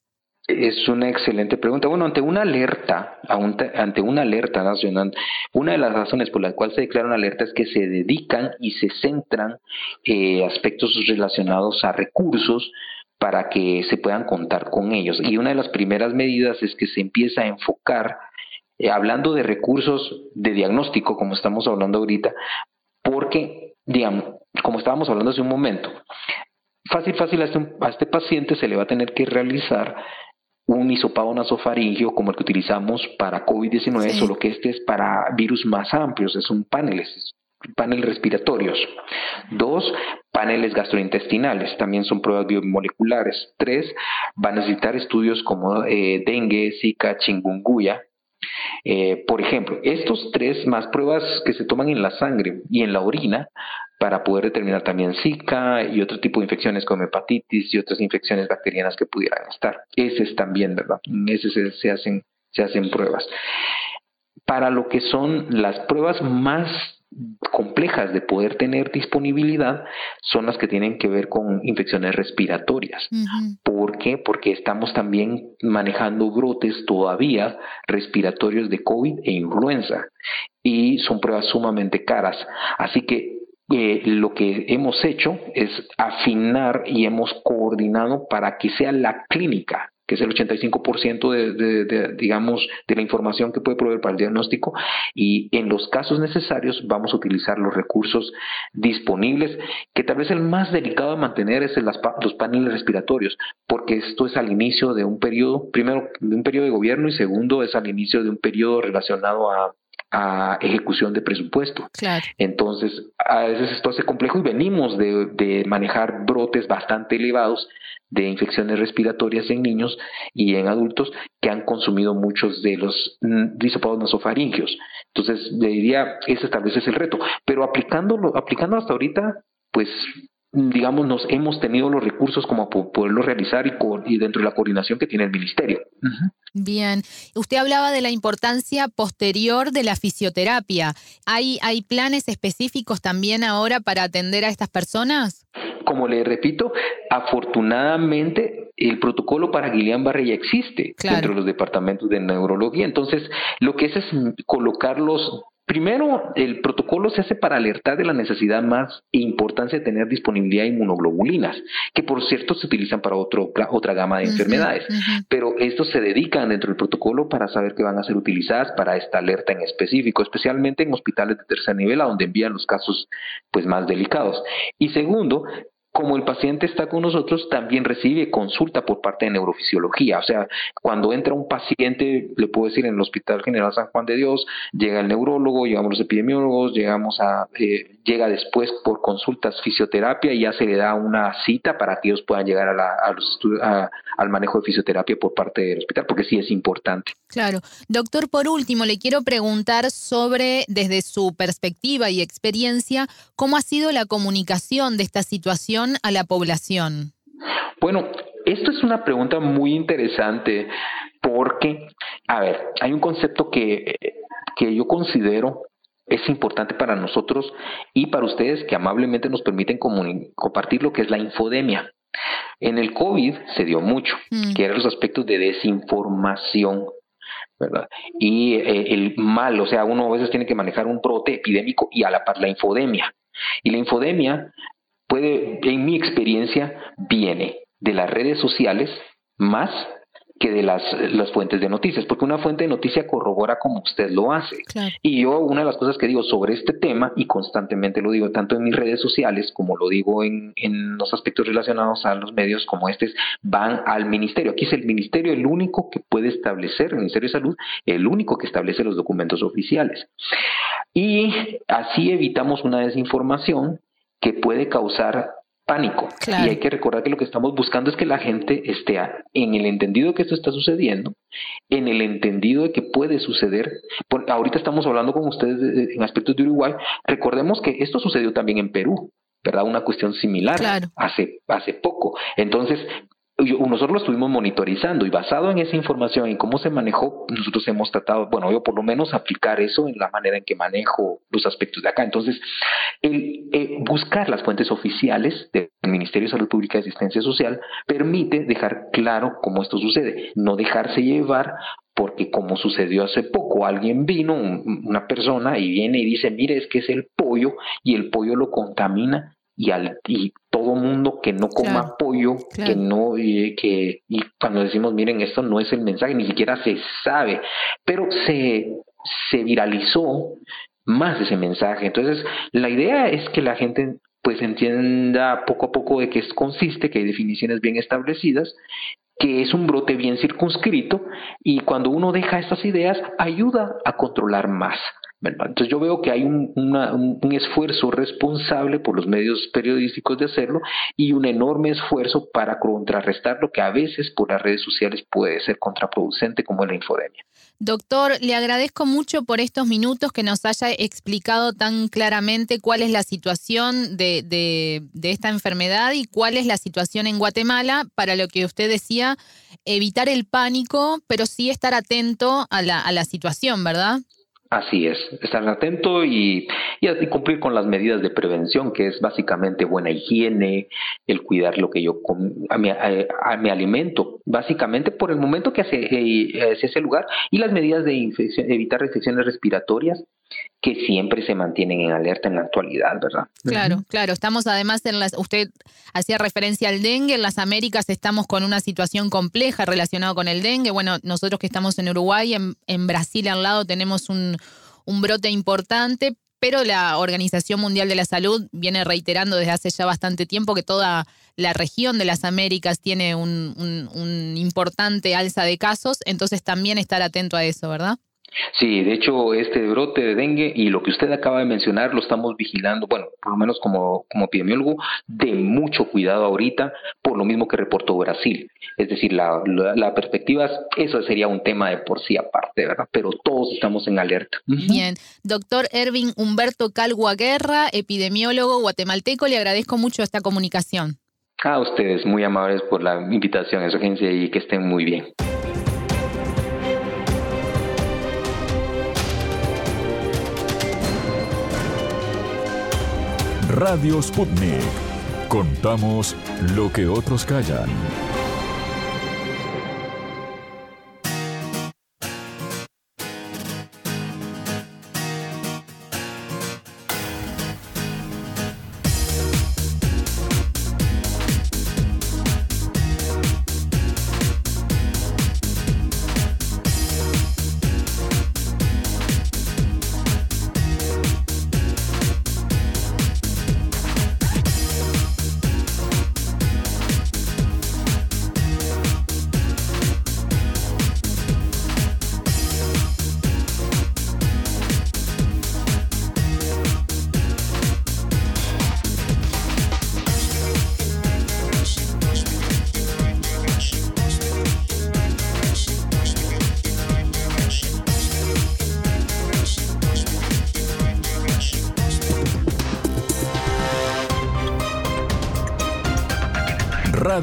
Es una excelente pregunta. Bueno, ante una alerta, ante una alerta nacional, una de las razones por las cuales se declara una alerta es que se dedican y se centran eh, aspectos relacionados a recursos para que se puedan contar con ellos. Y una de las primeras medidas es que se empieza a enfocar, eh, hablando de recursos de diagnóstico, como estamos hablando ahorita, porque, digamos, como estábamos hablando hace un momento, fácil, fácil a este, a este paciente se le va a tener que realizar un hisopado nasofaringio como el que utilizamos para COVID-19, solo que este es para virus más amplios, es un panel, es panel respiratorios. Dos, paneles gastrointestinales, también son pruebas biomoleculares. Tres, va a necesitar estudios como eh, dengue, zika, chingunguya. Eh, por ejemplo, estos tres más pruebas que se toman en la sangre y en la orina para poder determinar también Zika y otro tipo de infecciones como hepatitis y otras infecciones bacterianas que pudieran estar. Ese es también, ¿verdad? Ese se, hacen, se hacen pruebas. Para lo que son las pruebas más complejas de poder tener disponibilidad son las que tienen que ver con infecciones respiratorias. ¿Por qué? Porque estamos también manejando brotes todavía respiratorios de COVID e influenza y son pruebas sumamente caras. Así que eh, lo que hemos hecho es afinar y hemos coordinado para que sea la clínica que es el 85% de, de, digamos, de la información que puede proveer para el diagnóstico, y en los casos necesarios vamos a utilizar los recursos disponibles, que tal vez el más delicado de mantener es el, los paneles respiratorios, porque esto es al inicio de un periodo, primero, de un periodo de gobierno, y segundo, es al inicio de un periodo relacionado a a ejecución de presupuesto. Entonces, a veces esto hace complejo y venimos de, manejar brotes bastante elevados de infecciones respiratorias en niños y en adultos que han consumido muchos de los disopados nasofaringios. Entonces, diría, ese tal vez es el reto. Pero aplicándolo, aplicando hasta ahorita, pues digamos, nos hemos tenido los recursos como poderlo realizar y, y dentro de la coordinación que tiene el ministerio. Bien, usted hablaba de la importancia posterior de la fisioterapia. ¿Hay, ¿Hay planes específicos también ahora para atender a estas personas? Como le repito, afortunadamente el protocolo para Guillain-Barré ya existe dentro de los departamentos de neurología. Entonces, lo que es es colocarlos Primero, el protocolo se hace para alertar de la necesidad más e importancia de tener disponibilidad de inmunoglobulinas, que por cierto se utilizan para otro, otra gama de enfermedades, pero estos se dedican dentro del protocolo para saber que van a ser utilizadas para esta alerta en específico, especialmente en hospitales de tercer nivel, a donde envían los casos pues, más delicados. Y segundo, como el paciente está con nosotros, también recibe consulta por parte de neurofisiología. O sea, cuando entra un paciente, le puedo decir, en el Hospital General San Juan de Dios, llega el neurólogo, llegamos los epidemiólogos, llegamos a, eh, llega después por consultas fisioterapia y ya se le da una cita para que ellos puedan llegar a, la, a los al manejo de fisioterapia por parte del hospital, porque sí es importante. Claro. Doctor, por último, le quiero preguntar sobre, desde su perspectiva y experiencia, cómo ha sido la comunicación de esta situación a la población? Bueno, esto es una pregunta muy interesante porque, a ver, hay un concepto que, que yo considero es importante para nosotros y para ustedes que amablemente nos permiten compartir lo que es la infodemia. En el COVID se dio mucho, mm. que eran los aspectos de desinformación, ¿verdad? Y eh, el mal, o sea, uno a veces tiene que manejar un brote epidémico y a la par la infodemia. Y la infodemia puede, en mi experiencia, viene de las redes sociales más que de las, las fuentes de noticias, porque una fuente de noticia corrobora como usted lo hace. Y yo una de las cosas que digo sobre este tema, y constantemente lo digo tanto en mis redes sociales como lo digo en, en los aspectos relacionados a los medios como este, van al ministerio. Aquí es el ministerio el único que puede establecer, el Ministerio de Salud, el único que establece los documentos oficiales. Y así evitamos una desinformación que puede causar pánico. Y hay que recordar que lo que estamos buscando es que la gente esté en el entendido de que esto está sucediendo, en el entendido de que puede suceder. ahorita estamos hablando con ustedes en aspectos de Uruguay. Recordemos que esto sucedió también en Perú. ¿verdad? Una cuestión similar hace, hace poco. Entonces, nosotros lo estuvimos monitorizando y basado en esa información y cómo se manejó, nosotros hemos tratado, bueno, yo por lo menos aplicar eso en la manera en que manejo los aspectos de acá. Entonces, el, eh, buscar las fuentes oficiales del Ministerio de Salud Pública y Asistencia Social permite dejar claro cómo esto sucede, no dejarse llevar porque como sucedió hace poco, alguien vino, una persona, y viene y dice, mire, es que es el pollo, y el pollo lo contamina, y, al, y todo mundo que no coma pollo, que no, que, y cuando decimos, miren, esto no es el mensaje, ni siquiera se sabe, pero se, se viralizó más ese mensaje. Entonces, la idea es que la gente pues entienda poco a poco de qué consiste, que hay definiciones bien establecidas, que es un brote bien circunscrito y cuando uno deja estas ideas ayuda a controlar más. Entonces yo veo que hay un, un, esfuerzo responsable por los medios periodísticos de hacerlo y un enorme esfuerzo para contrarrestar lo que a veces por las redes sociales puede ser contraproducente como la infodemia. Doctor, le agradezco mucho por estos minutos que nos haya explicado tan claramente cuál es la situación de, de, de esta enfermedad y cuál es la situación en Guatemala para lo que usted decía, evitar el pánico, pero sí estar atento a la, a la situación, ¿verdad? Así es, estar atento y, y, cumplir con las medidas de prevención, que es básicamente buena higiene, el cuidar lo que yo a, mi, a, mi alimento, básicamente por el momento que hace, eh, ese lugar, y las medidas de evitar infecciones respiratorias que siempre se mantienen en alerta en la actualidad, ¿verdad? Claro, claro. Estamos además en las, usted hacía referencia al dengue, en las Américas estamos con una situación compleja relacionada con el dengue. Bueno, nosotros que estamos en Uruguay, en, en Brasil al lado tenemos un, un brote importante, pero la Organización Mundial de la Salud viene reiterando desde hace ya bastante tiempo que toda la región de las Américas tiene un, un, un importante alza de casos, entonces también estar atento a eso, ¿verdad? Sí, de hecho, este brote de dengue y lo que usted acaba de mencionar lo estamos vigilando, bueno, por lo menos como, como epidemiólogo, de mucho cuidado ahorita, por lo mismo que reportó Brasil. Es decir, la, la, perspectiva, eso sería un tema de por sí aparte, ¿verdad? Pero todos estamos en alerta. Bien. Doctor Ervin Humberto Calgua Guerra, epidemiólogo guatemalteco, le agradezco mucho esta comunicación. A ustedes, muy amables por la invitación a su agencia y que estén muy bien. Radio Sputnik. Contamos lo que otros callan.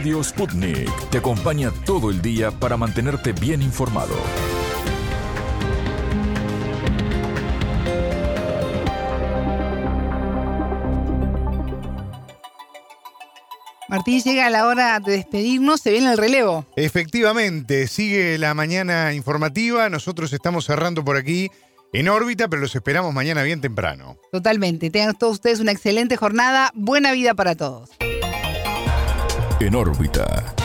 Radio Sputnik te acompaña todo el día para mantenerte bien informado. Martín, llega la hora de despedirnos, se viene el relevo. Efectivamente, sigue la mañana informativa, nosotros estamos cerrando por aquí en órbita, pero los esperamos mañana bien temprano. Totalmente, tengan todos ustedes una excelente jornada, buena vida para todos. En órbita.